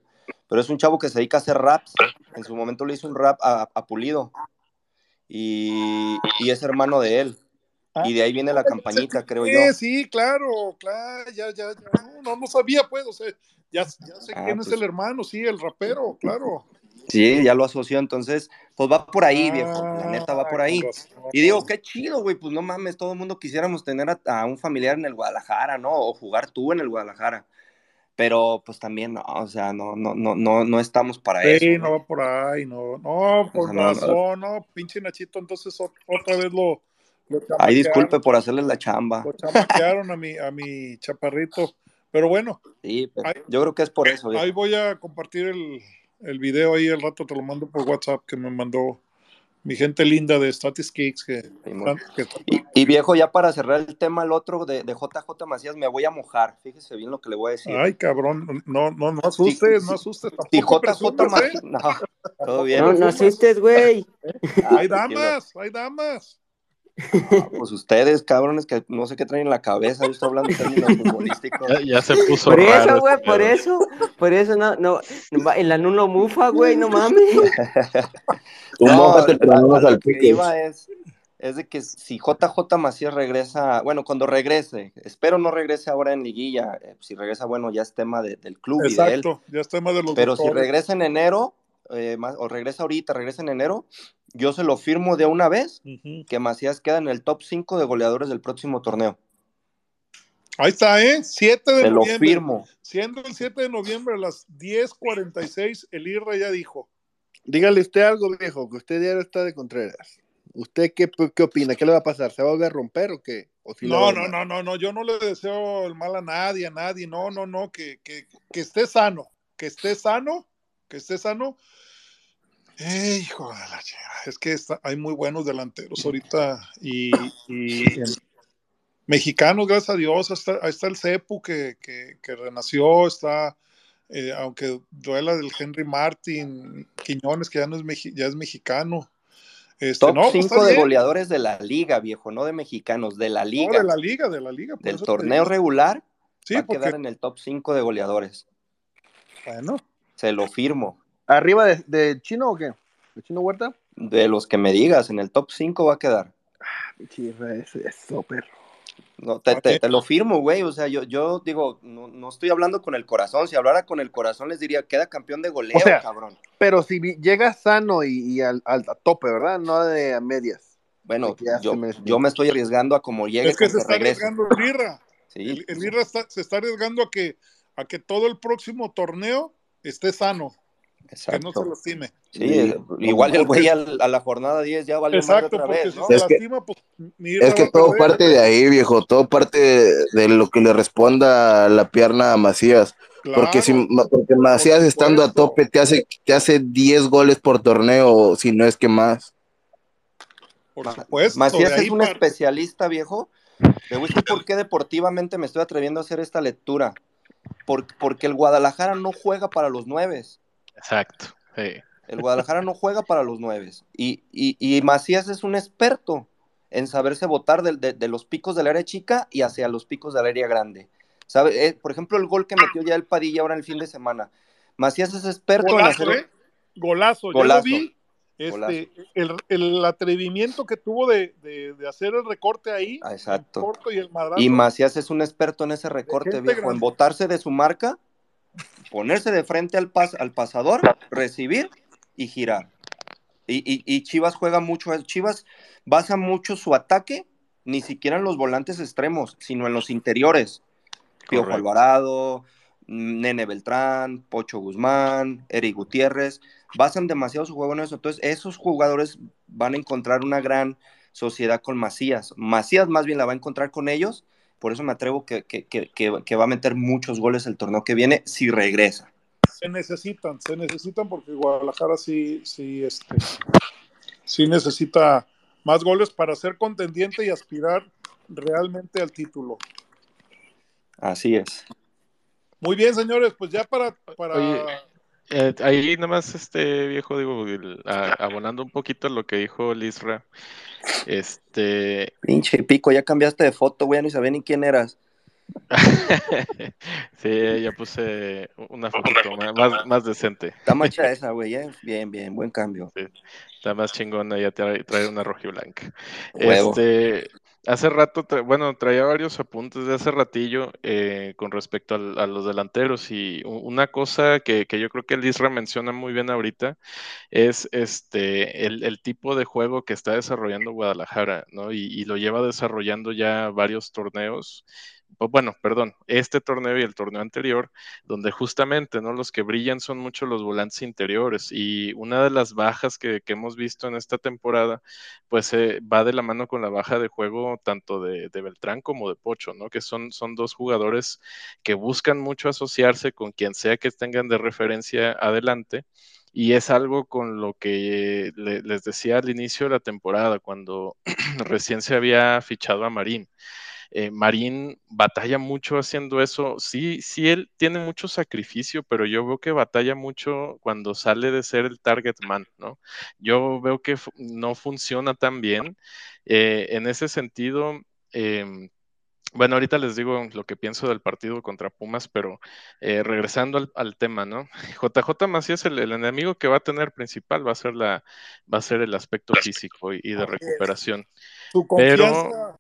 pero es un chavo que se dedica a hacer raps. En su momento le hizo un rap a, a Pulido y, y es hermano de él. Y de ahí viene la campañita, creo yo. Sí, claro, claro, ya, ya, ya. No, no, no sabía, pues, o sea, ya, ya sé Ah, quién pues. es el hermano, sí, el rapero, claro. Sí, ya lo asoció, entonces, pues va por ahí, viejo. La neta va por Ah, ahí. Y digo, qué chido, güey, pues no mames, todo el mundo quisiéramos tener a, a un familiar en el Guadalajara, ¿no? O jugar tú en el Guadalajara. Pero pues también, no, o sea, no, no, no, no, no estamos para Sí, eso. no va por ahí, no, no, por sea, no. razón, no, pinche Nachito, entonces ot- otra vez lo, lo chamaquearon, disculpe por hacerles la chamba. Lo chamaquearon a mi, a mi chaparrito, pero bueno, Sí, pero Ahí- yo creo que es por eso, viejo. ahí voy a compartir el, el video ahí, el rato te lo mando por WhatsApp que me mandó mi gente linda de Status Kicks, que, Y, y, viejo, ya para cerrar el tema, el otro de, de JJ Macías, me voy a mojar. Fíjese bien lo que le voy a decir. ay cabrón, no, no, no asustes, Sí, no sí. asustes, Si JJ ¿eh? Macías. No, todo bien. No, no asustes, güey. Hay damas, hay damas. Ah, pues ustedes, cabrones, que no sé qué traen en la cabeza. Yo estoy hablando en términos futbolísticos. Ya, ya se puso Por raro eso, güey, este por eso, por eso no, no, el anulo mufa, güey, no mames. Tú No, mójate, pero no nos a lo que iba es, es de que si JJ Macías regresa, bueno, cuando regrese, espero no regrese ahora en liguilla, eh, si regresa, bueno, ya es tema de- del club y de él, Exacto, ya es tema de los pero si regresa en enero, eh, más- o regresa ahorita, regresa en enero, yo se lo firmo de una vez, Ujú. que Macías queda en el top 5 de goleadores del próximo torneo. Ahí está, ¿eh? 7 de Se lo noviembre. firmo. Siendo el 7 de noviembre a las 10.46, el IRA ya dijo. Dígale usted algo, viejo, que usted ya está de Contreras. ¿Usted qué, qué opina? ¿Qué le va a pasar? ¿Se va a volver a romper o qué? ¿O va No, no, no, no, no, yo no le deseo el mal a nadie, a nadie, no, no, no, que, que, que esté sano, que esté sano, que esté sano. Eh, hijo de la chingada, es que está- hay muy buenos delanteros ahorita y, mexicanos, gracias a Dios, ahí está, ahí está el Cepu que, que, que renació, está eh, aunque duela del Henry Martin, Quiñones, que ya, no es, ya es mexicano. Este, Top no, pues 5 de bien. goleadores de la liga, viejo, no de mexicanos, de la No, liga. de la liga, de la liga. Del torneo regular Sí, va a quedar en el top 5 de goleadores. bueno, Se lo firmo. ¿Arriba de, de Chino o qué? ¿De Chino Huerta? De los que me digas, en el top 5 va a quedar. Chirra, eso, eso, perro. No, te, te- te lo firmo, güey. O sea, yo, yo digo, no, no estoy hablando con el corazón. Si hablara con el corazón, les diría, queda campeón de goleo, O sea, cabrón. Pero si llega sano y, y al, al- a tope, ¿verdad? No de a medias. Bueno, yo, me- yo me estoy arriesgando a como llegue es que se está regrese. arriesgando el Irra. Sí, El, el Irra está- se está arriesgando a que, a que todo el próximo torneo esté sano, que no exacto. se lastime. Sí, eh, igual el güey a la jornada 10 ya más Exacto, otra porque vez, si ¿no? se Es que- lastima, pues mi Irra Es que a todo parte de ahí, viejo, todo parte de lo que le responda la pierna a Macías. Porque, si, Claro, porque Macías estando a tope te hace, te hace 10 goles por torneo, si no es que más. por supuesto. Macías es un par- especialista, viejo. Le voy a decir por qué deportivamente me estoy atreviendo a hacer esta lectura. Por- porque el Guadalajara no juega para los nueves. Exacto. sí. El Guadalajara no juega para los nueves. Y, y, y Macías es un experto en saberse botar del- de, de los picos del área chica y hacia los picos del área grande. ¿Sabe? Eh, por ejemplo, el gol que metió ya el Padilla ahora en el fin de semana. Macías es experto en Golazo, hacer. ¿eh? Golazo. Yo Golazo. lo vi. Este, Golazo. el, el atrevimiento que tuvo de, de- de hacer el recorte ahí, Ah, exacto. el corto y el madrazo. Y Macías es un experto en ese recorte, viejo, en grande. botarse de su marca, ponerse de frente al, pas- al pasador, recibir y girar. Y, y- y Chivas juega mucho, Chivas basa mucho su ataque, ni siquiera en los volantes extremos, sino en los interiores. Piojo. Alvarado, Nene Beltrán, Pocho Guzmán, Eric Gutiérrez, basan demasiado su juego en eso. Entonces, esos jugadores van a encontrar una gran sociedad con Macías. Macías más bien la va a encontrar con ellos, por eso me atrevo que, que- que- que- que va a meter muchos goles el torneo que viene si regresa. Se necesitan, se necesitan porque Guadalajara sí, sí, este, sí necesita más goles para ser contendiente y aspirar realmente al título. Así es. Muy bien, señores, pues ya para, para Oye, Eh, ahí nada más, este viejo, digo, el- a- abonando un poquito a lo que dijo Lisra, este, Pinche pico, ya cambiaste de foto, güey, ni sabía ni quién eras. sí, ya puse una fotito más, más, más decente. Está macha esa, güey, ¿eh? Bien, bien, buen cambio. Está más chingona ya traer, traer una rojiblanca. Huevo. Este, hace rato, bueno, traía varios apuntes de hace ratillo eh, con respecto a los delanteros y una cosa que, que yo creo que el Isra menciona muy bien ahorita es este el, tipo de juego que está desarrollando Guadalajara, ¿no? Y lo lleva desarrollando ya varios torneos. Bueno, perdón, este torneo y el torneo anterior, donde justamente, ¿no? Los que brillan son mucho los volantes interiores y una de las bajas que, hemos visto en esta temporada, pues eh, va de la mano con la baja de juego tanto de, Beltrán como de Pocho, ¿no? Que son, son dos jugadores que buscan mucho asociarse con quien sea que tengan de referencia adelante. Y es algo con lo que le- les decía al inicio de la temporada, cuando recién se había fichado a Marín. Eh, Marín batalla mucho haciendo eso. Sí, sí, él tiene mucho sacrificio, pero yo veo que batalla mucho cuando sale de ser el target man, ¿no? Yo veo que no funciona tan bien. Eh, en ese sentido, em, bueno, ahorita les digo lo que pienso del partido contra Pumas, pero eh, regresando al, al tema, ¿no? JJ Macías, el, el enemigo que va a tener principal va a ser la, va a ser el aspecto físico y, y de recuperación. su Pero confianza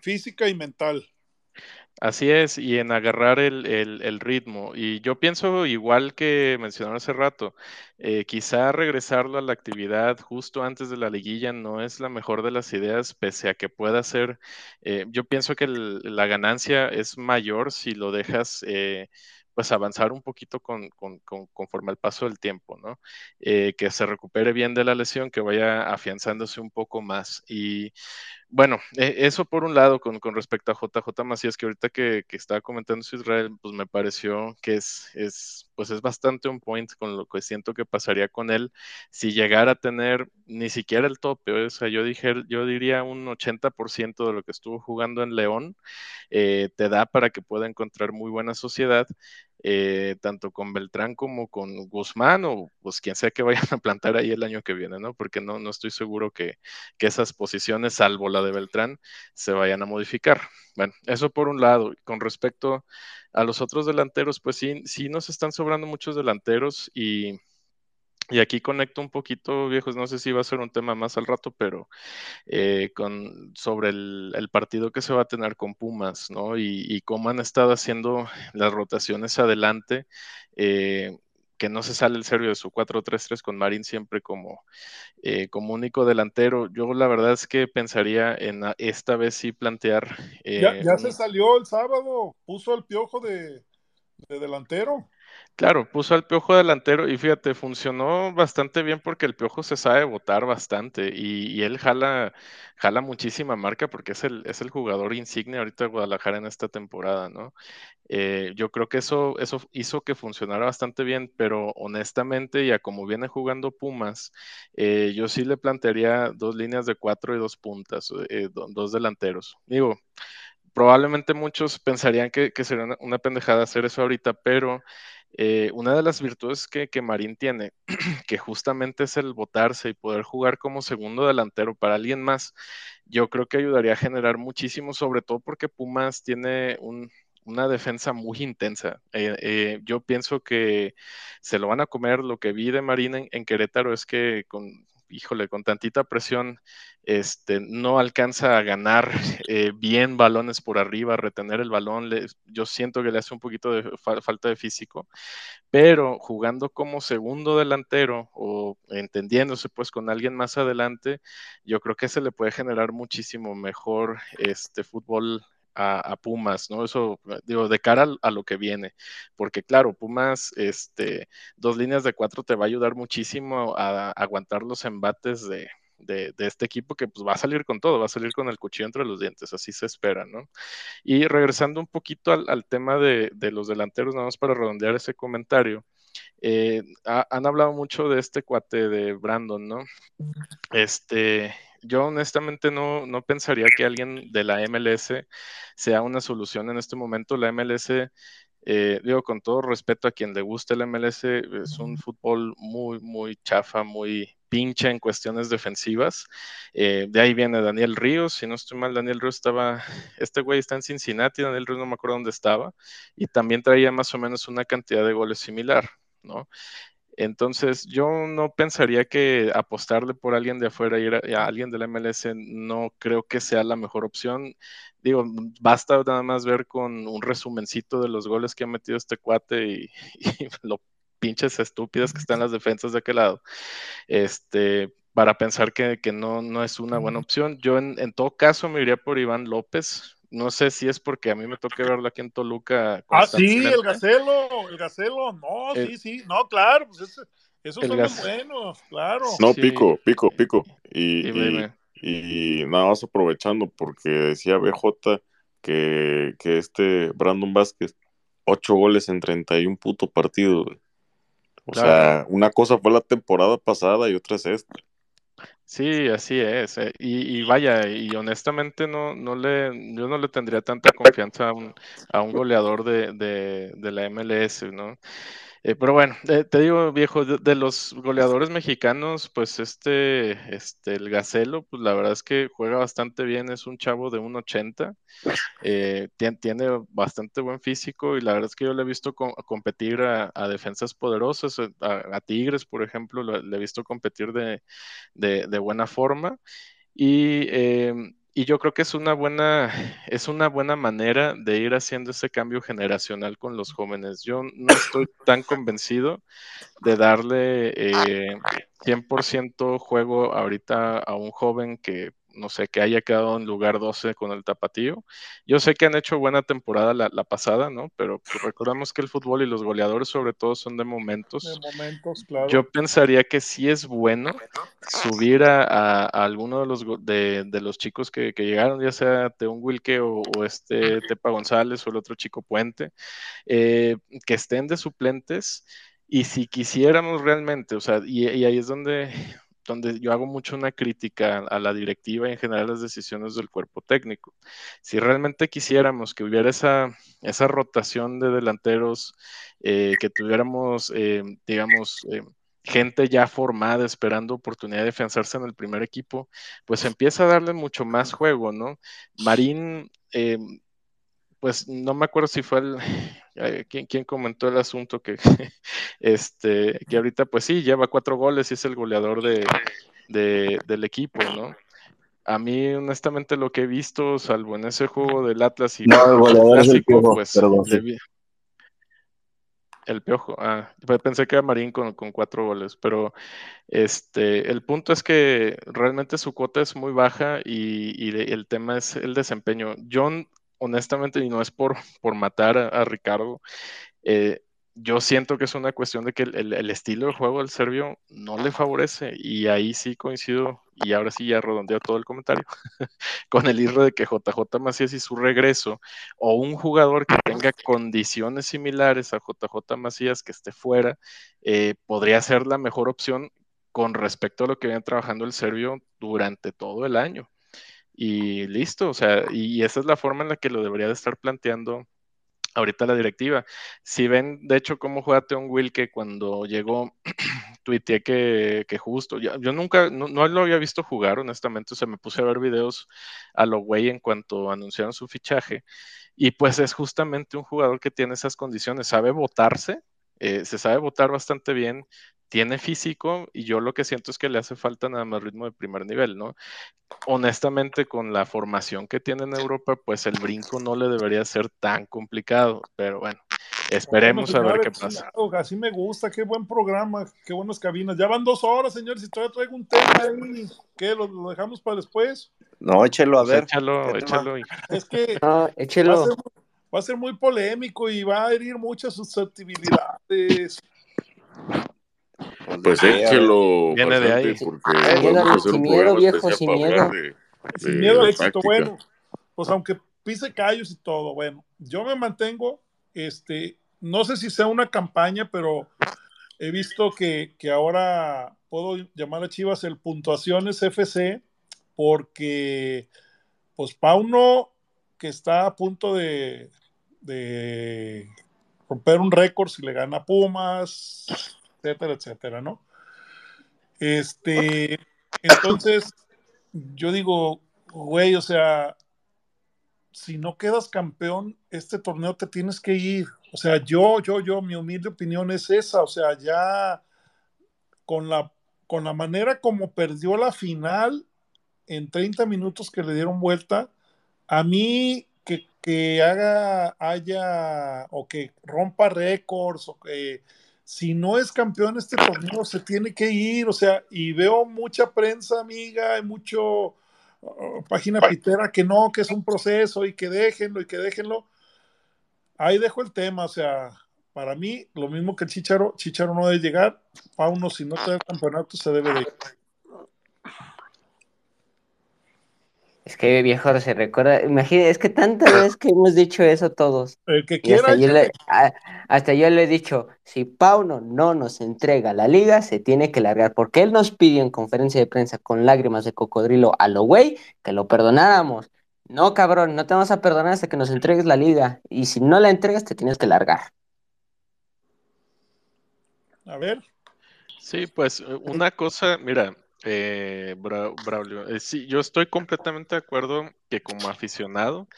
física y mental. Así es, y en agarrar el, el- ritmo. Y yo pienso, igual que mencionaron hace rato, eh, quizá regresarlo a la actividad justo antes de la liguilla no es la mejor de las ideas, pese a que pueda ser, eh, yo pienso que la ganancia es mayor si lo dejas eh, pues avanzar un poquito con, con- con- conforme al paso del tiempo, ¿no? Que se recupere bien de la lesión, que vaya afianzándose un poco más. Y bueno, eh, eso por un lado con, respecto a JJ Macías, que ahorita que, que estaba comentando su Israel, pues me pareció que es, es, pues es bastante un point con lo que siento que pasaría con él si llegara a tener ni siquiera el tope, o sea, yo dije, yo diría un 80% de lo que estuvo jugando en León, eh, te da para que pueda encontrar muy buena sociedad. Eh, tanto con Beltrán como con Guzmán, o pues quien sea que vayan a plantar ahí el año que viene, ¿no? Porque no, no estoy seguro que, que esas posiciones, salvo la de Beltrán, se vayan a modificar. Bueno, eso por un lado. Con respecto a los otros delanteros, pues sí, sí nos están sobrando muchos delanteros y y aquí conecto un poquito, viejos, no sé si va a ser un tema más al rato, pero eh, con, sobre el, el, partido que se va a tener con Pumas, ¿no? Y, y cómo han estado haciendo las rotaciones adelante, eh, que no se sale el serbio de su 4-3-3 con Marín siempre como, eh, como único delantero. Yo la verdad es que pensaría en esta vez sí plantear... ya, ya se salió el sábado, puso el piojo de, de delantero. Claro, puso al Piojo delantero y fíjate, funcionó bastante bien porque el Piojo se sabe votar bastante y, él jala, jala muchísima marca porque es el, es el jugador insignia ahorita de Guadalajara en esta temporada, ¿no? Eh, yo creo que eso, eso hizo que funcionara bastante bien, pero honestamente, ya como viene jugando Pumas, eh, yo sí le plantearía dos líneas de cuatro y dos puntas, eh, dos delanteros. Digo, probablemente muchos pensarían que, que sería una, una pendejada hacer eso ahorita, pero eh, una de las virtudes que, que, Marín tiene, que justamente es el votarse y poder jugar como segundo delantero para alguien más, yo creo que ayudaría a generar muchísimo, sobre todo porque Pumas tiene un, una defensa muy intensa. Eh, eh, yo pienso que se lo van a comer. Lo que vi de Marín en Querétaro es que con híjole, con tantita presión, este, no alcanza a ganar eh, bien balones por arriba, retener el balón. Yo siento que le hace un poquito de fa falta de físico, pero jugando como segundo delantero o entendiéndose pues con alguien más adelante, yo creo que se le puede generar muchísimo mejor este fútbol a, a, Pumas, ¿no? Eso, digo, de cara a, a, lo que viene, porque claro, Pumas, este, dos líneas de cuatro te va a ayudar muchísimo a, a aguantar los embates de, de, de, este equipo que pues va a salir con todo, va a salir con el cuchillo entre los dientes, así se espera, ¿no? Y regresando un poquito al, al tema de, de, los delanteros, nada más para redondear ese comentario, eh, ha, han hablado mucho de este cuate de Brandon, ¿no? Este, yo honestamente no, no, pensaría que alguien de la MLS sea una solución en este momento. La MLS, eh, digo con todo respeto a quien le guste la MLS, es un fútbol muy, muy chafa, muy pincha en cuestiones defensivas. Eh, de ahí viene Daniel Ríos, si no estoy mal, Daniel Ríos estaba, este güey está en Cincinnati, Daniel Ríos no me acuerdo dónde estaba, y también traía más o menos una cantidad de goles similar, ¿no? Entonces, yo no pensaría que apostarle por alguien de afuera, ir a, a, alguien de la MLS, no creo que sea la mejor opción. Digo, basta nada más ver con un resumencito de los goles que ha metido este cuate y, y lo pinches estúpidas que están las defensas de aquel lado. Este, para pensar que, que no, no, es una buena opción. Yo en, en, todo caso me iría por Iván López. No sé si es porque a mí me toque verlo aquí en Toluca. Ah, sí, el Gacelo, el Gacelo, no, el, sí, sí, no, claro, pues ese, esos son los buenos, claro. No, sí. pico, pico, pico. Y, y, y, nada más aprovechando, porque decía BJ que, que este Brandon Vázquez, ocho goles en 31 puto partidos. O claro. sea, una cosa fue la temporada pasada y otra es esta. Sí, así es. Eh, y, y, vaya, y honestamente no, no le, yo no le tendría tanta confianza a un, a un goleador de, de, de, la MLS, ¿no? Eh, pero bueno, eh, te digo, viejo, de, los goleadores mexicanos, pues este, este, el Gacelo, pues la verdad es que juega bastante bien, es un chavo de 1.80, eh, tiene, bastante buen físico y la verdad es que yo le he visto co competir a, defensas poderosas, a, a, Tigres, por ejemplo, le, he visto competir de, de, de buena forma. Y, eh, y, yo creo que es una buena, es una buena manera de ir haciendo ese cambio generacional con los jóvenes. Yo no estoy tan convencido de darle eh, 100% juego ahorita a un joven que no sé, que haya quedado en lugar 12 con el tapatío. Yo sé que han hecho buena temporada la, la pasada, ¿no? Pero pues, recordamos que el fútbol y los goleadores sobre todo son de momentos. De momentos, claro. Yo pensaría que sí es bueno subir a, a, a alguno de los, de, de los chicos que, que, llegaron, ya sea Teun Wilke o, o, este Tepa González o el otro chico Puente, eh, que estén de suplentes. Y si quisiéramos realmente, o sea, y, y ahí es donde donde yo hago mucho una crítica a la directiva y en general las decisiones del cuerpo técnico. Si realmente quisiéramos que hubiera esa, esa rotación de delanteros, eh, que tuviéramos, eh, digamos, eh, gente ya formada esperando oportunidad de afianzarse en el primer equipo, pues empieza a darle mucho más juego, ¿no? Marín, pues no me acuerdo si fue el, ¿quién, comentó el asunto que, este, que ahorita pues sí, lleva cuatro goles y es el goleador de, del equipo, ¿no? A mí, honestamente, lo que he visto, salvo en ese juego del Atlas y no, el goleador es el piojo, pues, el piojo, ah, pues, pensé que era Marín con, cuatro goles, pero este, el punto es que realmente su cuota es muy baja y, el tema es el desempeño. John honestamente, y no es por, por matar a, Ricardo, eh, yo siento que es una cuestión de que el, estilo de juego del serbio no le favorece y ahí sí coincido y ahora sí ya redondeo todo el comentario con el hilo de que JJ Macías y su regreso o un jugador que tenga condiciones similares a JJ Macías que esté fuera eh, podría ser la mejor opción con respecto a lo que viene trabajando el serbio durante todo el año y listo, o sea, y esa es la forma en la que lo debería de estar planteando ahorita la directiva. Si ven, de hecho, cómo juega Teon Will, que cuando llegó, tuiteé que, que justo, yo, nunca, no, lo había visto jugar, honestamente, o sea, me puse a ver videos a lo güey en cuanto anunciaron su fichaje, y pues es justamente un jugador que tiene esas condiciones, sabe votarse, eh, se sabe votar bastante bien, tiene físico y yo lo que siento es que le hace falta nada más ritmo de primer nivel, ¿no? Honestamente, con la formación que tiene en Europa, pues el brinco no le debería ser tan complicado, pero bueno, esperemos a ver qué pasa. Así me gusta, qué buen programa, qué buenas cabinas. Ya van dos horas, señores, y todavía traigo un tema ahí. ¿Qué? ¿Lo, dejamos para después? No, échalo a pues ver. échalo, échalo. Es que échelo. Va, a ser, muy polémico y va a herir muchas susceptibilidades. Pues échelo. Viene de ahí. Porque vamos sin miedo, viejo, sin miedo. sin miedo al éxito. Bueno, pues aunque pise callos y todo, bueno, yo me mantengo, este, no sé si sea una campaña, pero he visto que, que ahora puedo llamar a Chivas el puntuaciones FC, porque pues Pauno, que está a punto de, de romper un récord si le gana Pumas, etcétera, etcétera, ¿no? Este, entonces, yo digo, güey, o sea, si no quedas campeón, este torneo te tienes que ir. O sea, yo, yo, yo, mi humilde opinión es esa. O sea, ya con la, con la manera como perdió la final en 30 minutos que le dieron vuelta, a mí que, que haga, haya, o que rompa récords, o que si no es campeón este torneo, se tiene que ir, o sea, y veo mucha prensa amiga, y mucho uh, página pitera que no, que es un proceso y que déjenlo y que déjenlo. Ahí dejo el tema, o sea, para mí, lo mismo que el Chicharo, Chicharo no debe llegar, Pauno, si no te da el campeonato, se debe de ir. Es que viejo se recuerda, imagínate, es que tantas veces que hemos dicho eso todos. El que quiera. Hasta, yo le, he dicho, si Pauno no nos entrega la liga, se tiene que largar, porque él nos pidió en conferencia de prensa con lágrimas de cocodrilo a lo güey que lo perdonáramos. No, cabrón, no te vamos a perdonar hasta que nos entregues la liga. Y si no la entregas, te tienes que largar. A ver. Sí, pues una cosa, mira, eh, Braulio, eh, sí, yo estoy completamente de acuerdo que como aficionado,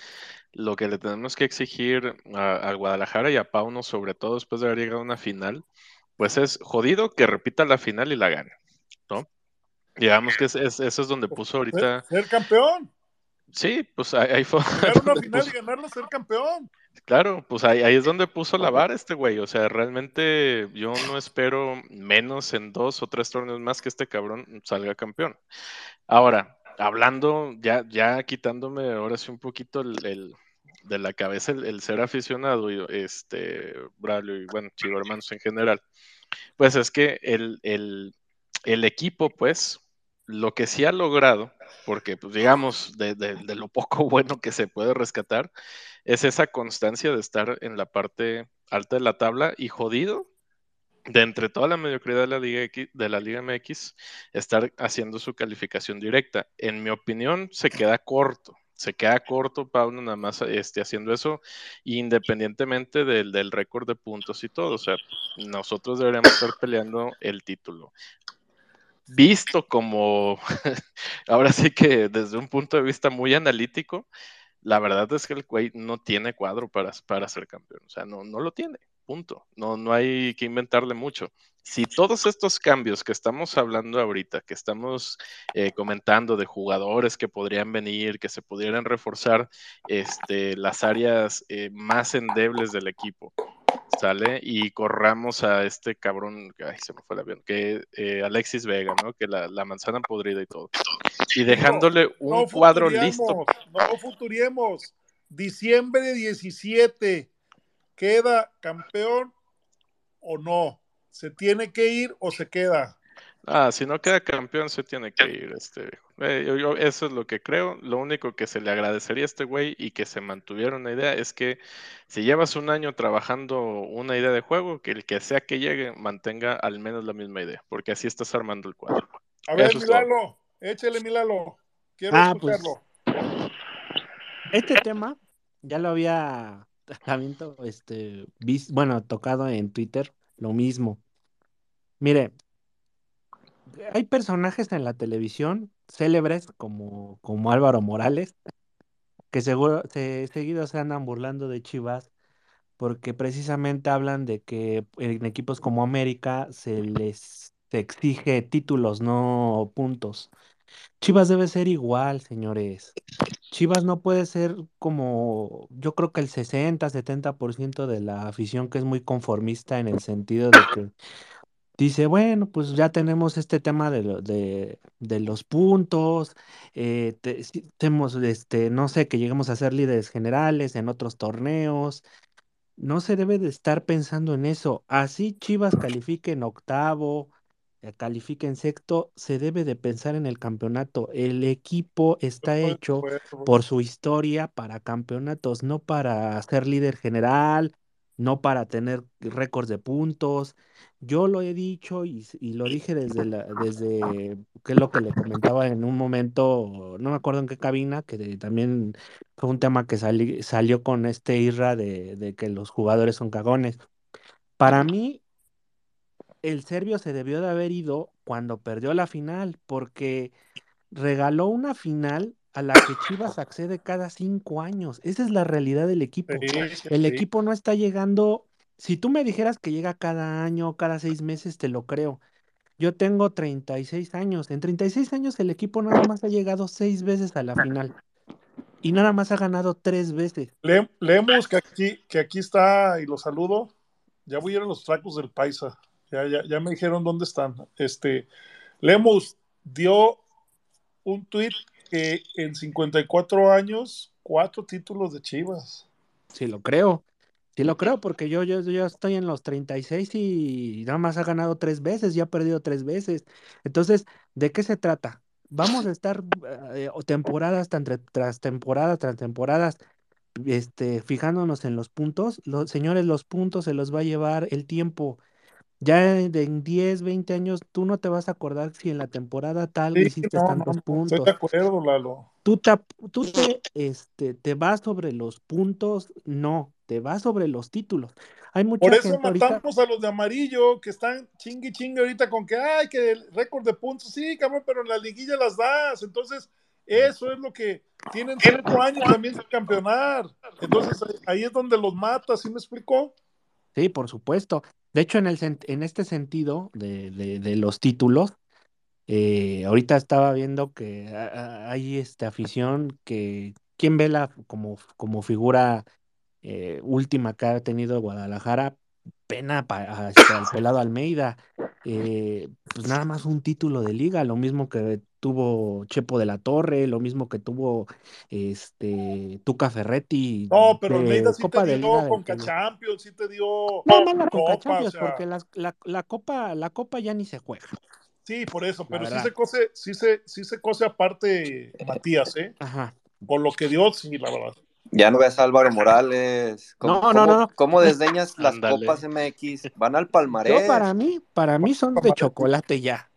lo que le tenemos que exigir a, Guadalajara y a Pauno, sobre todo después de haber llegado a una final, pues es jodido que repita la final y la gane, ¿no? Digamos que es, eso es donde puso ahorita. Ser campeón. Sí, pues ahí, fue. una final y ganarlo, ser campeón. Claro, pues ahí, es donde puso la vara este güey. O sea, realmente yo no espero menos en dos o tres torneos más que este cabrón salga campeón. Ahora, hablando, ya, ya quitándome ahora sí un poquito el, de la cabeza el, ser aficionado, y este, Braulio y bueno, Chivo Hermanos en general, pues es que el, el, el equipo, pues, lo que sí ha logrado, porque pues digamos, de, lo poco bueno que se puede rescatar, es esa constancia de estar en la parte alta de la tabla y jodido de entre toda la mediocridad de la Liga X, de la Liga MX, estar haciendo su calificación directa. En mi opinión, se queda corto. Se queda corto, Pablo, nada más este, haciendo eso, independientemente del, del récord de puntos y todo. O sea, nosotros deberíamos estar peleando el título. Visto como, ahora sí que desde un punto de vista muy analítico, la verdad es que el güey no tiene cuadro para, para ser campeón. O sea, no, no lo tiene. Punto. No, no hay que inventarle mucho. Si todos estos cambios que estamos hablando ahorita, que estamos eh, comentando de jugadores que podrían venir, que se pudieran reforzar este, las áreas eh, más endebles del equipo, ¿sale? Y corramos a este cabrón, ay, se me fue el avión, que eh, Alexis Vega, ¿no? Que la, la, manzana podrida y todo. Y dejándole un no cuadro listo. No futuriemos. Diciembre 17 ¿Queda campeón o no? ¿Se tiene que ir o se queda? Ah, si no queda campeón, se tiene que ir. Este, eh, yo, yo, eso es lo que creo. Lo único que se le agradecería a este güey y que se mantuviera una idea es que si llevas un año trabajando una idea de juego, que el que sea que llegue mantenga al menos la misma idea, porque así estás armando el cuadro. A ver, Milalo, échale Milalo. Quiero ah, escucharlo. Pues, este tema ya lo había también este, bueno, tocado en Twitter, lo mismo. Mire, hay personajes en la televisión célebres como, como Álvaro Morales, que seguro se, seguido se andan burlando de Chivas porque precisamente hablan de que en equipos como América se les exige títulos, no puntos. Chivas debe ser igual, señores. Chivas no puede ser como, yo creo que el 60, 70% de la afición que es muy conformista en el sentido de que dice, bueno, pues ya tenemos este tema de, de, de los puntos, eh, tenemos, este, no sé, que lleguemos a ser líderes generales en otros torneos. No se debe de estar pensando en eso. Así Chivas califique en octavo, eh, califique en sexto, se debe de pensar en el campeonato. El equipo está hecho por su historia para campeonatos, no para ser líder general, no para tener récords de puntos. Yo lo he dicho y, y lo dije desde la, desde que es lo que le comentaba en un momento, no me acuerdo en qué cabina, que de- también fue un tema que sali- salió con este irra de, de que los jugadores son cagones. Para mí, el serbio se debió de haber ido cuando perdió la final, porque regaló una final a la que Chivas accede cada cinco años. Esa es la realidad del equipo. Sí, El sí. equipo no está llegando. Si tú me dijeras que llega cada año, cada seis meses, te lo creo. Yo tengo 36 años. En 36 años el equipo nada más ha llegado seis veces a la final. Y nada más ha ganado tres veces. Le- leemos que aquí, que aquí está, y lo saludo. Ya voy a ir a los tracos del Paisa. Ya, ya, ya me dijeron dónde están. Este, Lemus dio un tweet que en 54 años, cuatro títulos de Chivas. Sí, lo creo. Sí, lo creo, porque yo, yo, yo estoy en los 36 y nada más ha ganado tres veces, ya ha perdido tres veces. Entonces, ¿de qué se trata? Vamos a estar eh, temporadas tre- tras temporadas tras temporadas, este, fijándonos en los puntos. Los, señores, los puntos se los va a llevar el tiempo. Ya en de en 10, 20 años, tú no te vas a acordar si en la temporada tal Sí, hiciste no, tantos no, estoy puntos de acuerdo, Lalo. tú te, tú te, este, te vas sobre los puntos, no, te vas sobre los títulos. Hay Por mucha eso gente ahorita, matamos a los de amarillo que están chingue chingue ahorita con que, ay, que el récord de puntos, sí, cabrón, pero en la liguilla las das. Entonces, eso es lo que tienen cinco años también sin campeonar. Entonces, ahí es donde los mata, ¿sí me explicó? sí, por supuesto. De hecho, en el, en este sentido de, de, de los títulos, eh, ahorita estaba viendo que hay esta afición que, ¿quién ve la como, como figura eh, última que ha tenido Guadalajara? Pena para al pelado Almeida. eh, pues nada más un título de liga, lo mismo que tuvo Chepo de la Torre, lo mismo que tuvo este Tuca Ferretti, No, pero de Almeida sí Copa te Liga dio Conca que no. Champions, sí te dio No, no la Conca Copa, o Champions, sea, porque la, la, la Copa, la Copa ya ni se juega, sí, por eso, pero sí se cose, sí se, sí se cose aparte Matías, ¿eh? Ajá. Con lo que dio, sí, la verdad. Ya no ves a Álvaro Morales. ¿Cómo, No, no, cómo- no. cómo desdeñas las Ándale. copas MX? Van al palmarés. Yo para mí, para mí son de chocolate ya.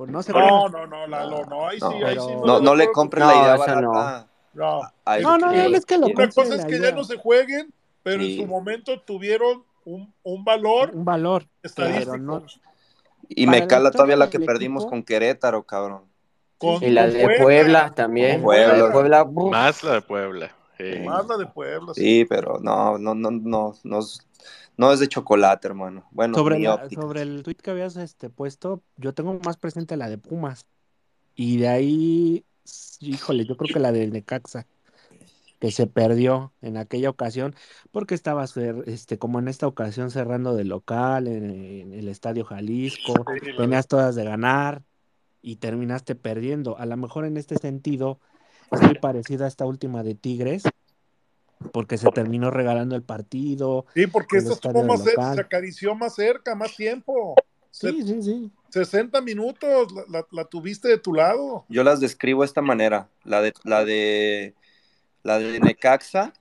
Pues no sé No, no, no, Lalo, no, ahí sí, No, ahí sí. No, no de le No, la idea no. barata. No. a Es No, no, que- no, es que lo Una cosa es que ya no se jueguen, pero Sí. en su momento tuvieron un, un valor Un valor. estadístico. No. Y me la cala todavía la que del perdimos equipo- con Querétaro, cabrón. Con- Y la de Puebla también. Con Puebla. La de Puebla, Más la de Puebla. eh. Más la de Puebla. sí. Sí, pero no, no, no, no, no, es- no es de chocolate, hermano. Bueno, sobre, la- sobre el tweet que habías este, puesto, yo tengo más presente la de Pumas. Y de ahí, híjole, yo creo que la del Necaxa, que se perdió en aquella ocasión, porque estaba este, como en esta ocasión cerrando de local en, en el Estadio Jalisco, tenías todas de ganar y terminaste perdiendo. A lo mejor en este sentido es muy parecida a esta última de Tigres, porque se terminó regalando el partido. Sí, porque estadio estuvo más cerca, se acarició más cerca, más tiempo. Se- Sí, sí, sí. 60 minutos la, la- la tuviste de tu lado. Yo las describo de esta manera. La de, la de, la de Necaxa,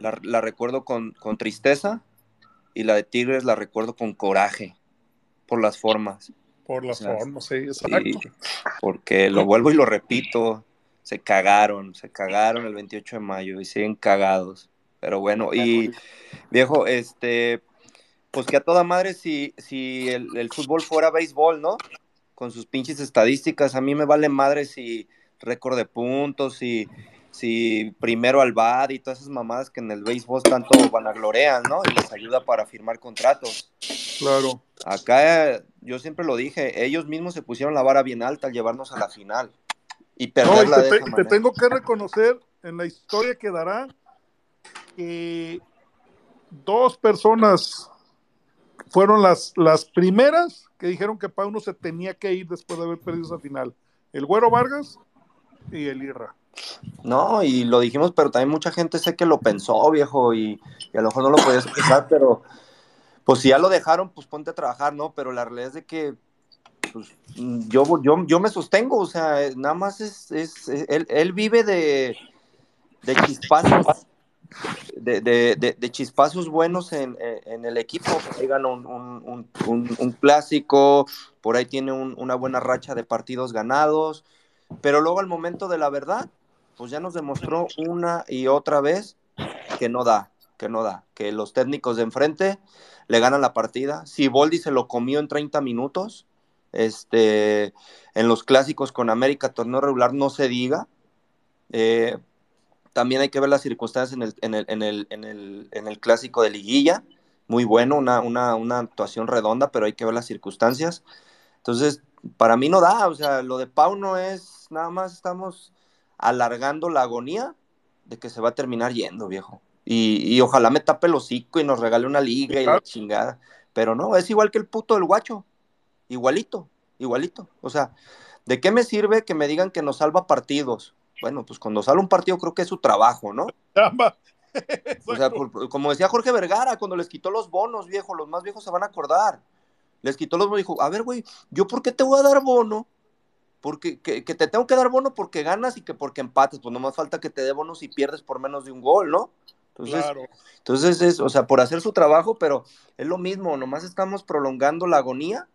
la, la recuerdo con, con tristeza, y la de Tigres la recuerdo con coraje, por las formas. por la O sea, forma, sí, exacto. Sí, porque lo vuelvo y lo repito, se cagaron, se cagaron el 28 de mayo y siguen cagados. Pero bueno, y viejo, este, pues que a toda madre si, si el, el fútbol fuera béisbol, ¿no? Con sus pinches estadísticas, a mí me vale madre si récord de puntos, si, si primero al BAD y todas esas mamadas que en el béisbol tanto vanaglorean, ¿no? Y les ayuda para firmar contratos. Claro. Acá yo siempre lo dije, ellos mismos se pusieron la vara bien alta al llevarnos a la final y No, y perderla te, de te- esa y te manera. tengo que reconocer, en la historia quedará que dos personas fueron las, las primeras que dijeron que Pauno se tenía que ir después de haber perdido esa final. El Güero Vargas y el Irra. No, y lo dijimos, pero también mucha gente sé que lo pensó, viejo, y, y a lo mejor no lo podías expresar, pero pues si ya lo dejaron, pues ponte a trabajar, ¿no? Pero la realidad es de que pues, yo, yo, yo me sostengo, o sea, nada más es, es, es- él, él vive de, de chispazos, de, de, de- de chispazos buenos en, en- el equipo, ahí gana un, un- un- un- clásico, por ahí tiene un- una buena racha de partidos ganados, pero luego al momento de la verdad, pues ya nos demostró una y otra vez que no da, que no da, que los técnicos de enfrente le ganan la partida. Si Boldi se lo comió en 30 minutos, este, en los clásicos con América, torneo regular, no se diga. Eh, también hay que ver las circunstancias en el, en el, en el, en el, en el clásico de liguilla. Muy bueno, una, una, una actuación redonda, pero hay que ver las circunstancias. Entonces, para mí no da, o sea, lo de Pau no es, nada más estamos alargando la agonía de que se va a terminar yendo, viejo. Y, y ojalá me tape el hocico y nos regale una liga y la chingada. Pero no, es igual que el puto del guacho. Igualito, igualito. O sea, ¿de qué me sirve que me digan que nos salva partidos? Bueno, pues cuando sale un partido creo que es su trabajo, ¿no? O sea, por- como decía Jorge Vergara, cuando les quitó los bonos, viejo, los más viejos se van a acordar. Les quitó los bonos y dijo, a ver, güey, ¿yo por qué te voy a dar bono? Porque que, que te tengo que dar bono porque ganas y que porque empates. Pues no más falta que te dé bonos y pierdes por menos de un gol, ¿no? Entonces, Claro. entonces es, o sea, por hacer su trabajo, pero es lo mismo, nomás estamos prolongando la agonía,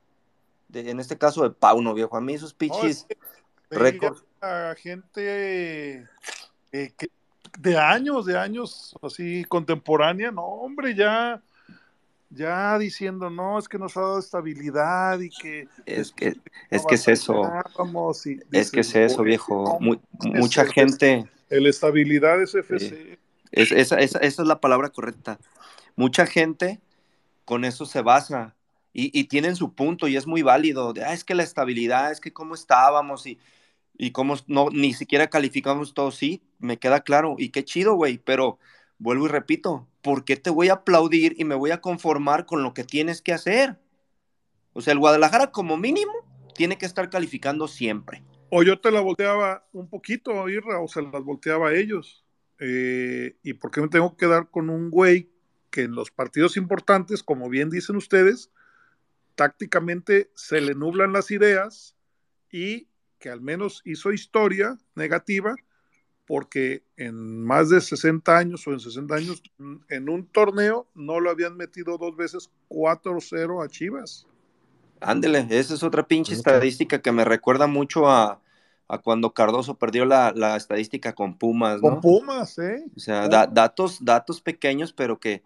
de, en este caso de Pauno, viejo. A mí esos No, pichis que récords. gente eh, que- de años, de años, así contemporánea, no, hombre, ya, ya diciendo, no, es que nos ha dado estabilidad y que Es que, no es que es eso. Es que es eso, "Oye, viejo. no, es mucha el- gente. El estabilidad es FC. Es, esa, esa- esa es la palabra correcta. Mucha gente con eso se basa y, tienen su punto y es muy válido. De, "Ah, es que la estabilidad, es que cómo estábamos y, y cómo no, ni siquiera calificamos todo. Sí, me queda claro. Y qué chido, güey. Pero vuelvo y repito, ¿por qué te voy a aplaudir y me voy a conformar con lo que tienes que hacer? O sea, el Guadalajara como mínimo tiene que estar calificando siempre. O yo te la volteaba un poquito, Irra, o se las volteaba a ellos. Eh, ¿Y por qué me tengo que dar con un güey que en los partidos importantes, como bien dicen ustedes, tácticamente se le nublan las ideas y que al menos hizo historia negativa porque en más de 60 años o en 60 años, mm, en un torneo no lo habían metido dos veces 4-0 a Chivas. Ándele, esa es otra pinche estadística que me recuerda mucho a, a cuando Cardoso perdió la, la estadística con Pumas, ¿no? Con Pumas, ¿eh? O sea, da- datos, datos pequeños, pero que,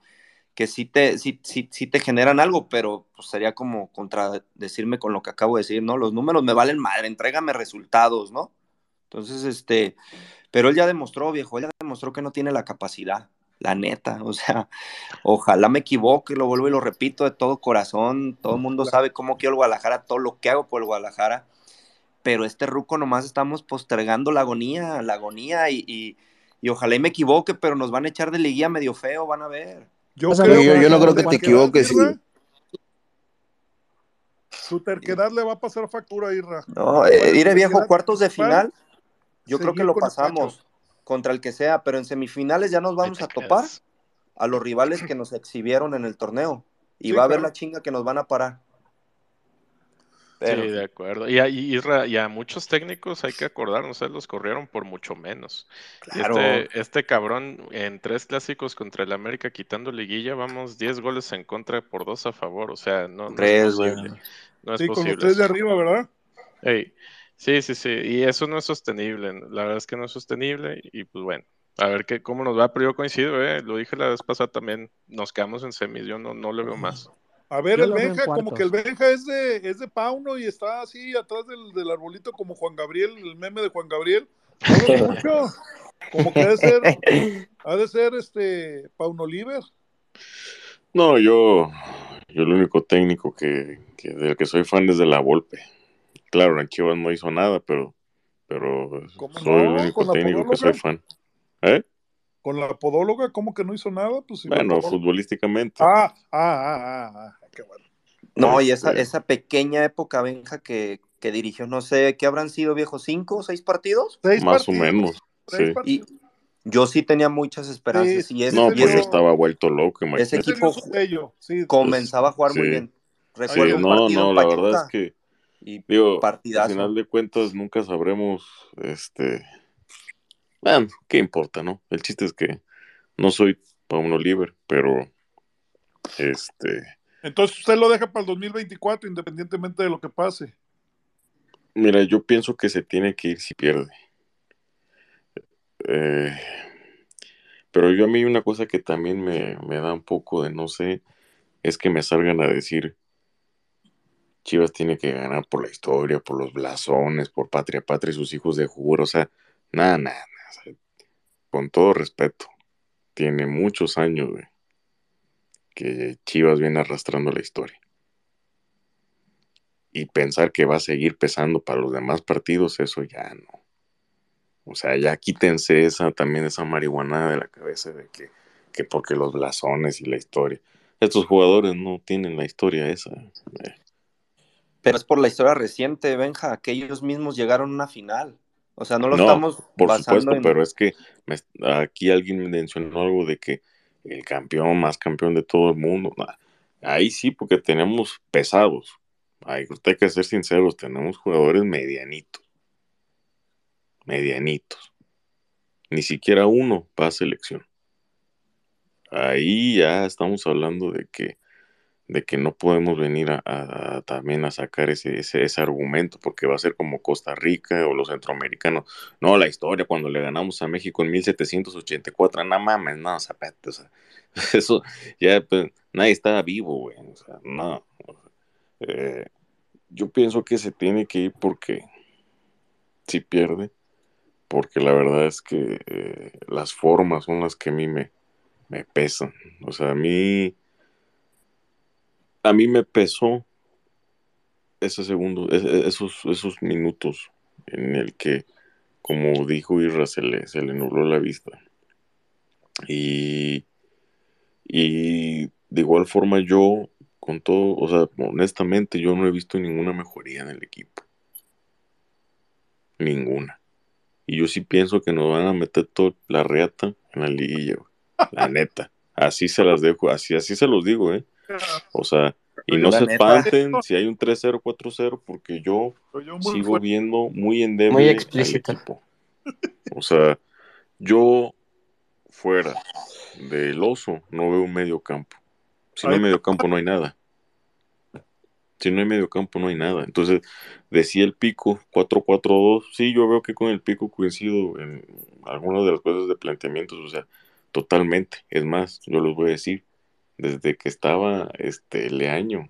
que sí, te, sí, sí, sí te generan algo, pero pues, sería como contradecirme con lo que acabo de decir, ¿no? Los números me valen madre, entrégame resultados, ¿no? Entonces, este, pero él ya demostró, viejo, él ya demostró que no tiene la capacidad, la neta, o sea, ojalá me equivoque, lo vuelvo y lo repito de todo corazón, todo el mundo sabe cómo quiero el Guadalajara, todo lo que hago por el Guadalajara, pero este ruco nomás estamos postergando la agonía, la agonía y, y, y ojalá y me equivoque, pero nos van a echar de liguilla medio feo, van a ver. Yo, Pasa, creo yo- yo no creo que te equivoques, Irra, sí. Tu terquedad le va a pasar factura a Irra. No, eh, iré viejo, cuartos de final, yo creo que lo pasamos contra el que sea, pero en semifinales ya nos vamos a topar a los rivales que nos exhibieron en el torneo y Sí, va a haber claro. la chinga que nos van a parar. Pero, Sí, de acuerdo. Y a, y y a muchos técnicos hay que acordarnos, ¿eh? los corrieron por mucho menos. Claro. Este, este cabrón en tres clásicos contra el América quitando liguilla, vamos 10 goles en contra por dos a favor. O sea, no, no es posible. No es Sí, con posible. tres de arriba, ¿verdad? Sí, sí, sí. Y eso no es sostenible. La verdad es que no es sostenible. Y pues bueno, a ver qué, cómo nos va. Pero yo coincido, ¿eh? Lo dije la vez pasada también. Nos quedamos en semis. Yo no, no le veo más. A ver, Yo el Benja, como que el Benja es de, es de Pauno y está así atrás del, del arbolito como Juan Gabriel, el meme de Juan Gabriel. No lo mucho. Como que ha de ser, ha de ser este Pauno Oliver. No, yo, yo el único técnico que, que del que soy fan es de la Volpe. Claro, en Chivas no hizo nada, pero, pero ¿Cómo soy el único ¿Con la técnico que soy fan. ¿Eh? Con la podóloga, ¿cómo que no hizo nada? Pues, si Bueno, podóloga- futbolísticamente. Ah, ah, ah, ah, ah, qué bueno. No, y esa, esa pequeña época, Benja, que, que dirigió, no sé, ¿qué habrán sido, viejo? ¿Cinco o seis partidos? Seis Más o menos. Sí. Y yo sí tenía muchas esperanzas. Sí, y ese, No, y pues ese yo estaba vuelto loco, ese imagínate. Ese equipo sí. comenzaba a jugar muy bien. Recuerdo un no, no, la verdad es que, y digo, al final de cuentas nunca sabremos, este, bueno, qué importa, ¿no? El chiste es que no soy Pauno Oliver, pero, este, Entonces usted lo deja para el 2024, independientemente de lo que pase. mira, yo pienso que se tiene que ir si pierde. Eh, pero yo a mí una cosa que también me, me da un poco de no sé, es que me salgan a decir, Chivas tiene que ganar por la historia, por los blasones, por Patria Patria y sus hijos de juro, o sea, nada, nada, sea, con todo respeto, tiene muchos años, güey, que Chivas viene arrastrando la historia. Y pensar que va a seguir pesando para los demás partidos, eso ya no. O sea, ya quítense esa también esa marihuana de la cabeza de que, que porque los blasones y la historia. Estos jugadores no tienen la historia esa. Pero es por la historia reciente, Benja, que ellos mismos llegaron a una final. O sea, no lo No, estamos Por basando supuesto, en... pero es que me- aquí alguien mencionó algo de que el campeón más campeón de todo el mundo. ahí sí, porque tenemos pesados. Hay que ser sinceros, tenemos jugadores medianitos. Medianitos. Ni siquiera uno va a selección. Ahí ya estamos hablando de que, de que no podemos venir a, también a sacar ese, ese, ese argumento, porque va a ser como Costa Rica o los centroamericanos. No, la historia cuando le ganamos a México en 1784, no mames, no, zapete, o sea, eso ya pues, nadie estaba vivo, güey, o sea, no. Eh, yo pienso que se tiene que ir porque si pierde, porque la verdad es que eh, las formas son las que a mí me, me pesan. O sea, a mí, a mí me pesó ese segundo, es- es- esos, esos minutos en el que, como dijo Irra, se le, se le nubló la vista. Y, y de igual forma yo, con todo, o sea, honestamente yo no he visto ninguna mejoría en el equipo. Ninguna. Y yo sí pienso que nos van a meter toda la reata en la liguilla. La neta. Así se las dejo, así, así se los digo, ¿eh? O sea, y no se espanten si hay un 3-0, 4-0, porque yo sigo fuerte. viendo muy endeble Muy al explícito. equipo. O sea, Yo, fuera del oso, no veo un medio campo. Si no hay medio campo, no hay nada. Si no hay medio campo, no hay nada. Entonces, decía el pico 4-4-2. Sí, yo veo que con el pico coincido en algunas de las cosas de planteamientos. O sea, totalmente. Es más, yo les voy a decir, desde que estaba este Leaño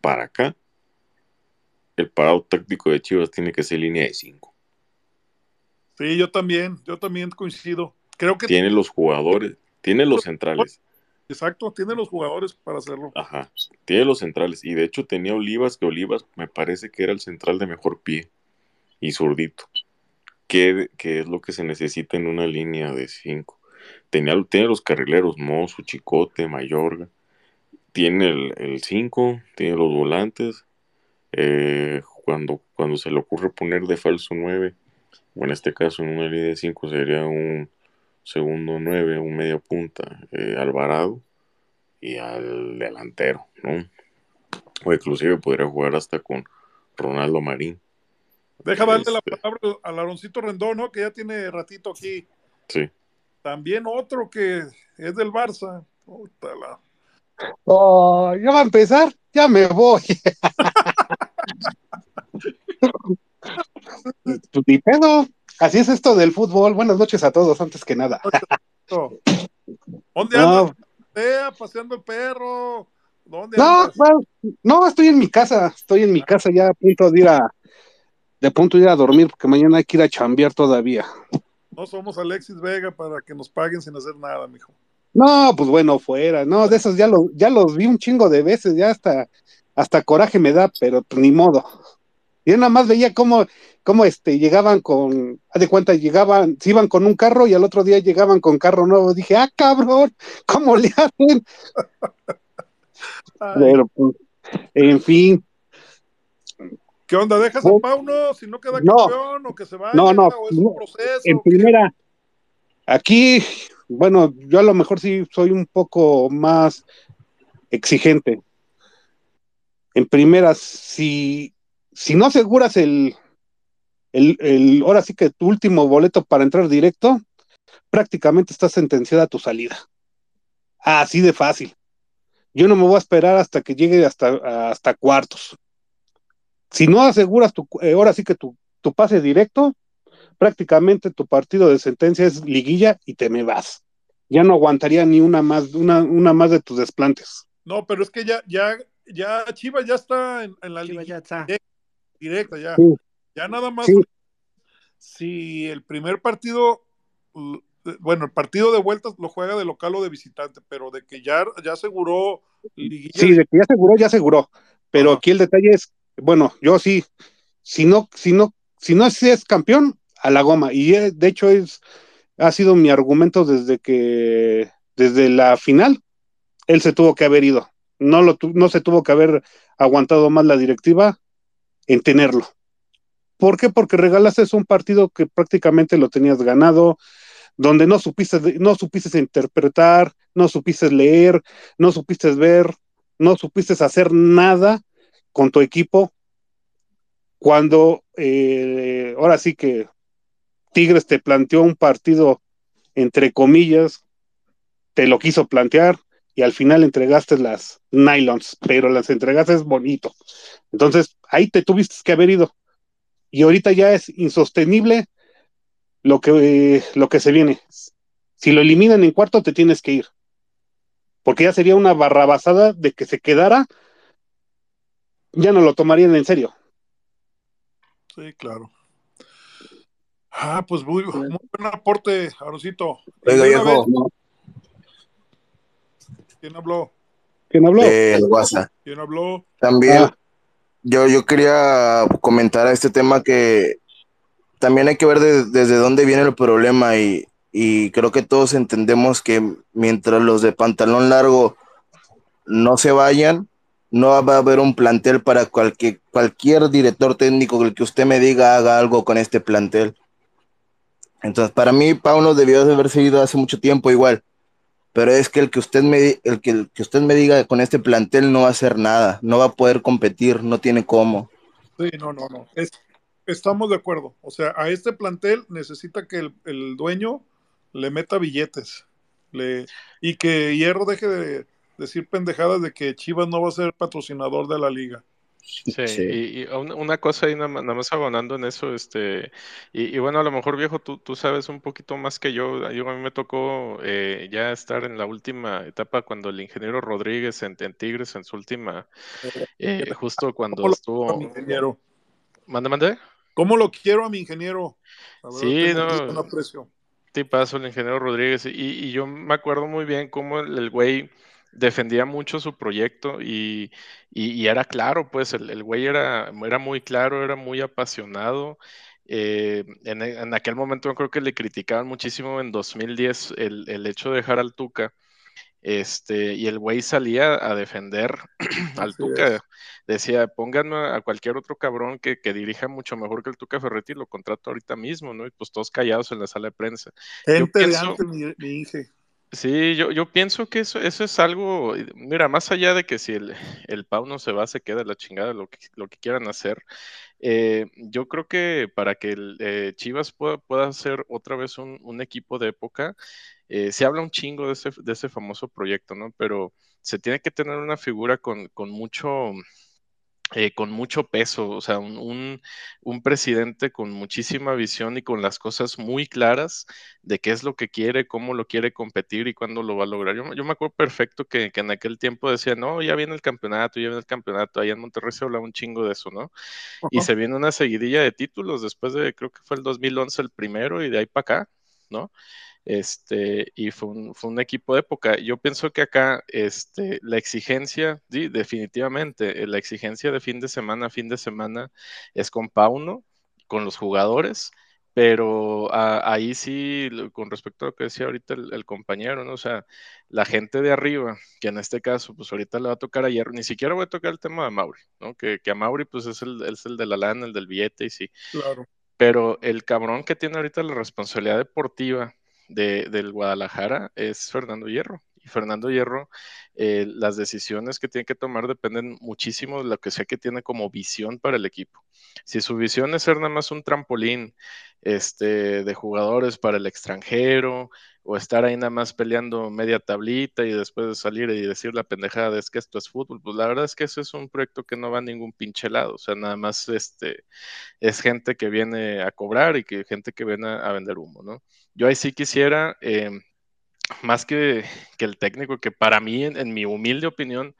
para acá, el parado táctico de Chivas tiene que ser línea de 5. Sí, yo también, yo también coincido. Creo que tiene los jugadores, tiene los centrales. Exacto, tiene los jugadores para hacerlo. Ajá, tiene los centrales. Y de hecho tenía Olivas, que Olivas me parece que era el central de mejor pie y zurdito. Que, es lo que se necesita en una línea de 5. Tenía, tiene los carrileros, Mozo, Chicote, Mayorga. Tiene el 5, tiene los volantes. Eh, cuando, cuando se le ocurre poner de falso 9, o en este caso en una línea de 5 sería un segundo 9, un medio punta, eh, Alvarado, y al delantero, ¿no? O inclusive podría jugar hasta con Ronaldo Marín. Deja darle la este palabra al Aloncito Rendón, ¿no? Que ya tiene ratito aquí. Sí. También otro que es del Barça. Oh, ya va a empezar, ya me voy. pues ni pedo. Así es esto del fútbol. Buenas noches a todos, antes que nada. ¿Dónde andas? paseando el perro. ¿Dónde no, no, estoy en mi casa. Estoy en mi casa ya a punto de ir a de punto de ir a dormir porque mañana hay que ir a chambear todavía. No somos Alexis Vega para que nos paguen sin hacer nada, mijo. No, pues bueno, fuera. No, de esos ya los, ya los vi un chingo de veces, ya hasta, hasta coraje me da, pero pues ni modo. Yo nada más veía cómo, cómo este, llegaban con, haz de cuenta, llegaban, se iban con un carro y al otro día llegaban con carro nuevo. Dije, ah, cabrón, ¿cómo le hacen? Pero, pues, en fin. ¿Qué onda? ¿Dejas a Pauno si no queda campeón o que se vaya? No, no, o es un proceso? En primera, aquí, bueno, yo a lo mejor sí soy un poco más exigente. En primera, si si no aseguras el, el, ahora sí que tu último boleto para entrar directo, prácticamente estás sentenciada a tu salida. Así de fácil. Yo no me voy a esperar hasta que llegue hasta, hasta cuartos. Si no aseguras tu, eh, ahora sí que tu, tu pase directo, prácticamente tu partido de sentencia es liguilla y te me vas. Ya no aguantaría ni una más, una, una más de tus desplantes. No, pero es que ya, ya, ya Chivas ya está en, la liga. Ya está directa ya. Ya nada más. Si el primer partido, bueno, el partido de vueltas lo juega de local o de visitante, pero de que ya, ya aseguró. Sí, de que ya aseguró, ya aseguró. Pero aquí el detalle es, bueno, yo sí, si no, si no, si no es campeón, a la goma. Y eh, de hecho es, ha sido mi argumento desde que, desde la final, él se tuvo que haber ido. No, lo, no se tuvo que haber aguantado más la directiva en tenerlo. ¿Por qué? Porque regalaste un partido que prácticamente lo tenías ganado, donde no supiste, no supiste interpretar, no supiste leer, no supiste ver, no supiste hacer nada con tu equipo. Cuando eh, ahora sí que Tigres te planteó un partido entre comillas, te lo quiso plantear y al final entregaste las nylons, pero las entregaste bonito. Entonces, ahí te tuviste que haber ido. Y ahorita ya es insostenible lo que, lo que se viene. Si lo eliminan en cuarto, te tienes que ir. Porque ya sería una barrabasada de que se quedara, ya no lo tomarían en serio. Sí, claro. Ah, pues muy, buen aporte, Arosito. ¿Quién habló? ¿Quién habló? el WhatsApp. ¿Quién habló? También. Ah yo, yo quería comentar a este tema que también hay que ver desde dónde viene el problema y, creo que todos entendemos que mientras los de pantalón largo no se vayan, no va a haber un plantel para cualquier, director técnico el que usted me diga haga algo con este plantel. Entonces, para mí, Pauno debió de haber seguido hace mucho tiempo igual pero es que el que usted me el que, el que usted me diga con este plantel no va a hacer nada, no va a poder competir, no tiene cómo. Sí, no, no, no. Es, Estamos de acuerdo. O sea, a este plantel necesita que el, el dueño le meta billetes. Le, y que Hierro deje de decir pendejadas de que Chivas no va a ser patrocinador de la liga. Sí, Y, y una, una cosa ahí nada, más- abonando en eso, este, y, y bueno, a lo mejor viejo, tú, tú sabes un poquito más que yo, yo a mí me tocó eh, ya estar en la última etapa cuando el ingeniero Rodríguez en, en Tigres, en su última, eh, justo cuando ¿Cómo lo quiero a estuvo, mi ingeniero? mande, mande, ¿Cómo lo quiero a mi ingeniero? Verdad, sí, no, un aprecio. tipazo el ingeniero Rodríguez, y, y yo me acuerdo muy bien cómo el, el güey defendía mucho su proyecto y, y- y era claro, pues el, el güey era, era muy claro, era muy apasionado. Eh, en, en aquel momento yo creo que le criticaban muchísimo en 2010 el, el hecho de dejar al Tuca, este, y el güey salía a defender al Así Tuca. es. Decía, pónganme a cualquier otro cabrón que, que dirija mucho mejor que el Tuca Ferretti, lo contrato ahorita mismo, ¿no? Y pues todos callados en la sala de prensa. Gente de pienso, antes, mi. Sí, yo, yo pienso que eso, eso es algo, mira, más allá de que si el, el Pau no se va, se queda la chingada, lo que, lo que quieran hacer, eh, yo creo que para que el, eh, Chivas pueda, pueda ser otra vez un, un equipo de época, eh, se habla un chingo de ese, de ese famoso proyecto, ¿no? Pero se tiene que tener una figura con, con mucho, eh, con mucho peso, o sea, un, un, un presidente con muchísima visión y con las cosas muy claras de qué es lo que quiere, cómo lo quiere competir y cuándo lo va a lograr. Yo, yo me acuerdo perfecto que, que en aquel tiempo decía, no, ya viene el campeonato, ya viene el campeonato, allá en Monterrey se hablaba un chingo de eso, ¿no? Y Ajá. se viene una seguidilla de títulos después de, creo que fue el 2011 el primero y de ahí para acá, ¿no? Este, y fue un, fue un equipo de época. Yo pienso que acá, este, la exigencia, sí, definitivamente, eh, la exigencia de fin de semana a fin de semana es con Pauno, con los jugadores, pero a- ahí sí, con respecto a lo que decía ahorita el, el compañero, ¿no? O sea, la gente de arriba, que en este caso, pues ahorita le va a tocar a Hierro, ni siquiera voy a tocar el tema de Mauri, ¿no? Que, que a Mauri, pues es el, es el de la lana, el del billete, y sí, Claro. pero el cabrón que tiene ahorita la responsabilidad deportiva de, del Guadalajara es Fernando Hierro. Y Fernando Hierro, eh, las decisiones que tiene que tomar dependen muchísimo de lo que sea que tiene como visión para el equipo. Si su visión es ser nada más un trampolín este, de jugadores para el extranjero, o estar ahí nada más peleando media tablita y después de salir y decir la pendejada de es que esto es fútbol, pues la verdad es que eso es un proyecto que no va a ningún pinche lado. O sea, nada más este, es gente que viene a cobrar y que gente que viene a, a vender humo, ¿no? Yo ahí sí quisiera, eh, más que, que, el técnico, que para mí, en, en, mi humilde opinión,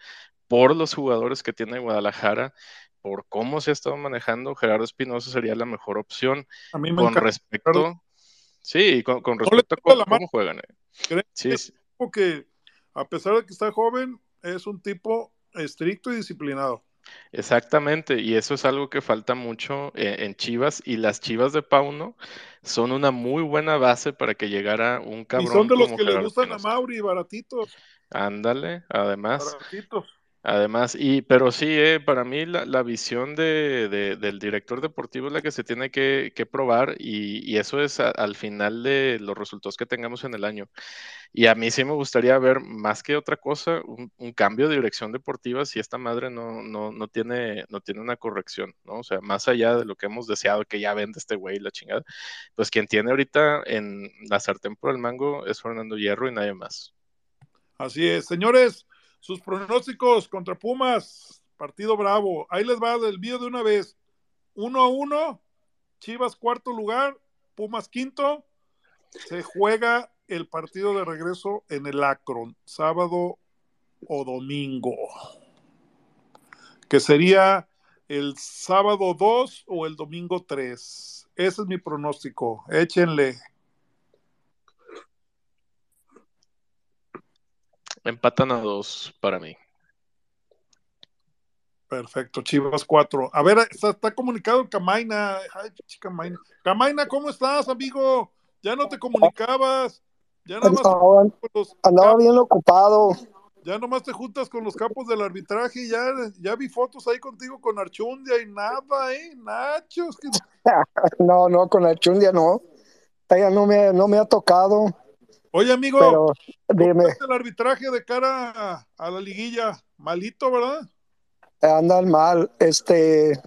por los jugadores que tiene Guadalajara, por cómo se ha estado manejando, Gerardo Espinosa sería la mejor opción. A mí me con encanta. respecto, sí, con, con respecto no a cómo, cómo juegan. Eh. Sí, es un tipo que, a pesar de que está joven, es un tipo estricto y disciplinado. Exactamente, y eso es algo que falta mucho en, en, Chivas y las Chivas de Pauno son una muy buena base para que llegara un cabrón. Y son de los como que Gerardo le gustan a Mauri, baratitos. Ándale, además. Baratitos. Además, y pero sí, eh, para mí la, la visión de, de, del director deportivo es la que se tiene que, probar y, eso es al final de los resultados que tengamos en el año. Y a mí sí me gustaría ver más que otra cosa, un, un cambio de dirección deportiva si esta madre no, no, no, tiene, no tiene una corrección, ¿no? O sea, más allá de lo que hemos deseado que ya vende este güey la chingada, pues quien tiene ahorita en la sartén por el mango es Fernando Hierro y nadie más. Así es, señores, sus pronósticos contra Pumas, partido bravo. Ahí les va del vídeo de una vez. Uno a uno, Chivas cuarto lugar, Pumas quinto. Se juega el partido de regreso en el Akron, sábado o domingo. Que sería el sábado 2 o el domingo 3. Ese es mi pronóstico. Échenle. Empatan a dos para mí. Perfecto, Chivas 4. A ver, está, está comunicado Camaina. Ay, Camaina. Camaina, ¿cómo estás, amigo? Ya no te comunicabas. Ya nada más andaba, los andaba bien ocupado. Ya nomás te juntas con los capos del arbitraje y ya, ya vi fotos ahí contigo con Archundia y nada, ¿eh? Nachos. Que... no, no, con Archundia no. Ella no me, no me ha tocado. Oye, amigo, Pero, dime. el arbitraje de cara a, la liguilla? Malito, ¿verdad? Andan mal. Este,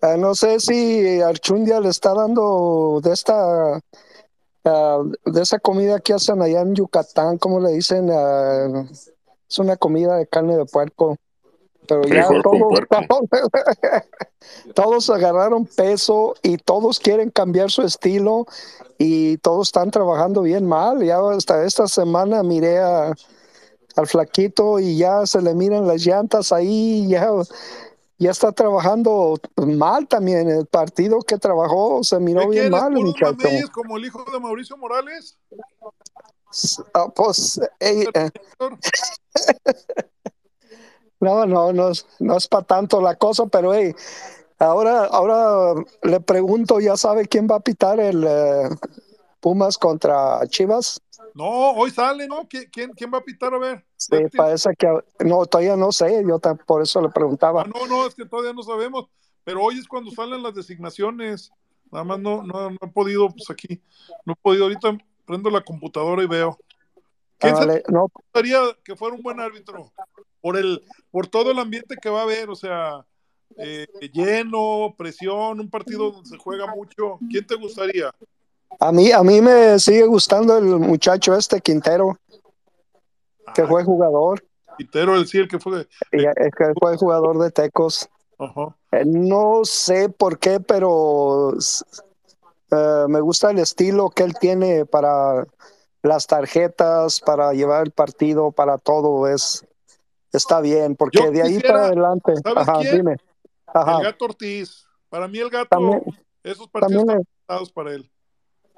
Ah, no sé si Archundia le está dando de esta ah, de esa comida que hacen allá en Yucatán, ¿cómo le dicen? Ah, es una comida de carne de puerco. Pero ya todos, todos agarraron peso y todos quieren cambiar su estilo y todos están trabajando bien mal. Ya hasta esta semana miré a- al flaquito y ya se le miran las llantas ahí, ya, ya está trabajando mal también. El partido que trabajó se miró ¿Qué bien mal, el ¿Puros muchacho. mameyes como el hijo de Mauricio Morales? Ah, pues, eh, eh, no, no, no, es- no es para tanto la cosa, pero hey, ahora, ahora le pregunto, ¿ya sabe quién va a pitar el eh, Pumas contra Chivas? No, hoy sale, ¿no? ¿Qui- ¿Quién, quién va a pitar? A ver. Sí, parece que no, todavía no sé, yo ta- por eso le preguntaba. Ah, no, no, es que todavía no sabemos. Pero hoy es cuando salen las designaciones. Nada más no, no, no he podido, pues aquí. No he podido. Ahorita prendo la computadora y veo. ¿Quién no, gustaría que fuera un buen árbitro? Por el, por todo el ambiente que va a haber, o sea, eh, lleno, presión, un partido donde se juega mucho. ¿Quién te gustaría? a mí, a mí me sigue gustando el muchacho este Quintero, que fue jugador, Quintero, el sí, el que fue. eh, que fue jugador de Tecos. Eh, No sé por qué, pero eh, me gusta el estilo que él tiene para las tarjetas, para llevar el partido, para todo. Es, está bien, porque Yo de ahí quisiera- para adelante. ¿Sabes Ajá, quién? dime. Ajá. El gato Ortiz. Para mí el gato, También- esos partidos también están para él.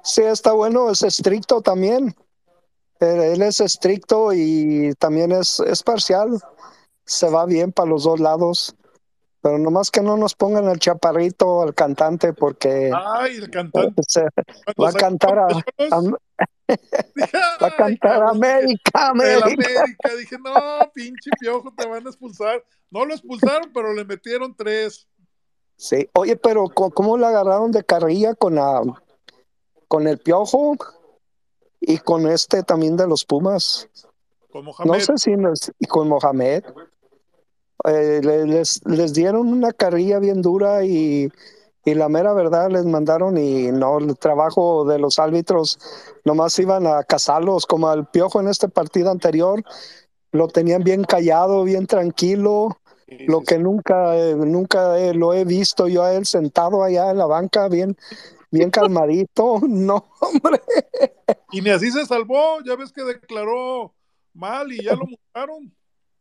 Sí, está bueno, es estricto también. Él, él es estricto y también es, es parcial. Se va bien para los dos lados. Pero nomás que no nos pongan al chaparrito, al cantante, porque Ay, el cantante. se- va a cantar a, va a cantar América, América. América. Dije, no, pinche piojo, te van a expulsar. No lo expulsaron, pero le metieron tres. Sí, oye, pero ¿cómo le agarraron de carrilla con la, con el piojo y con este también de los Pumas? Con No Mohamed. sé si nos- y con Mohamed. Eh, le- les, les dieron una carrilla bien dura y, y la mera verdad les mandaron y no, el trabajo de los árbitros nomás iban a cazarlos como al piojo en este partido anterior. Lo tenían bien callado, bien tranquilo. Lo que nunca, eh, nunca eh, lo he visto yo a él sentado allá en la banca, bien, bien calmadito. No, hombre. Y ni así se salvó. Ya ves que declaró mal y ya lo multaron.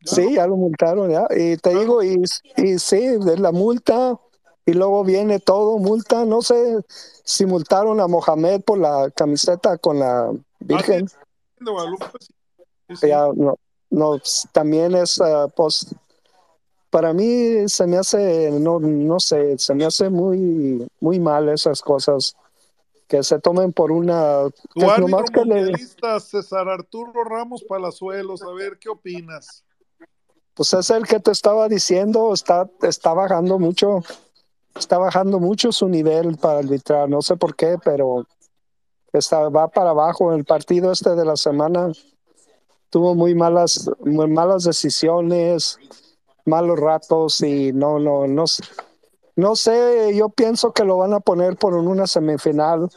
Sí, ya lo multaron, ya. Y te digo, y, y sí, de la multa, y luego viene todo, multa, no sé si multaron a Mohamed por la camiseta con la Virgen. Sí, sí. Ya, no, no, también es, ah, pues, para mí se me hace, no, no sé, se me hace muy, muy mal esas cosas que se tomen por una, Tu que árbitro nomás que le, mundialista, César Arturo Ramos Palazuelos. A ver, ¿qué opinas? Pues es el que te estaba diciendo, está, está bajando mucho, está bajando mucho su nivel para arbitrar, no sé por qué, pero está, va para abajo. El partido este de la semana tuvo muy malas, muy malas decisiones, malos ratos y no, no, no, sé- no sé, yo pienso que lo van a poner por una semifinal,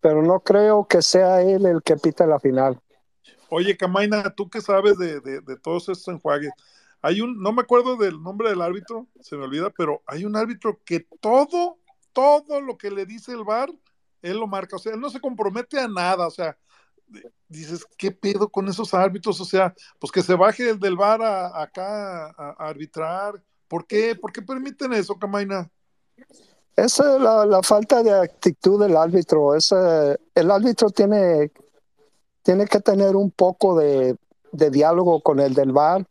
pero no creo que sea él el que pita la final. Oye, Camaina, tú que sabes de, de, de todos estos enjuagues. Hay un, no me acuerdo del nombre del árbitro, se me olvida, pero hay un árbitro que todo, todo lo que le dice el VAR, él lo marca. O sea, él no se compromete a nada. O sea, dices, ¿qué pedo con esos árbitros? O sea, pues que se baje el del VAR a, acá a, arbitrar. ¿Por qué? ¿Por qué permiten eso, Camaina? Esa es la, la falta de actitud del árbitro. Ese- el árbitro tiene, tiene que tener un poco de, de diálogo con el del VAR,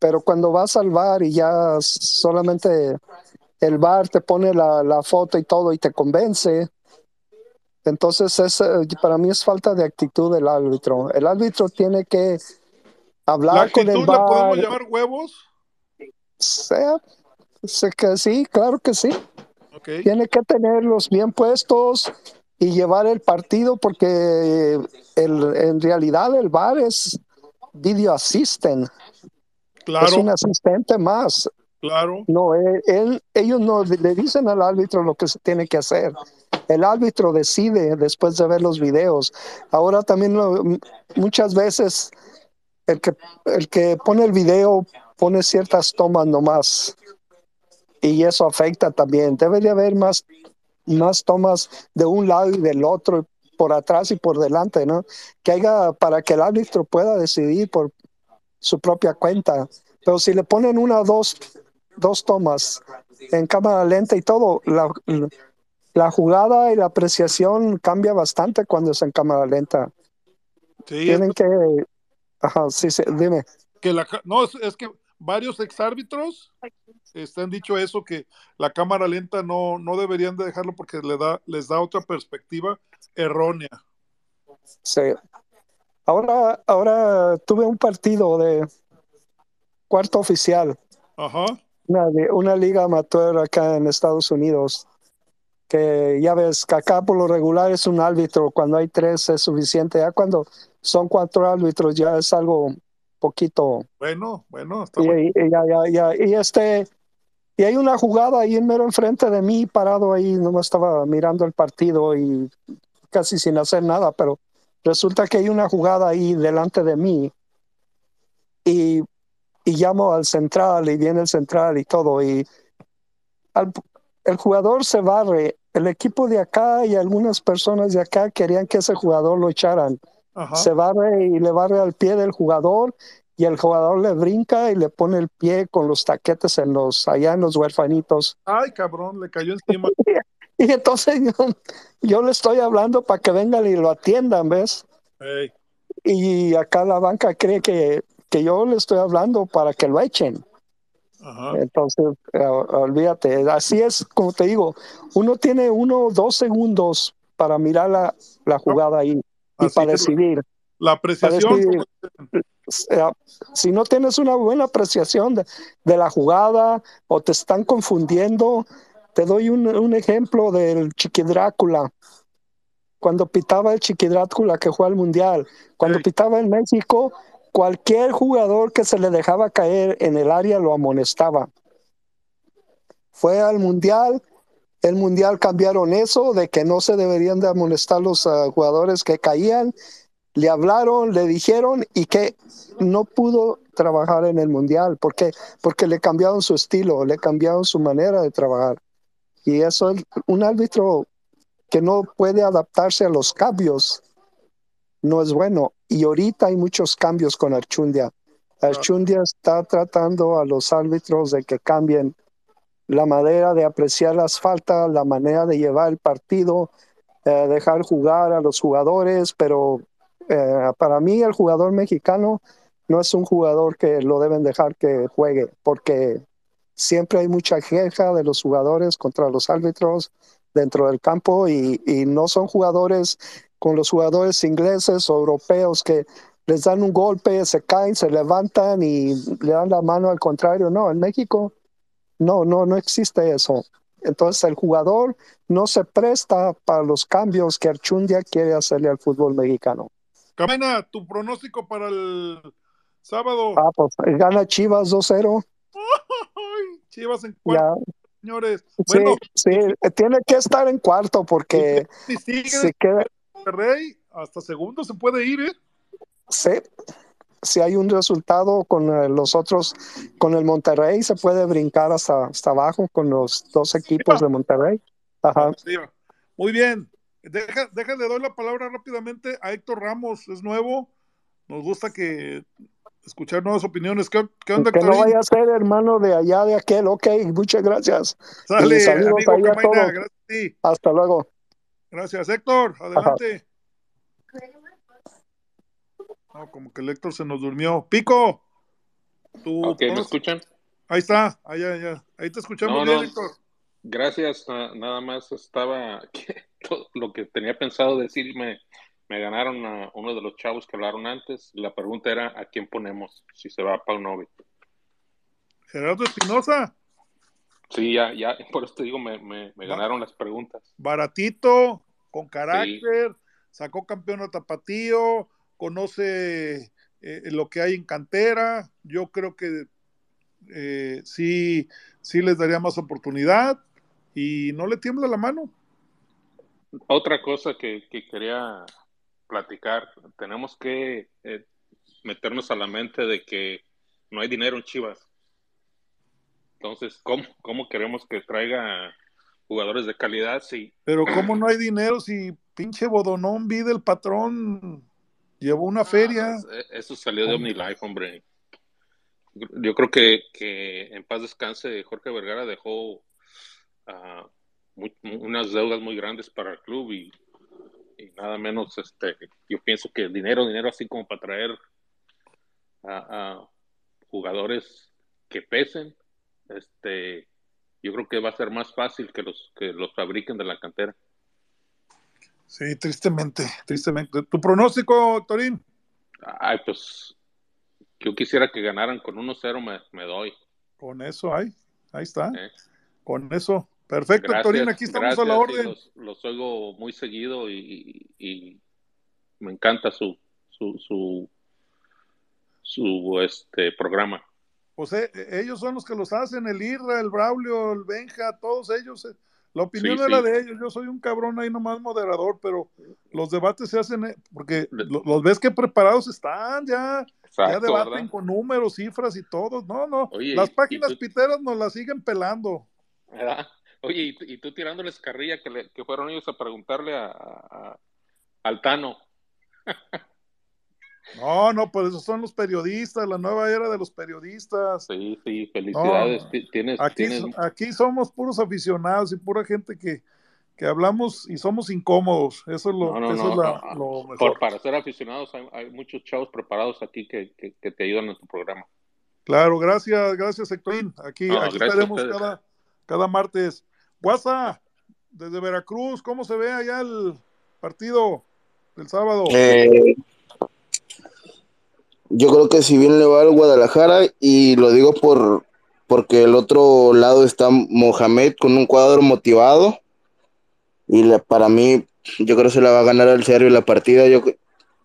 pero cuando vas al VAR y ya solamente el VAR te pone la, la foto y todo y te convence, entonces ese, para mí es falta de actitud del árbitro. El árbitro tiene que ¿La hablar con el la podemos llamar huevos? Sea, sé que sí, claro que sí. Tiene que tenerlos bien puestos y llevar el partido porque el, en realidad el VAR es video assistant. Claro. Es un asistente más. Claro. No, él, él- ellos no le dicen al árbitro lo que se tiene que hacer. El árbitro decide después de ver los videos. Ahora también lo- muchas veces el que, el que pone el video pone ciertas tomas nomás y eso afecta también. Debe de haber más, más tomas de un lado y del otro, por atrás y por delante, ¿no? Que haya para que el árbitro pueda decidir por su propia cuenta. Pero si le ponen una o dos, dos tomas en cámara lenta y todo, la, la jugada y la apreciación cambia bastante cuando es en cámara lenta. Sí, Tienen que... Ajá, sí, sí, dime. que la, no, es, es que varios exárbitros han dicho eso, que la cámara lenta no, no deberían de dejarlo porque le da, les da otra perspectiva errónea. Sí. Ahora, ahora tuve un partido de cuarto oficial, Ajá. una, una liga amateur acá en Estados Unidos, que ya ves que acá por lo regular es un árbitro, cuando hay tres es suficiente, ya cuando son cuatro árbitros ya es algo poquito, Bueno, bueno, está y, bueno. y- y ya, ya, ya, y este, y hay una jugada ahí en mero enfrente de mí, parado ahí, no me estaba mirando el partido y casi sin hacer nada, pero resulta que hay una jugada ahí delante de mí y, y llamo al central y viene el central y todo y al- el jugador se barre, el equipo de acá y algunas personas de acá querían que ese jugador lo echaran, Ajá. se barre y le barre al pie del jugador y el jugador le brinca y le pone el pie con los taquetes en los allá en los huerfanitos. Ay, cabrón, le cayó encima. Y entonces yo, yo le estoy hablando para que vengan y lo atiendan, ¿ves? Y acá la banca cree que, que yo le estoy hablando para que lo echen. ajá. Entonces, eh, olvídate, así es como te digo, uno tiene uno o dos segundos para mirar la, la jugada ahí y Así para decidir. La apreciación, decidir. Eh, si no tienes una buena apreciación de, de la jugada o te están confundiendo, te doy un, un ejemplo del Chiqui Drácula. Cuando pitaba el Chiqui Drácula que fue al Mundial, cuando pitaba en México, cualquier jugador que se le dejaba caer en el área lo amonestaba. Fue al Mundial, el Mundial cambiaron eso de que no se deberían de amonestar los ah, jugadores que caían le hablaron, le dijeron y que no pudo trabajar en el mundial. ¿Por qué? Porque le cambiaron su estilo, le cambiaron su manera de trabajar. Y eso es un árbitro que no puede adaptarse a los cambios. No es bueno. Y ahorita hay muchos cambios con Archundia. Archundia está tratando a los árbitros de que cambien la manera de apreciar las faltas, la manera de llevar el partido, eh, dejar jugar a los jugadores, pero eh, para mí el jugador mexicano no es un jugador que lo deben dejar que juegue, porque siempre hay mucha queja de los jugadores contra los árbitros dentro del campo y, y no son jugadores con los jugadores ingleses o europeos que les dan un golpe, se caen, se levantan y le dan la mano al contrario. No, en México no, no, no existe eso. Entonces el jugador no se presta para los cambios que Archundia quiere hacerle al fútbol mexicano. Camena, tu pronóstico para el sábado. Ah, pues gana Chivas 2-0. Chivas en cuarto, Ya, señores. sí, Bueno, sí, tiene que estar en cuarto porque si sigue se queda, Monterrey, hasta segundo se puede ir, ¿eh? sí, si hay un resultado con eh, los otros, con el Monterrey, se puede brincar hasta, hasta abajo con los dos equipos de Monterrey. Ajá. Arriba. Muy bien. Deja, deja, le doy la palabra rápidamente a Héctor Ramos, es nuevo. Nos gusta que escuchar nuevas opiniones. ¿Qué, qué onda, Que no vaya a ser hermano de allá de aquel. Ok, muchas gracias. Sale, amigo ahí a Camaina, todos. gracias a ti. Hasta luego. Gracias, Héctor. Adelante. No, como que el Héctor se nos durmió. Pico. Tu Ok, ¿me escuchan? Ahí está, ahí, ahí, ahí. Ahí te escuchamos No, bien, no. Héctor. Gracias, na- nada más estaba todo lo que tenía pensado decir me, me ganaron a uno de los chavos que hablaron antes. La pregunta era a quién ponemos, si se va a Paunovic. Gerardo Espinosa, Sí, ya, ya, por eso te digo, me, me, me Va- ganaron las preguntas. baratito, con carácter, sacó campeón a Tapatío, conoce eh, lo que hay en cantera. Yo creo que eh, sí, sí les daría más oportunidad y no le tiembla la mano. Otra cosa que, que quería platicar, tenemos que eh, meternos a la mente de que no hay dinero en Chivas. Entonces, ¿cómo, cómo queremos que traiga jugadores de calidad si Pero ¿cómo no hay dinero si pinche Bodonón vide el patrón llevó una feria? Eh, eso salió de OmniLife, hombre? Yo creo que, que en paz descanse Jorge Vergara dejó ah, muy- unas deudas muy grandes para el club y, y nada menos, este, yo pienso que dinero, dinero así como para traer a, a jugadores que pesen, este, yo creo que va a ser más fácil que los que los fabriquen de la cantera. Sí, tristemente, tristemente. ¿Tu pronóstico, Torín? Ay, pues yo quisiera que ganaran con 1-0, me, me doy. Con eso hay, ahí está. ¿eh? Con eso. Perfecto, Gracias, Torín, aquí estamos a la orden. Los, los oigo muy seguido y, y me encanta su su su, su este programa. Pues eh, ellos son los que los hacen, el Irra, el Braulio, el Benja, todos ellos. eh. La opinión Sí, sí. de ellos, yo soy un cabrón ahí nomás moderador, pero los debates se hacen, eh, porque lo- los ves que preparados están, ya, ya Exacto, debaten ¿verdad? con números, cifras y todo. No, no, Oye, las páginas tú- piteras nos las siguen pelando. ¿verdad? Oye, y, tú- y tú tirándoles carrilla que, le- que fueron ellos a preguntarle a, a- al Tano. No, no, por eso son los periodistas, la nueva era de los periodistas. Sí, sí, felicidades. No, Tienes, Aquí, tienes, so- aquí somos puros aficionados y pura gente que, que hablamos y somos incómodos. Eso es lo, no, no, eso es la- lo por- mejor. para ser aficionados hay, hay muchos chavos preparados aquí que, que, que te ayudan en tu programa. Claro, gracias, gracias, Héctorín. Aquí, aquí estaremos cada, cada martes. Guasa, desde Veracruz, ¿cómo se ve allá el partido del sábado? Eh, yo creo que si bien le va al Guadalajara, y lo digo por porque el otro lado está Mohamed con un cuadro motivado, y para mí, yo creo que se la va a ganar al serio la partida. Yo,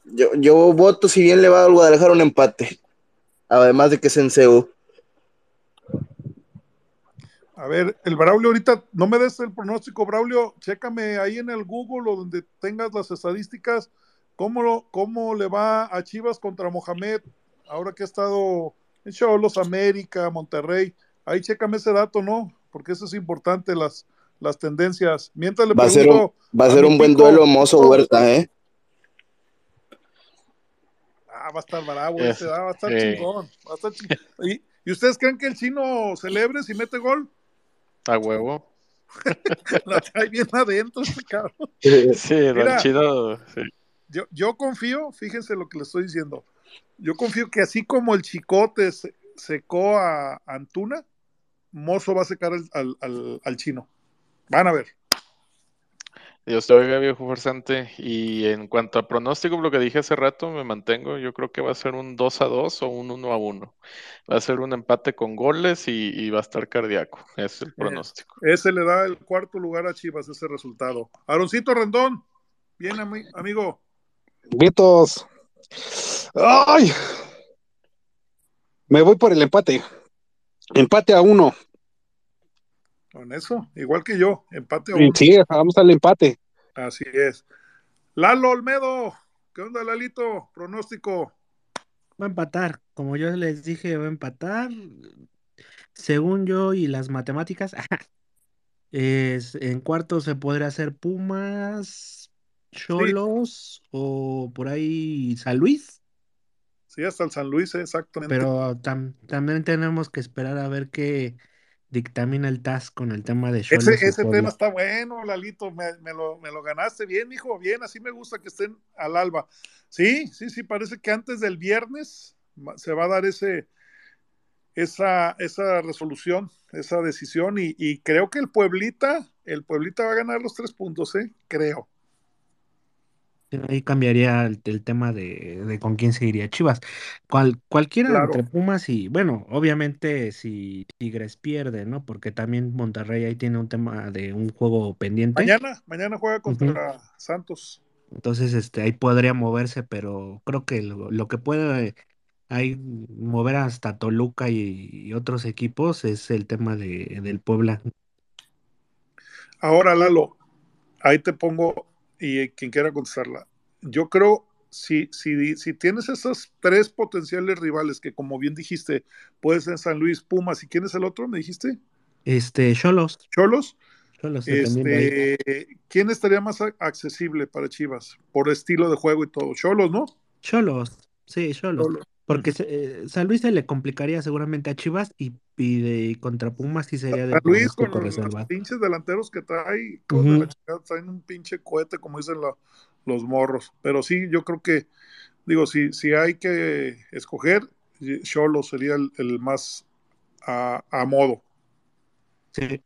yo, yo voto si bien le va al Guadalajara un empate, además de que es en CEU. A ver, el Braulio ahorita, no me des el pronóstico, Braulio, chécame ahí en el Google o donde tengas las estadísticas, cómo, lo- cómo le va a Chivas contra Mohamed, ahora que ha estado en Cholos, América, Monterrey. Ahí chécame ese dato, ¿no? Porque eso es importante, las, las tendencias. Mientras le Va a ser un, pregunto va a ser un buen Pico, duelo Mozo Huerta, ¿eh? Ah, va a estar bravo Es- ese, ah, va a estar eh. chingón. Va a estar chingón. ¿Y, ¿Y ustedes creen que el chino celebre si mete gol? A huevo. La trae bien adentro este cabrón. Sí, Mira. Don Chido, sí. Yo, yo confío, fíjense lo que le estoy diciendo. Yo confío que así como el chicote se- secó a Antuna, Mozo va a secar al, al- al- al chino. Van a ver. Dios te oiga, viejo farsante. Y en cuanto a pronóstico, lo que dije hace rato, me mantengo. Yo creo que va a ser un 2 a 2 o un 1 a 1. Va a ser un empate con goles y, y va a estar cardíaco. Es el pronóstico. Ese le da el cuarto lugar a Chivas, ese resultado. Aaroncito Rendón, bien, ami- amigo. Vientos. ¡Ay! Me voy por el empate. Empate a uno. Con eso, igual que yo, empate a Sí, uno. vamos al empate. Así es. Lalo Olmedo, ¿qué onda, Lalito? Pronóstico. Va a empatar, como yo les dije, va a empatar. Según yo y las matemáticas, es, en cuarto se podría hacer Pumas, Cholos o por ahí San Luis. Sí, hasta el San Luis, exactamente. Pero tam- también tenemos que esperar a ver qué dictamina el TAS con el tema de Ese, Cholos ese tema está bueno, Lalito, me, me lo, me lo ganaste bien, hijo, bien, así me gusta que estén al alba. Sí, sí, sí, parece que antes del viernes se va a dar ese, esa, esa resolución, esa decisión, y, y creo que el Pueblita, el Pueblita va a ganar los tres puntos, ¿eh? Creo. Ahí cambiaría el, el tema de, de con quién se iría Chivas. Cual, cualquiera Claro. entre Pumas y, bueno, obviamente si Tigres pierde, ¿no? Porque también Monterrey ahí tiene un tema de un juego pendiente. Mañana, mañana juega contra Santos. Entonces, este, ahí podría moverse, pero creo que lo, lo que puede ahí mover hasta Toluca y, y otros equipos es el tema de, del Puebla. Ahora, Lalo, ahí te pongo, y quien quiera contestarla. Yo creo, si, si, si tienes esos tres potenciales rivales, que como bien dijiste, puede ser San Luis, Pumas, ¿y quién es el otro? ¿Me dijiste? Este, Cholos. Cholos. Cholos. Este, ¿Quién estaría más accesible para Chivas? Por estilo de juego y todo. Cholos, ¿no? Cholos, sí, Cholos. Cholos. Porque se- eh, San Luis se le complicaría seguramente a Chivas y, y de contra Pumas sí sería de San Luis con los, pinches delanteros que trae, de Ujú. la traen un pinche cohete, como dicen la- los morros. Pero sí, yo creo que, digo, si, si hay que escoger, Cholos sería el, el más a, a modo. Sí.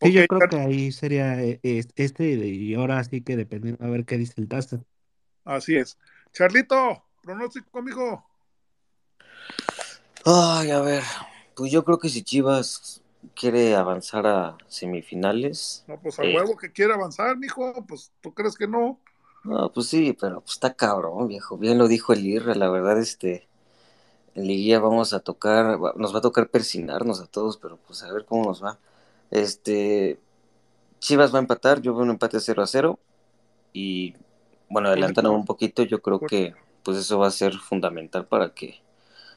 Sí, yo creo que ahí sería eh, es- este y ahora sí que dependiendo a ver qué dice el Taza. así es. Charlito, pronóstico, mijo. Ay, a ver, pues yo creo que si Chivas quiere avanzar a semifinales, No, pues a eh, huevo que quiere avanzar, mijo, pues tú crees que no. no, pues sí, pero pues está cabrón, viejo. Bien lo dijo el Irra, la verdad, este, en liguilla vamos a tocar, nos va a tocar persinarnos a todos, pero pues a ver cómo nos va. Este, Chivas va a empatar, yo veo un empate 0 a 0 y bueno, adelantan un poquito, yo creo que pues eso va a ser fundamental para que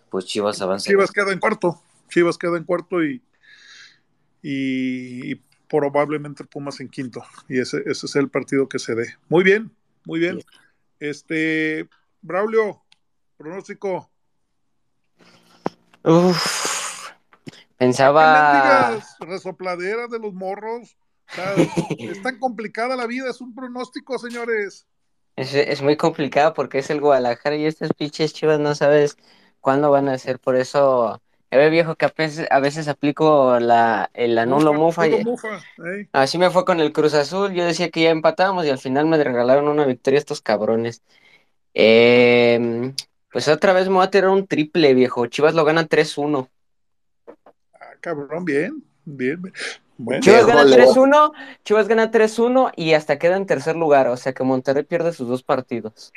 pues Chivas avance. Chivas queda en cuarto. Chivas queda en cuarto y, y, y probablemente Pumas en quinto. Y ese, ese es el partido que se dé. Muy bien, muy bien. Este, Braulio, pronóstico. Uf, ¿Qué pensaba. resopladeras de los morros? O sea, es tan complicada la vida, es un pronóstico, señores. Es, es muy complicado porque es el Guadalajara y estas pinches chivas no sabes cuándo van a ser. Por eso, ya ve viejo que a veces, a veces aplico la, el anulo mufa. Mufa, y- mufa, ey. Así me fue con el Cruz Azul. Yo decía que ya empatábamos y al final me regalaron una victoria estos cabrones. Eh, pues otra vez me voy a tirar un triple, viejo. Chivas lo gana 3-1. Ah, cabrón, bien, bien. bien. Bueno, Chivas gana le voy- 3-1, Chivas gana 3-1 y hasta queda en tercer lugar. O sea que Monterrey pierde sus dos partidos.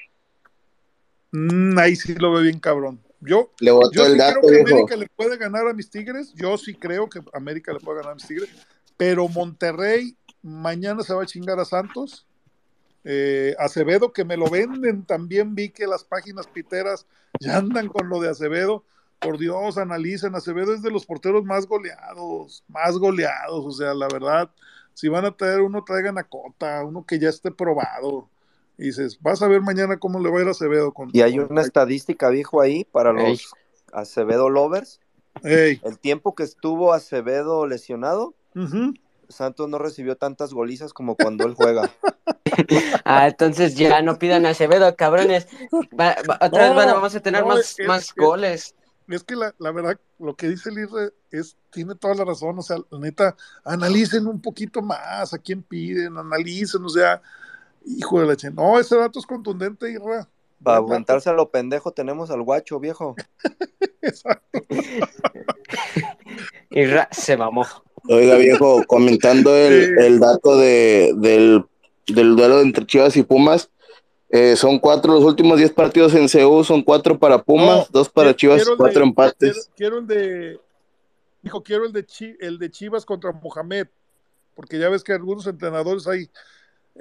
mm, ahí sí lo veo bien, cabrón. Yo, Le Yo el sí dato, creo que. América le puede ganar a mis Tigres. Yo sí creo que América le puede ganar a mis Tigres. Pero Monterrey mañana se va a chingar a Santos. Eh, Acevedo, que me lo venden, también vi que las páginas piteras ya andan con lo de Acevedo. Por Dios, analicen. Acevedo es de los porteros más goleados, más goleados. O sea, la verdad, si van a traer uno, traigan a Cota, uno que ya esté probado. Y dices, vas a ver mañana cómo le va a ir a Acevedo con. Y hay con- una estadística, viejo, ahí para Ey. los Acevedo Lovers. Ey, El tiempo que estuvo Acevedo lesionado. Santos no recibió tantas golizas como cuando él juega. Ah, entonces ya no pidan a Acevedo, cabrones. Va- va- otra vez van vamos a tener no, más, es- más es- goles. Es que la, la verdad, lo que dice el Irre es, tiene toda la razón, o sea, la neta, analicen un poquito más a quién piden, analicen, o sea, hijo de la chen. No, ese dato es contundente, Irra. Para aguantarse a lo pendejo tenemos al guacho, viejo. Exacto. Y Ra- se mamó. Oiga, viejo, comentando el, Sí. el dato de, del, del duelo entre Chivas y Pumas, eh, son cuatro los últimos diez partidos en CU, son cuatro para Pumas, No, dos para Chivas, cuatro de- empates. Quiero, quiero el de, dijo, quiero el de, Chi- el de Chivas contra Mohamed, porque ya ves que algunos entrenadores ahí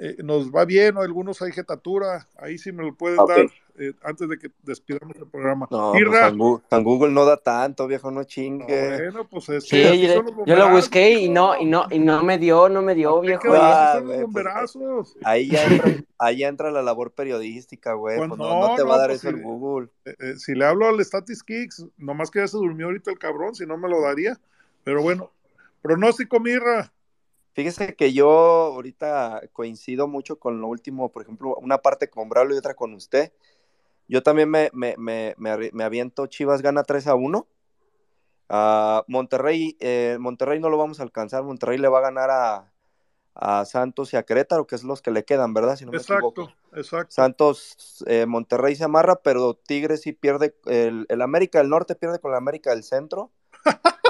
eh, nos va bien o algunos hay jetatura, ahí sí me lo puedes dar eh, antes de que despidamos el programa. No, pues San, San Google no da tanto, viejo, no chingue. bueno, pues es Sí, yo, yo lo busqué y no, y no, y no me dio, no me dio, viejo. Ah, güey, pues. Ahí ya entra, ahí ya entra la labor periodística, güey. Pues Pues no, no no, te va a dar pues eso el. Google. Eh, eh, si le hablo al Statis Kicks, nomás que ya se durmió ahorita el cabrón, si no me lo daría. Pero bueno, pronóstico, Mirra. Fíjese que yo ahorita coincido mucho con lo último, por ejemplo, una parte con Braulio y otra con usted. Yo también me, me, me, me, aviento, Chivas gana 3 a 1. Ah, Monterrey, eh, Monterrey no lo vamos a alcanzar, Monterrey le va a ganar a, a Santos y a Querétaro, que es los que le quedan, ¿verdad? Si no me equivoco. Exacto, exacto. Santos, eh, Monterrey se amarra, pero Tigres sí pierde, el, el América del Norte pierde con el América del Centro.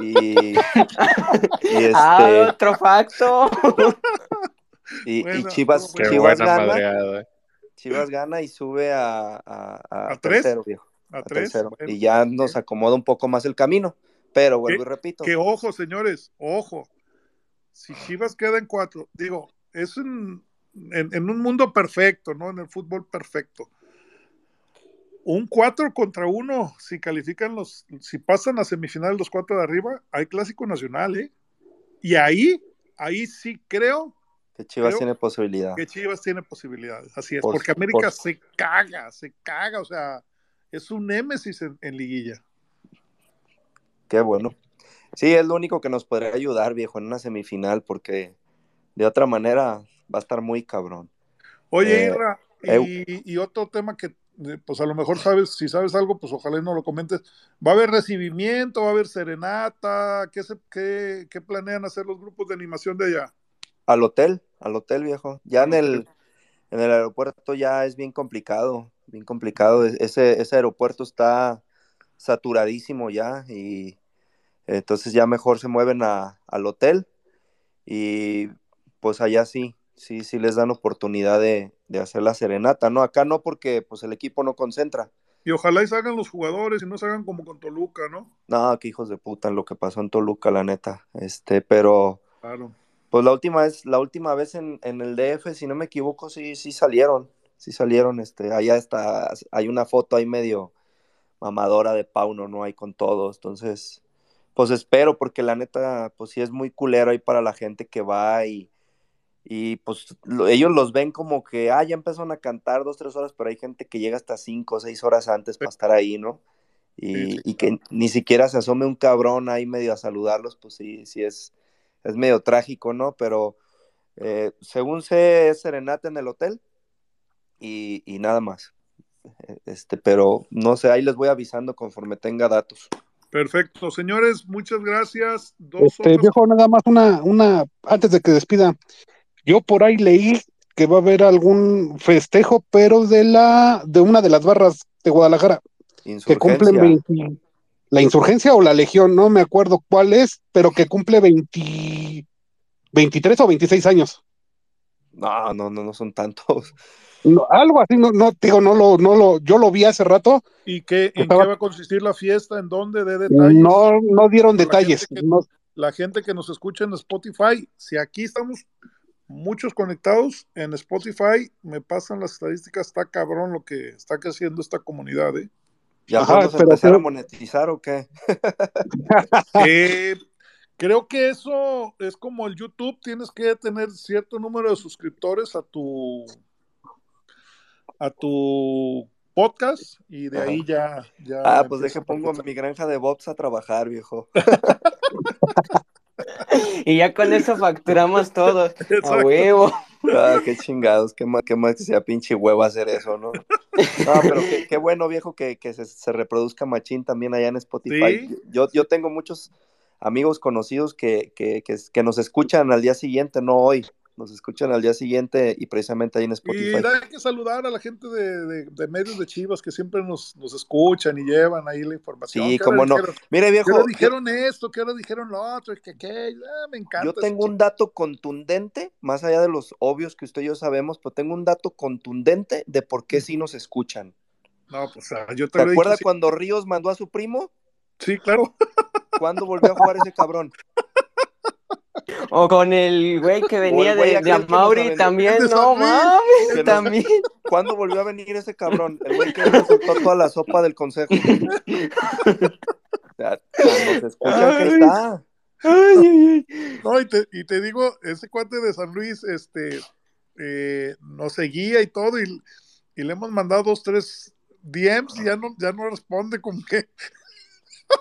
Y, y Ah, este, otro facto. y, Chivas. Chivas buena gana, madreada. Chivas gana y sube a, a, a ¿A tres? tercero, viejo. A a tres, tercero. bueno, y ya nos acomoda un poco más el camino. Pero vuelvo y repito. que ojo, señores, ojo. Si Chivas queda en cuatro, digo, es en, en- en un mundo perfecto, ¿no? En el fútbol perfecto. Un cuatro contra uno, si califican los, si pasan a semifinales los cuatro de arriba, hay clásico nacional, ¿eh? Y ahí, ahí sí creo, que Chivas creo tiene posibilidad. que Chivas tiene posibilidades. Así es, Por- porque América por- se caga, se caga, o sea, es un némesis en, en liguilla. Qué bueno. Sí, es lo único que nos podría ayudar, viejo, en una semifinal, porque de otra manera va a estar muy cabrón. Oye, Eh, Irra, eu- y, y otro tema que, eh, pues a lo mejor sabes, si sabes algo, pues ojalá y no lo comentes. ¿Va a haber recibimiento? ¿Va a haber serenata? ¿Qué, se, qué, qué planean hacer los grupos de animación de allá? Al hotel, al hotel, viejo. Ya en el, en el aeropuerto ya es bien complicado, bien complicado. E- Ese, ese aeropuerto está saturadísimo ya y entonces ya mejor se mueven a, al hotel y pues allá sí, sí, sí les dan oportunidad de, de hacer la serenata, ¿no? Acá no porque pues el equipo no concentra. Y ojalá y salgan los jugadores y no salgan como con Toluca, ¿no? No, qué hijos de puta lo que pasó en Toluca, la neta. Este, pero Claro. pues la última vez, la última vez en, en el DF, si no me equivoco, sí, sí salieron, sí salieron, este, allá está, hay una foto ahí medio mamadora de Pauno, ¿no? Ahí con todos, entonces, pues espero, porque la neta, pues sí es muy culero ahí para la gente que va y, y pues lo- ellos los ven como que, ah, ya empezaron a cantar dos, tres horas, pero hay gente que llega hasta cinco o seis horas antes para estar ahí, ¿no? Y, y que ni siquiera se asome un cabrón ahí medio a saludarlos, pues sí, sí es, es medio trágico, ¿no? Pero eh, según sé, es serenata en el hotel y, y nada más. Eh, Este, pero no sé, ahí les voy avisando conforme tenga datos. Perfecto. Señores, muchas gracias. Dos Este, otros viejo, nada más una, una, antes de que despida, yo por ahí leí que va a haber algún festejo, pero de la, de una de las barras de Guadalajara, que. 20 la insurgencia o la legión, no me acuerdo cuál es, pero que cumple 20 23 o 26 años. No, no, no, no son tantos. No, algo así, no, no, digo, no lo, no lo, yo lo vi hace rato, ¿Y qué, en Estaba- qué va a consistir la fiesta? ¿En dónde? ¿De detalles? no, no dieron La detalles, gente que- no, La gente que nos escucha en Spotify, si aquí estamos muchos conectados en Spotify, me pasan las estadísticas, está cabrón lo que está creciendo esta comunidad, ¿eh? ¿Ya Ajá, pero empezar a monetizar o qué? Eh, creo que eso es como el YouTube, tienes que tener cierto número de suscriptores a tu a tu podcast y de Ajá. ahí ya, ya Ah, pues deje pongo mi granja de bots a trabajar, viejo. Y ya con eso facturamos todo. A huevo. Ah, qué chingados, qué más, qué más que sea pinche huevo hacer eso, ¿no? No, pero qué, qué bueno, viejo, que, que se, se reproduzca machín también allá en Spotify. Sí. Yo, yo tengo muchos amigos conocidos que, que, que, que nos escuchan al día siguiente, no hoy, nos escuchan al día siguiente y precisamente ahí en Y Spotify. hay que saludar a la gente de, de- de medios de Chivas que siempre nos, nos escuchan y llevan ahí la información. Sí, cómo no. dijeron, Mire, viejo, ahora yo, dijeron esto, que ahora dijeron lo otro, que aquello. Ah, me encanta. yo tengo un dato contundente, más allá de los obvios que usted y yo sabemos, pero tengo un dato contundente de por qué sí nos escuchan. No, pues ah, yo te ¿Se lo he dicho acuerda así. cuando Ríos mandó a su primo? Sí, claro. ¿Cuándo volvió a jugar ese cabrón? O con el güey que venía güey de, de Amauri también, no mames, nos- también. ¿Cuándo volvió a venir ese cabrón? El güey que nos soltó toda la sopa del consejo. O sea, cuando se escuchan que Ay. está. Ay, ay, ay. No, y te, y te digo, ese cuate de San Luis, este, eh, nos seguía y todo, y, y le hemos mandado dos, tres DMs y ya no, ya no responde como que.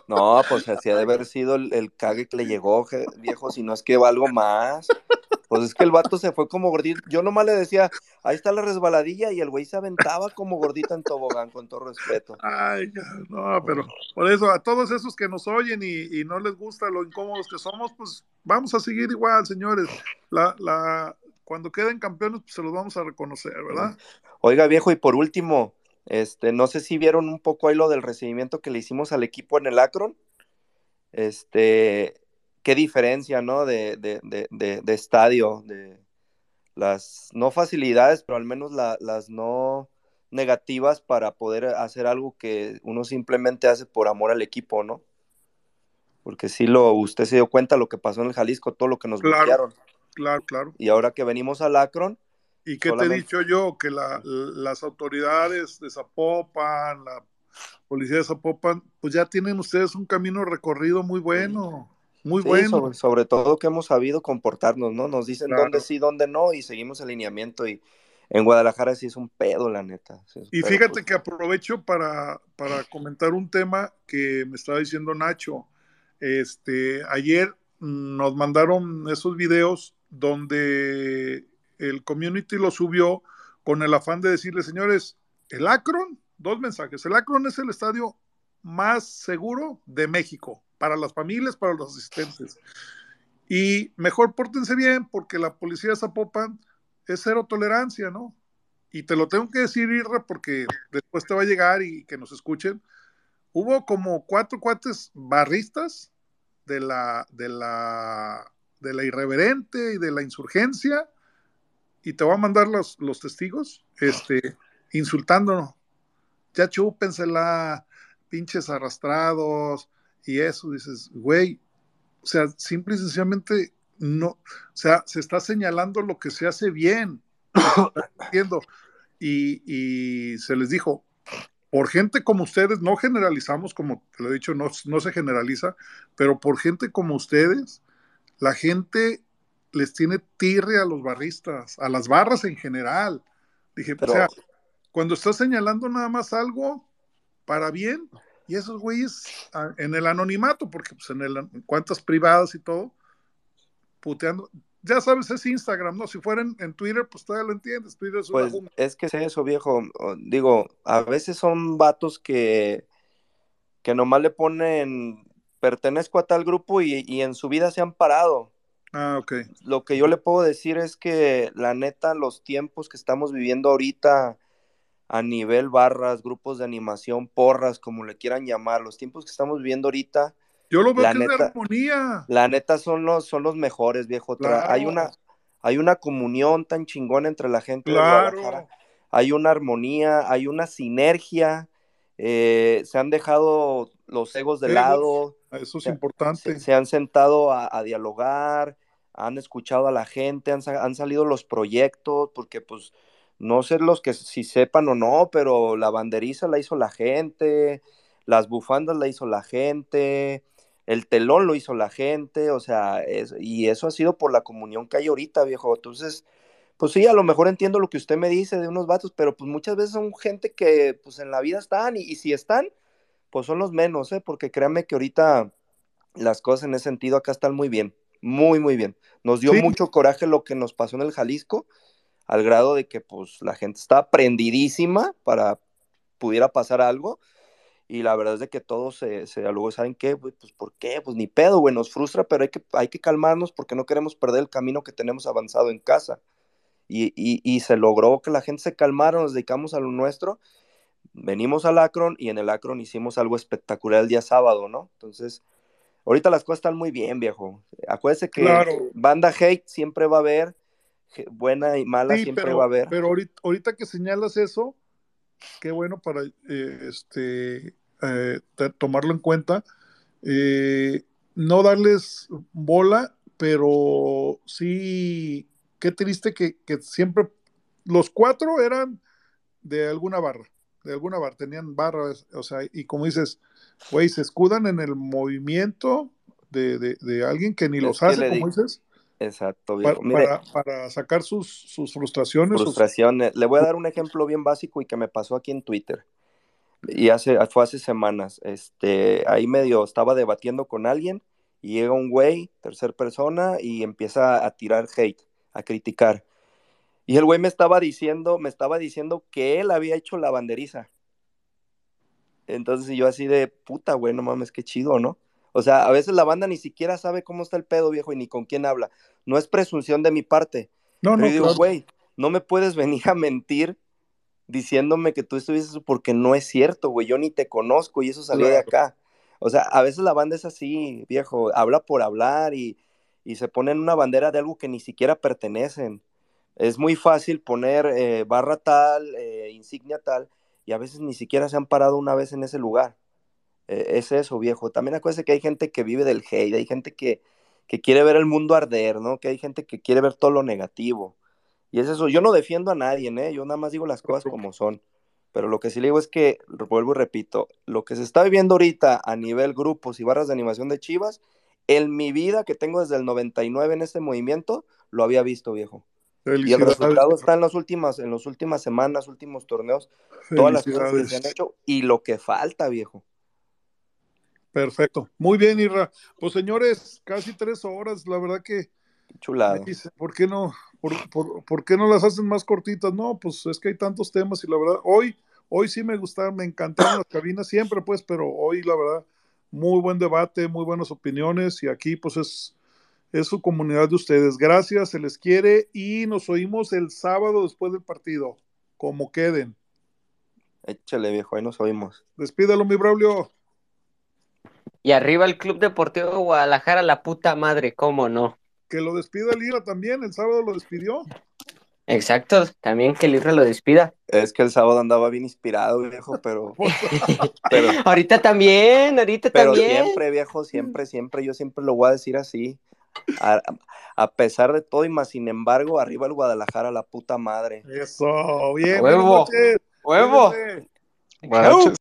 No, pues así ha de haber sido el, el cague que le llegó, viejo, si no es que va algo más. Pues es que el vato se fue como gordito. Yo nomás le decía, ahí está la resbaladilla, y el güey se aventaba como gordito en tobogán, con todo respeto. Ay, no, pero por eso a todos esos que nos oyen y, y no les gusta lo incómodos que somos, pues vamos a seguir igual, señores. La, la, cuando queden campeones, pues se los vamos a reconocer, ¿verdad? Oiga, viejo, y por último, este, no sé si vieron un poco ahí lo del recibimiento que le hicimos al equipo en el Akron. Este, qué diferencia, ¿no? De, de, de, de, de estadio, de las no facilidades, pero al menos la- las no negativas para poder hacer algo que uno simplemente hace por amor al equipo, ¿no? Porque sí lo, usted se dio cuenta lo que pasó en el Jalisco, todo lo que nos Claro. bloquearon. Claro, claro. Y ahora que venimos al Akron, ¿Y qué te he dicho yo? Que la- las autoridades de Zapopan, la policía de Zapopan, pues ya tienen ustedes un camino recorrido muy bueno, muy Sí, bueno. sobre, sobre todo que hemos sabido comportarnos, ¿no? Nos dicen Claro. dónde sí, dónde no, y seguimos el lineamiento. Y en Guadalajara sí es un pedo, la neta. Sí Y pedo, fíjate pues. que aprovecho para, para comentar un tema que me estaba diciendo Nacho. Este, ayer mm, nos mandaron esos videos donde el community lo subió con el afán de decirle, señores, el Akron, dos mensajes, el Akron es el estadio más seguro de México, para las familias, para los asistentes. Y mejor pórtense bien porque la policía de Zapopan es cero tolerancia, ¿no? Y te lo tengo que decir, Irra, porque después te va a llegar y que nos escuchen. Hubo como cuatro cuates barristas de la, de la, de la irreverente y de la insurgencia, y te voy a mandar los, los testigos, este, insultándonos. Ya chúpensela, pinches arrastrados, y eso, dices, güey, o sea, simple y sencillamente no, o sea, se está señalando lo que se hace bien, entiendo, y, y se les dijo, por gente como ustedes, no generalizamos, como te lo he dicho, no, no se generaliza, pero por gente como ustedes, la gente les tiene tirre a los barristas, a las barras en general. Dije, Pero- o sea, cuando estás señalando nada más algo para bien, y esos güeyes a- en el anonimato, porque pues en el en cuentas privadas y todo, puteando. Ya sabes, es Instagram, ¿no? Si fuera en, en Twitter, pues todavía lo entiendes. Twitter es una Pues es que es eso, viejo. Digo, a veces son vatos que, que nomás le ponen pertenezco a tal grupo y, y en su vida se han parado. Ah, ok. Lo que yo le puedo decir es que la neta, los tiempos que estamos viviendo ahorita a nivel barras, grupos de animación, porras, como le quieran llamar, los tiempos que estamos viviendo ahorita, Yo lo veo la que es de neta, armonía. la neta son los, son los mejores, viejo. Hay una, hay una comunión tan chingona entre la gente de Guadalajara. Claro. Hay una armonía, hay una sinergia. eh, se han dejado los egos de Egos, lado. Eso es se, importante. se- se han sentado a, a dialogar, han escuchado a la gente, han, han salido los proyectos, porque pues no sé los que si sepan o no, pero la banderiza la hizo la gente, las bufandas la hizo la gente, el telón lo hizo la gente, o sea, es- y eso ha sido por la comunión que hay ahorita, viejo. Entonces, pues sí, a lo mejor entiendo lo que usted me dice de unos vatos, pero pues muchas veces son gente que pues en la vida están, y, y si están, pues son los menos, ¿eh? Porque créanme que ahorita las cosas en ese sentido acá están muy bien, muy, muy bien. Nos dio Sí. mucho coraje lo que nos pasó en el Jalisco, al grado de que pues la gente estaba prendidísima para pudiera pasar algo. Y la verdad es de que todos se, se luego saben qué, pues por qué, pues ni pedo, güey, nos frustra, pero hay que, hay que calmarnos porque no queremos perder el camino que tenemos avanzado en casa. Y, y, y se logró que la gente se calmara, nos dedicamos a lo nuestro, venimos al Akron y en el Akron hicimos algo espectacular el día sábado, ¿no? Entonces, ahorita las cosas están muy bien, viejo. Acuérdese que Claro. banda hate siempre va a haber, buena y mala Sí, siempre pero, va a haber. pero ahorita, ahorita que señalas eso, qué bueno para eh, este, eh, tomarlo en cuenta. Eh, no darles bola, pero sí, qué triste que, que siempre los cuatro eran de alguna barra, de alguna barra, tenían barras, o sea, y como dices, güey, se escudan en el movimiento de, de- de alguien que ni los hace, como dices, exacto, para, viejo. Mire, para, para sacar sus, sus frustraciones. sus- frustraciones. Le voy a dar un ejemplo bien básico y que me pasó aquí en Twitter. Y hace, fue hace semanas. Este, ahí medio estaba debatiendo con alguien y llega un güey, tercer persona, y empieza a tirar hate, a criticar. Y el güey me estaba diciendo, me estaba diciendo que él había hecho la banderiza. Entonces yo así de puta, güey, no mames, qué chido, ¿no? O sea, a veces la banda ni siquiera sabe cómo está el pedo, viejo, y ni con quién habla. No es presunción de mi parte. No, Pero no, yo digo, claro. güey, no me puedes venir a mentir diciéndome que tú estuviste eso porque no es cierto, güey. Yo ni te conozco y eso salió de acá. O sea, a veces la banda es así, viejo, habla por hablar y, y se ponen una bandera de algo que ni siquiera pertenecen. Es muy fácil poner eh, barra tal, eh, insignia tal, y a veces ni siquiera se han parado una vez en ese lugar. Eh, es eso, viejo. También acuérdense que hay gente que vive del hate, hay gente que, que quiere ver el mundo arder, ¿no? Que hay gente que quiere ver todo lo negativo. Y es eso, yo no defiendo a nadie, ¿eh? Yo nada más digo las cosas como son. Pero lo que sí le digo es que, vuelvo y repito, lo que se está viviendo ahorita a nivel grupos y barras de animación de Chivas, en mi vida que tengo desde el 99 en este movimiento, lo había visto, viejo. Y el resultado está en las últimas, en las últimas semanas, últimos torneos, todas las cosas que se han hecho y lo que falta, viejo. Perfecto. Muy bien, Irra. Pues señores, casi tres horas, la verdad que Chulado. ¿por qué no? ¿Por, por, por qué no las hacen más cortitas? No, pues es que hay tantos temas y la verdad, hoy, hoy sí me gustaron, me encantaron las cabinas siempre, pues, pero hoy la verdad, muy buen debate, muy buenas opiniones y aquí pues es, es su comunidad de ustedes. Gracias, se les quiere y nos oímos el sábado después del partido, como queden. Échale, viejo, ahí nos oímos. Despídalo, mi Braulio. Y arriba el Club Deportivo Guadalajara, la puta madre, ¿cómo no? Que lo despida Lira también, el sábado lo despidió. Exacto, también que el Irra lo despida. Es que el sábado andaba bien inspirado, viejo, pero, pero, Ahorita también, ahorita pero también. siempre, viejo, siempre, siempre, yo siempre lo voy a decir así. A, a pesar de todo y más, sin embargo, arriba el Guadalajara, la puta madre. Eso, bien. Huevo. buenas noches. ¡Huevo! Cuídense. Buenas noches.